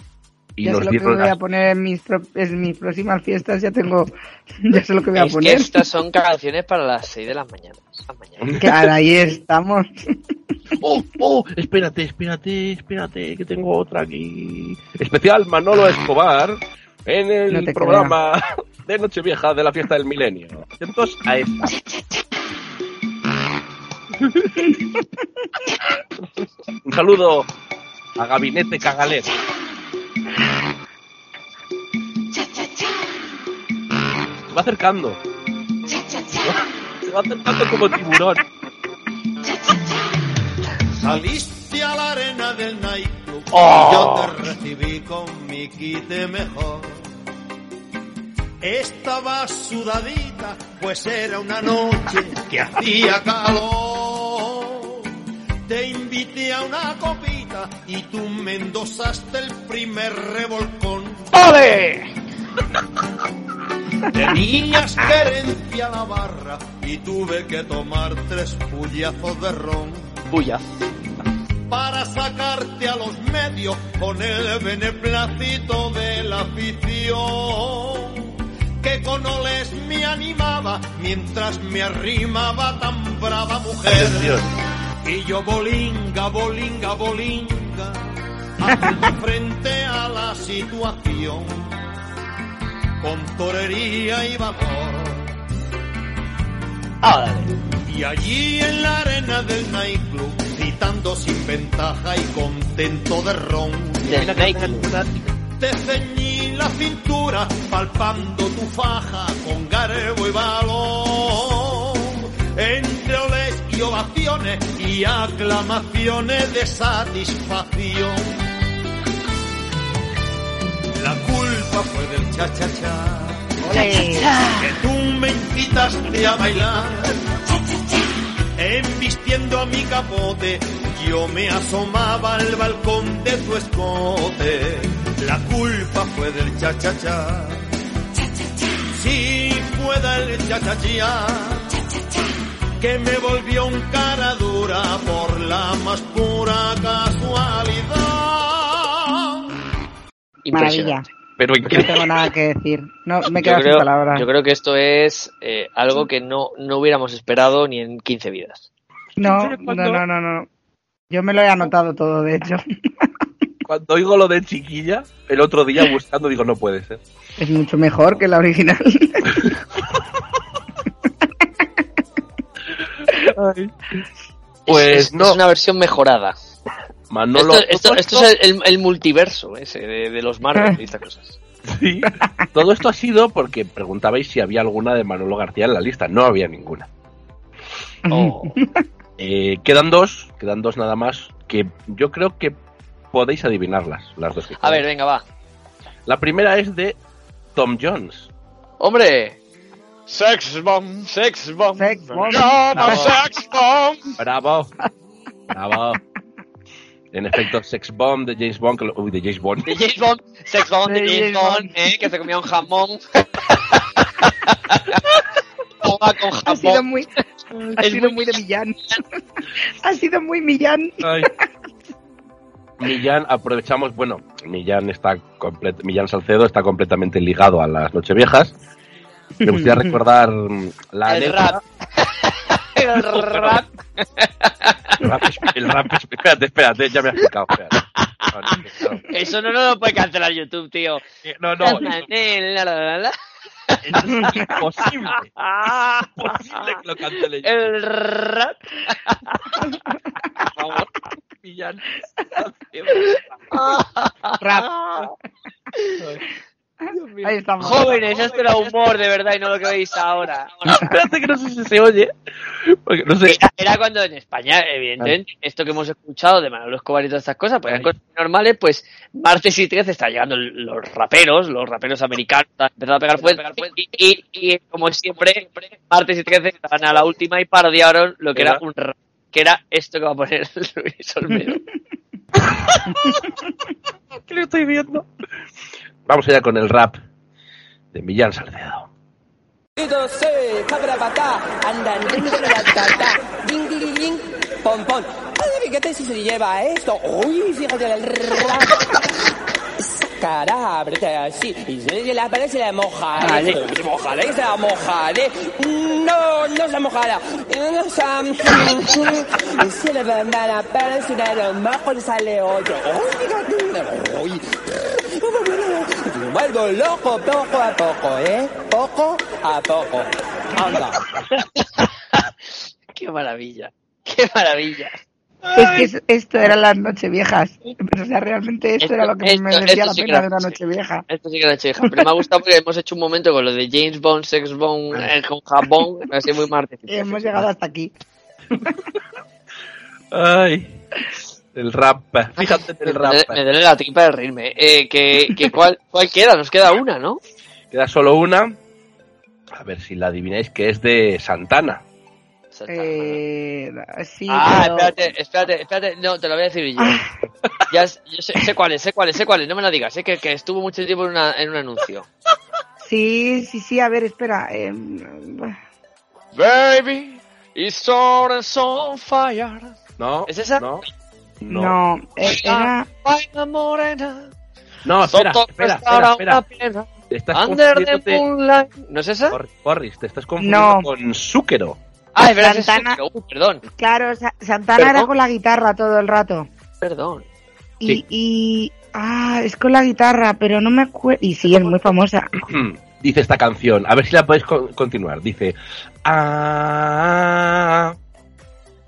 Y ya sé nos lo que voy a las- poner en mis, pro- en mis próximas fiestas. Ya tengo, ya sé lo que voy a Es que poner. estas son canciones para las 6 de la mañana. Las mañanas. Claro, ahí estamos. ¡Oh, oh! Espérate, espérate, espérate, que tengo otra aquí. Especial Manolo Escobar en el No programa de Nochevieja de la fiesta del milenio. Atentos a esta. Un saludo a Gabinete Cagalero. Se va acercando. Se va acercando como tiburón. Saliste a la arena del nightclub Oh. y yo te recibí con mi kit mejor. Estaba sudadita, pues era una noche que hacía calor. Te invité a una copita y tú me endosaste el primer revolcón. ¡Ole! Tenías querencia la barra y tuve que tomar tres puñazos de ron Puya. para sacarte a los medios con el beneplácito de la afición. Que con oles me animaba mientras me arrimaba tan brava mujer. Atención. Y yo bolinga, bolinga, bolinga, haciendo frente a la situación, con torería y valor. ¡Órale! Y allí en la arena del nightclub, gritando sin ventaja y contento de ron, Del nightclub. Te ceñí la cintura, palpando tu faja con garbo y valor. Entre oles y ovaciones y aclamaciones de satisfacción. La culpa fue del cha-cha-cha, que tú me incitaste a bailar. Embistiendo a mi capote, yo me asomaba al balcón de tu escote. La culpa fue del cha-cha-cha. Sí, fue del cha-cha-cha. Que me volvió un cara dura por la más pura casualidad. Maravilla. Pero No tengo nada que decir. No, me Yo quedo sin creo, palabras. yo creo que esto es eh, algo que no, no hubiéramos esperado ni en 15 vidas. No, no, no, no, no. Yo me lo he anotado todo, de hecho. Cuando oigo lo de chiquilla, el otro día buscando, digo, no puede ser. Es mucho mejor que la original. Pues es, no, es una versión mejorada. Manolo. esto, esto- es el, el multiverso ese de, de los Marvel y estas cosas. Sí. Todo esto ha sido porque preguntabais si había alguna de Manolo García en la lista. No había ninguna. Oh. Eh, quedan dos, quedan dos nada más, que yo creo que podéis adivinarlas, las dos que A ver, venga, va. La primera es de Tom Jones. ¡Hombre! Sex bomb, sex bomb. Sex bomb. Bravo. sex bomb. Bravo. Bravo. En efecto, Sex Bomb de James Bond. Uy, de James Bond. De James Bond, sex bomb de De James James Bond, eh, que se comía un jamón. Toma con Ha sido jamón. muy, ha Es sido muy- muy de Millán. ha sido muy Millán. Ay. Millán, aprovechamos, bueno, Millán está complet- Millán Salcedo está completamente ligado a las Nocheviejas. Me gustaría recordar mm, la El rap. El rap. El rap, es- el rap es- espérate, espérate, ya me has explicado. Eso no, no lo puede cancelar YouTube, tío. Eh, No, no, eso, eso es imposible. Imposible que lo cancele. El rap. Por favor, Rap. Ahí estamos. Jóvenes, esto era humor de verdad y no lo que veis ahora. Espérate que no sé si se oye. Porque no sé. Era, era cuando en España, evidentemente, esto que hemos escuchado de Manolo Escobar y todas estas cosas, pues eran cosas normales, pues martes y 13 están llegando los raperos, los raperos americanos, empezado a pegar fuerte, y, y, y, como siempre, martes y 13 estaban a la última y parodiaron lo que era un rap, que era esto que va a poner Luis Olmedo. ¿Qué le estoy viendo? Vamos allá con el rap de Millán Salcedo. pom pom. Ay, fíjate si se lleva esto. Uy, fíjate el rap. Cara, abrete así. Y se la pared se la mojaré. Se mojaré, se la mojaré. No, no se mojará. No se Se le va a pared, se le mejor sale otro. Fíjate. Me vuelvo loco poco a poco, ¿eh? Poco a poco. Anda. ¡Qué maravilla! ¡Qué maravilla! Es que es- esto eran las nocheviejas. Pero, o sea, realmente esto, Esto- era lo que esto- me merecía esto la sí pena era de una noche. nochevieja. Esto sí que era cheja, pero me ha gustado porque hemos hecho un momento con lo de James Bond, Sex Bond, eh, con Japón, me ha sido muy martes. Y hemos llegado hasta aquí. Ay. El rap. Fíjate el rap. me duele la tripa de reírme. Eh, que, que cuál, ¿Cuál queda? Nos queda una, ¿no? Queda solo una. A ver si la adivináis, que es de Santana. Eh, sí, ah, pero- espérate, espérate, espérate. No, te lo voy a decir yo. Ya, sé- yo sé, sé cuál es, sé cuál es, sé cuál es, no me lo digas, sé que, que estuvo mucho tiempo en, una- en un anuncio. Sí, sí, sí, a ver, espera. eh, Baby, it's all on fire. No. ¿Es esa? No. no, No. eh, era... Baila morena. No, espera, espera, espera, espera. Te estás Under the moonlight. ¿No es esa? Cor- Corris, te estás confundiendo No. con Zúquero. Ah, es verdad, es Santana. Uy, perdón, Claro, Sa- Santana era ¿Perdón? con la guitarra todo el rato. perdón. Y, Sí. y... Ah, es con la guitarra, pero no me acuerdo... Y sí, es muy famosa. Dice esta canción, a ver si la podéis con- continuar. Dice, ah,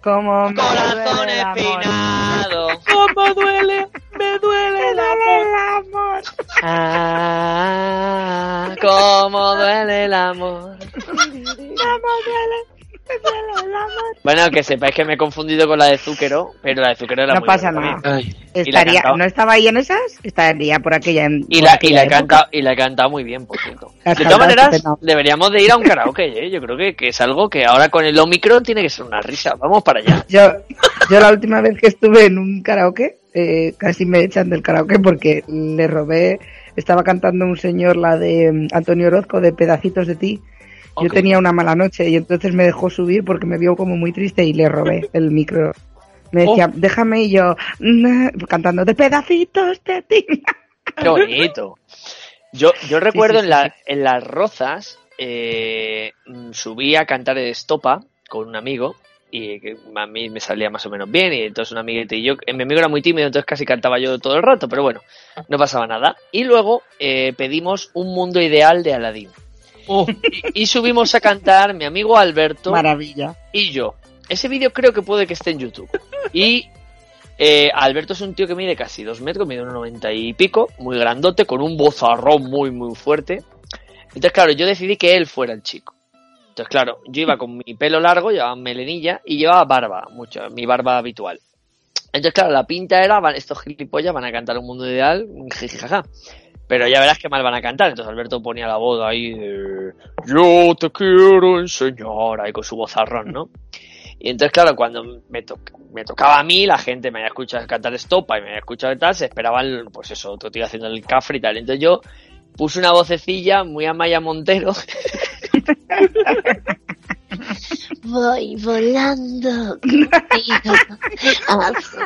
Como me Corazón duele el amor. espinado. cómo duele, me duele el amor. el amor. Ah, cómo duele el amor. Cómo duele, Bueno, que sepáis que me he confundido con la de Zúquero, pero la de Zúquero era No muy pasa buena nada. también. Ay, Estaría. ¿No estaba ahí en esas? Estaría por aquella. en- Y por la, y, aquella la he época. cantado, y la he cantado muy bien, por cierto. La has De todas cantado maneras, estupendo. deberíamos de ir a un karaoke, ¿eh? Yo creo que, que es algo que ahora con el Omicron tiene que ser una risa. Vamos para allá. Yo, yo la última vez que estuve en un karaoke, eh, casi me echan del karaoke porque le robé, estaba cantando un señor la de mm, Antonio Orozco de Pedacitos de ti. Yo tenía una mala noche y entonces me dejó subir porque me vio como muy triste y le robé el micro. Me Oh. decía, déjame y yo "Mm", cantando de pedacitos de ti. Qué bonito. Yo, yo recuerdo sí, en, la, sí. en las rozas, eh, mm, subí a cantar el estopa con un amigo y que a mí me salía más o menos bien y entonces un amiguete y yo, eh, mi amigo era muy tímido entonces casi cantaba yo todo el rato, pero bueno, no pasaba nada. Y luego eh, pedimos un mundo ideal de Aladdin. Y, y subimos a cantar mi amigo Alberto Maravilla. y yo. Ese vídeo creo que puede que esté en YouTube. Y eh, Alberto es un tío que mide casi dos metros, mide unos 90 y pico, muy grandote, con un bozarrón muy, muy fuerte. Entonces, claro, yo decidí que él fuera el chico. Entonces, claro, yo iba con mi pelo largo, llevaba melenilla y llevaba barba, mucho, mi barba habitual. Entonces, claro, la pinta era, van, estos gilipollas van a cantar un mundo ideal, jijijaja. Pero ya verás que mal van a cantar. Entonces Alberto ponía la voz ahí de Yo te quiero enseñar, ahí con su vozarrón, ¿no? Y entonces, claro, cuando me, to- me tocaba a mí, la gente me había escuchado cantar estopa y me había escuchado tal, se esperaban, pues eso, otro tío haciendo el cafre y tal. Entonces yo puse una vocecilla muy a Maya Montero. Voy volando contigo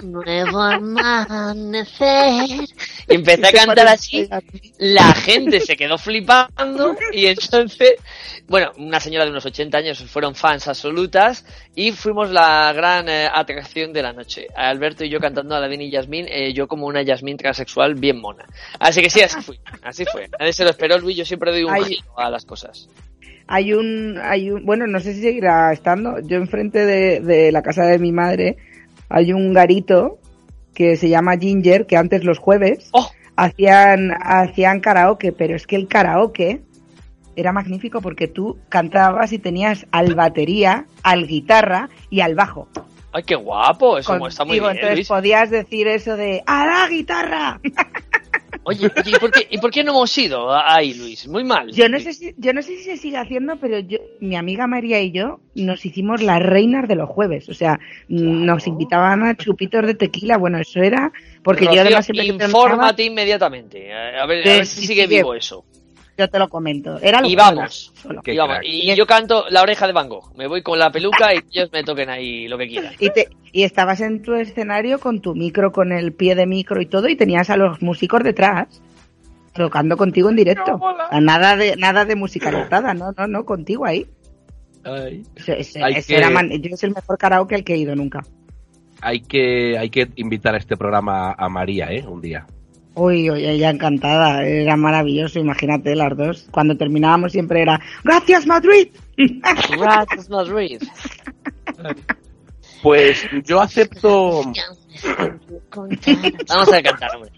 un nuevo amanecer. Y empecé a cantar así, la gente se quedó flipando y entonces, bueno, una señora de unos 80 años fueron fans absolutas y fuimos la gran eh, atracción de la noche. Alberto y yo cantando a la y Yasmín, eh, yo como una Yasmín transexual bien mona. Así que sí, así fue, así fue. Nadie se lo esperó, Luis, yo siempre doy un giro a las cosas. Hay un, hay un, bueno, no sé si seguirá estando. Yo enfrente de, de la casa de mi madre hay un garito que se llama Ginger, que antes los jueves ¡Oh! hacían, hacían karaoke, pero es que el karaoke era magnífico porque tú cantabas y tenías al batería, al guitarra y al bajo. ¡Ay, qué guapo! Eso está muy bien, Entonces Luis. podías decir eso de ¡a la guitarra! Oye, ¿y por, qué, ¿y por qué no hemos ido ahí, Luis? Muy mal. Yo no sé si, yo no sé si se sigue haciendo, pero yo, mi amiga María y yo nos hicimos las reinas de los jueves. O sea, nos invitaban a chupitos de tequila. Bueno, eso era porque yo Rocío, además que terminaba, infórmate inmediatamente. A ver, a ver si sigue. vivo eso. Yo te lo comento. Era Y vamos. solo. Y, vamos, crack. y yo canto la oreja de Van Gogh. Me voy con la peluca y ellos me toquen ahí lo que quieran. Y, te- y estabas en tu escenario con tu micro, con el pie de micro y todo, y tenías a los músicos detrás tocando contigo en directo. Nada de nada de musicalizada, no, no, no, contigo ahí. ay. Ese- ese- Hay ese que- era man- yo es el mejor karaoke al que he ido nunca. Hay que, hay que invitar a este programa a María, ¿eh? Un día. Uy, uy, ella encantada, era maravilloso, imagínate las dos. Cuando terminábamos siempre era ¡Gracias Madrid! Gracias, Madrid. Pues yo acepto, Vamos a cantar, hombre.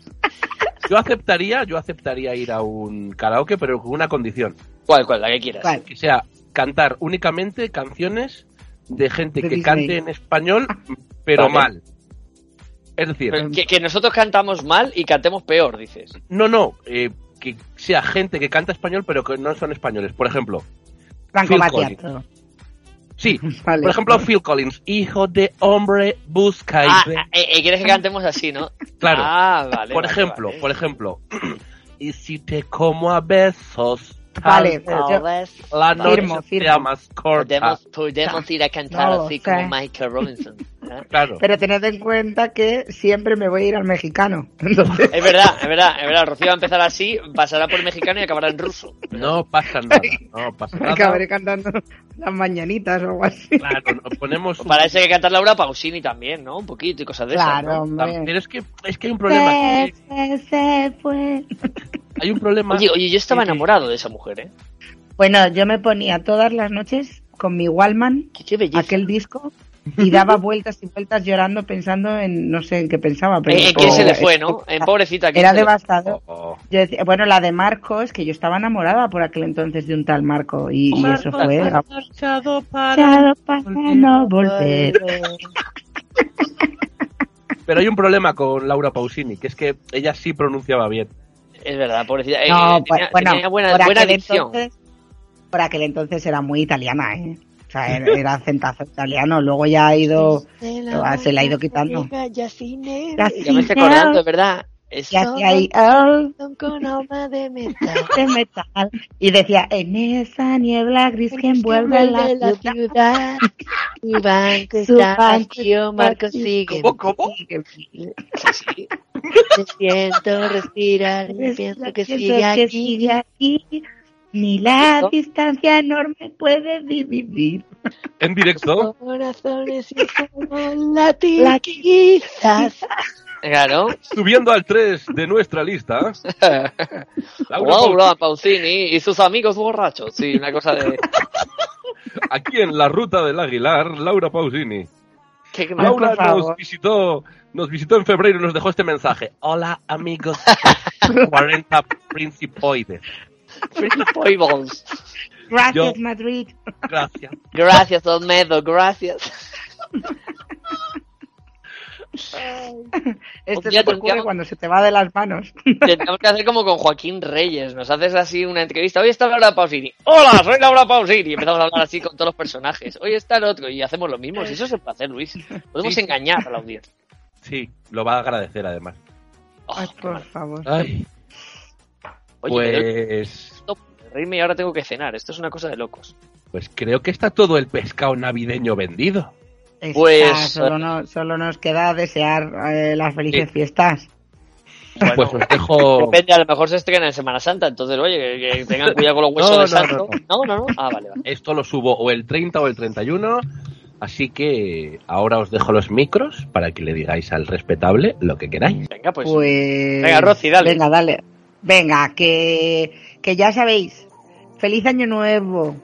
yo aceptaría, yo aceptaría ir a un karaoke, pero con una condición, ¿Cuál, cuál? La que quieras. ¿Cuál? que sea cantar únicamente canciones de gente De que Disney. cante en español, pero Vale. mal. Es decir, que, que nosotros cantamos mal y cantemos peor, dices. no, no, eh, que sea gente que canta español, pero que no son españoles. Por ejemplo, Franco Phil Battiato. Sí, Vale. por ejemplo, Phil Collins, hijo de hombre, busca y Ah, eh, eh, ¿Quieres que cantemos así, no? Claro. Ah, vale. por vale, ejemplo, vale. por ejemplo, y si te como a besos, Vale, yo- la noche Firmo, sea firmo. más corta. Podemos, podemos ir a cantar No así como Michael Robinson. ¿eh? Claro. Pero tened en cuenta que siempre me voy a ir al mexicano. Entonces, Es verdad, es verdad, es verdad. Rocío va a empezar así, pasará por mexicano y acabará en ruso. No pasa nada, no pasa nada. acabaré cantando las mañanitas o algo así. Claro, nos ponemos un- Para eso hay que cantar Laura Pausini también, ¿no? Un poquito y cosas de esas. Claro, ¿no? hombre. Pero es que, es que hay un problema. Se, se, se fue. Hay un problema. Oye, oye, yo estaba enamorado de esa mujer, ¿eh? Bueno, yo me ponía todas las noches con mi Wallman, Qué, qué aquel disco, y daba vueltas y vueltas llorando pensando en, no sé en qué pensaba. Pero Eh, ¿En quién se le Oh, fue, no? En pobrecita. ¿quién Era se le- devastador. Oh, Yo decía- bueno, la de Marcos, que yo estaba enamorada por aquel entonces de un tal Marco, y, y eso fue. marchado para- para no volver. Pero hay un problema con Laura Pausini, que es que ella sí pronunciaba bien. Es verdad, pobrecita. Eh, No, eh, pues, tenía, bueno, tenía buena, por buena aquel entonces, por aquel entonces era muy italiana, ¿eh? O sea, era, era acentazo italiano. Luego ya ha ido, se le ha ido quitando. Ya me Casi estoy acordando, es verdad. Es Y hacía ahí, oh, con alma de metal. de metal. Y decía, en esa niebla gris que envuelve la ciudad. Mi banco Su está vacío, Marco sigue. ¿Cómo, cómo? Sí, sí. Te siento respirar y pienso que sigue que aquí. sigue aquí. Ni la distancia enorme puede dividir. En directo. Corazones y latir quizás. Claro. Subiendo al 3 de nuestra lista. Laura Pausini y sus amigos borrachos. Sí, una cosa de. Aquí en la ruta del Aguilar, Laura Pausini. ¿Qué, qué Ay, Laura nos visitó, nos visitó en febrero y nos dejó este mensaje. Hola amigos. 40 principoides. Foibles. Gracias, Yo- Madrid. Gracias. Gracias, Olmedo, gracias. Esto día se te ocurre tendríamos- cuando se te va de las manos. Tendríamos que hacer como con Joaquín Reyes. Nos haces así una entrevista. Hoy está Laura Pausini. Hola, soy Laura Pausini. Y empezamos a hablar así con todos los personajes. Hoy está el otro. Y hacemos lo mismo. Si eso se puede hacer, Luis. Podemos Sí. engañar a la audiencia. Sí, lo va a agradecer además. Oh, Ay, por mal. favor. Ay, Oye, pues, reírme y ahora tengo que cenar. Esto es una cosa de locos. pues creo que está todo el pescado navideño vendido. Está, Pues- solo, no- solo nos queda desear eh, las felices Sí. fiestas. Bueno, Pues os dejo. Depende, a lo mejor se estrena en Semana Santa. Entonces, oye, que, que tengan cuidado con los huesos No, de no, santo. no, No, no, no. Ah, vale, vale. Esto lo subo o el 30 o el 31. Así que ahora os dejo los micros para que le digáis al respetable lo que queráis. Venga, pues. Pues. Venga, Rosy, dale. Venga, dale. Venga, que, que ya sabéis. Feliz año nuevo.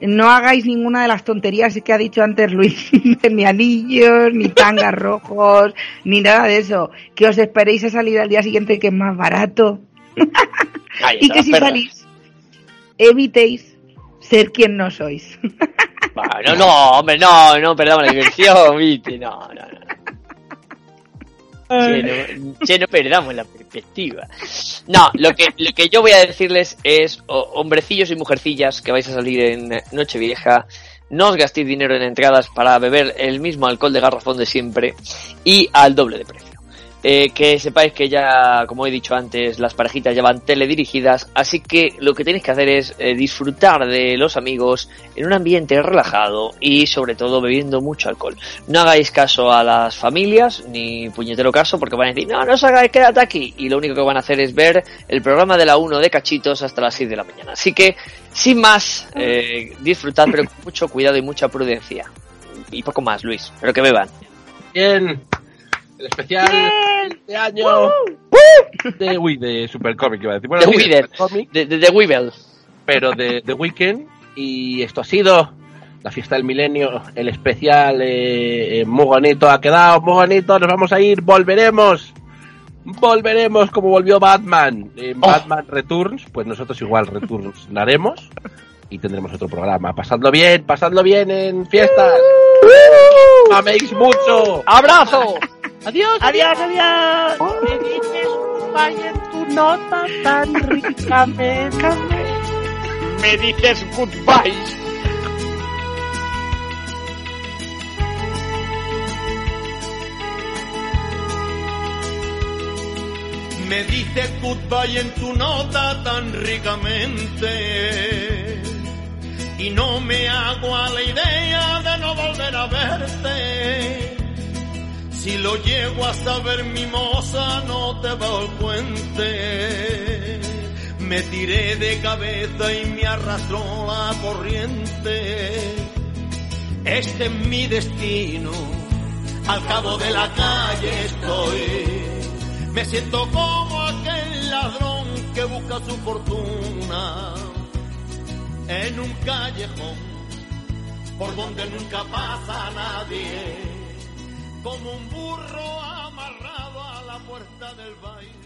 No hagáis ninguna de las tonterías que ha dicho antes Luis, ni anillos, ni tangas rojos, ni nada de eso. Que os esperéis a salir al día siguiente que es más barato. Y que si salís, evitéis ser quien no sois. Bueno, no, hombre, no, no, perdamos la diversión, no, no, no. No, perdamos la perspectiva. No, lo que, lo que yo voy a decirles es, hombrecillos y mujercillas que vais a salir en Nochevieja, no os gastéis dinero en entradas para beber el mismo alcohol de garrafón de siempre y al doble de precio. Eh, que sepáis que ya, como he dicho antes, las parejitas ya van teledirigidas, así que lo que tenéis que hacer es eh, disfrutar de los amigos en un ambiente relajado y sobre todo bebiendo mucho alcohol. No hagáis caso a las familias, ni puñetero caso, porque van a decir, no, no os hagáis, quédate aquí. Y lo único que van a hacer es ver el programa de la 1 de cachitos hasta las 6 de la mañana. Así que, sin más, eh, disfrutad, pero con mucho cuidado y mucha prudencia. Y poco más, Luis, pero que beban. Bien. El especial de año de, uy, de Supercomic, iba a decir. Bueno, De sí, De, de, de Weevil. pero de, de Weekend. Y esto ha sido la fiesta del milenio, el especial eh, eh, muy bonito. Ha quedado muy bonito. Nos vamos a ir, volveremos. Volveremos como volvió Batman. En Oh. Batman Returns, pues nosotros igual returnaremos. Y tendremos otro programa. Pasadlo bien, pasadlo bien en fiestas. Améis mucho. ¡Abrazo! Adiós, adiós, adiós. Me dices, goodbye en tu nota tan rica, me, me dices goodbye. me dices goodbye en tu nota tan ricamente y no me hago a la idea de no volver a verte. Si lo llego a saber mi moza, no te va el puente. Me tiré de cabeza y me arrastró la corriente. Este es mi destino, al cabo de la calle estoy. Me siento como aquel ladrón que busca su fortuna en un callejón por donde nunca pasa nadie, como un burro amarrado a la puerta del baile.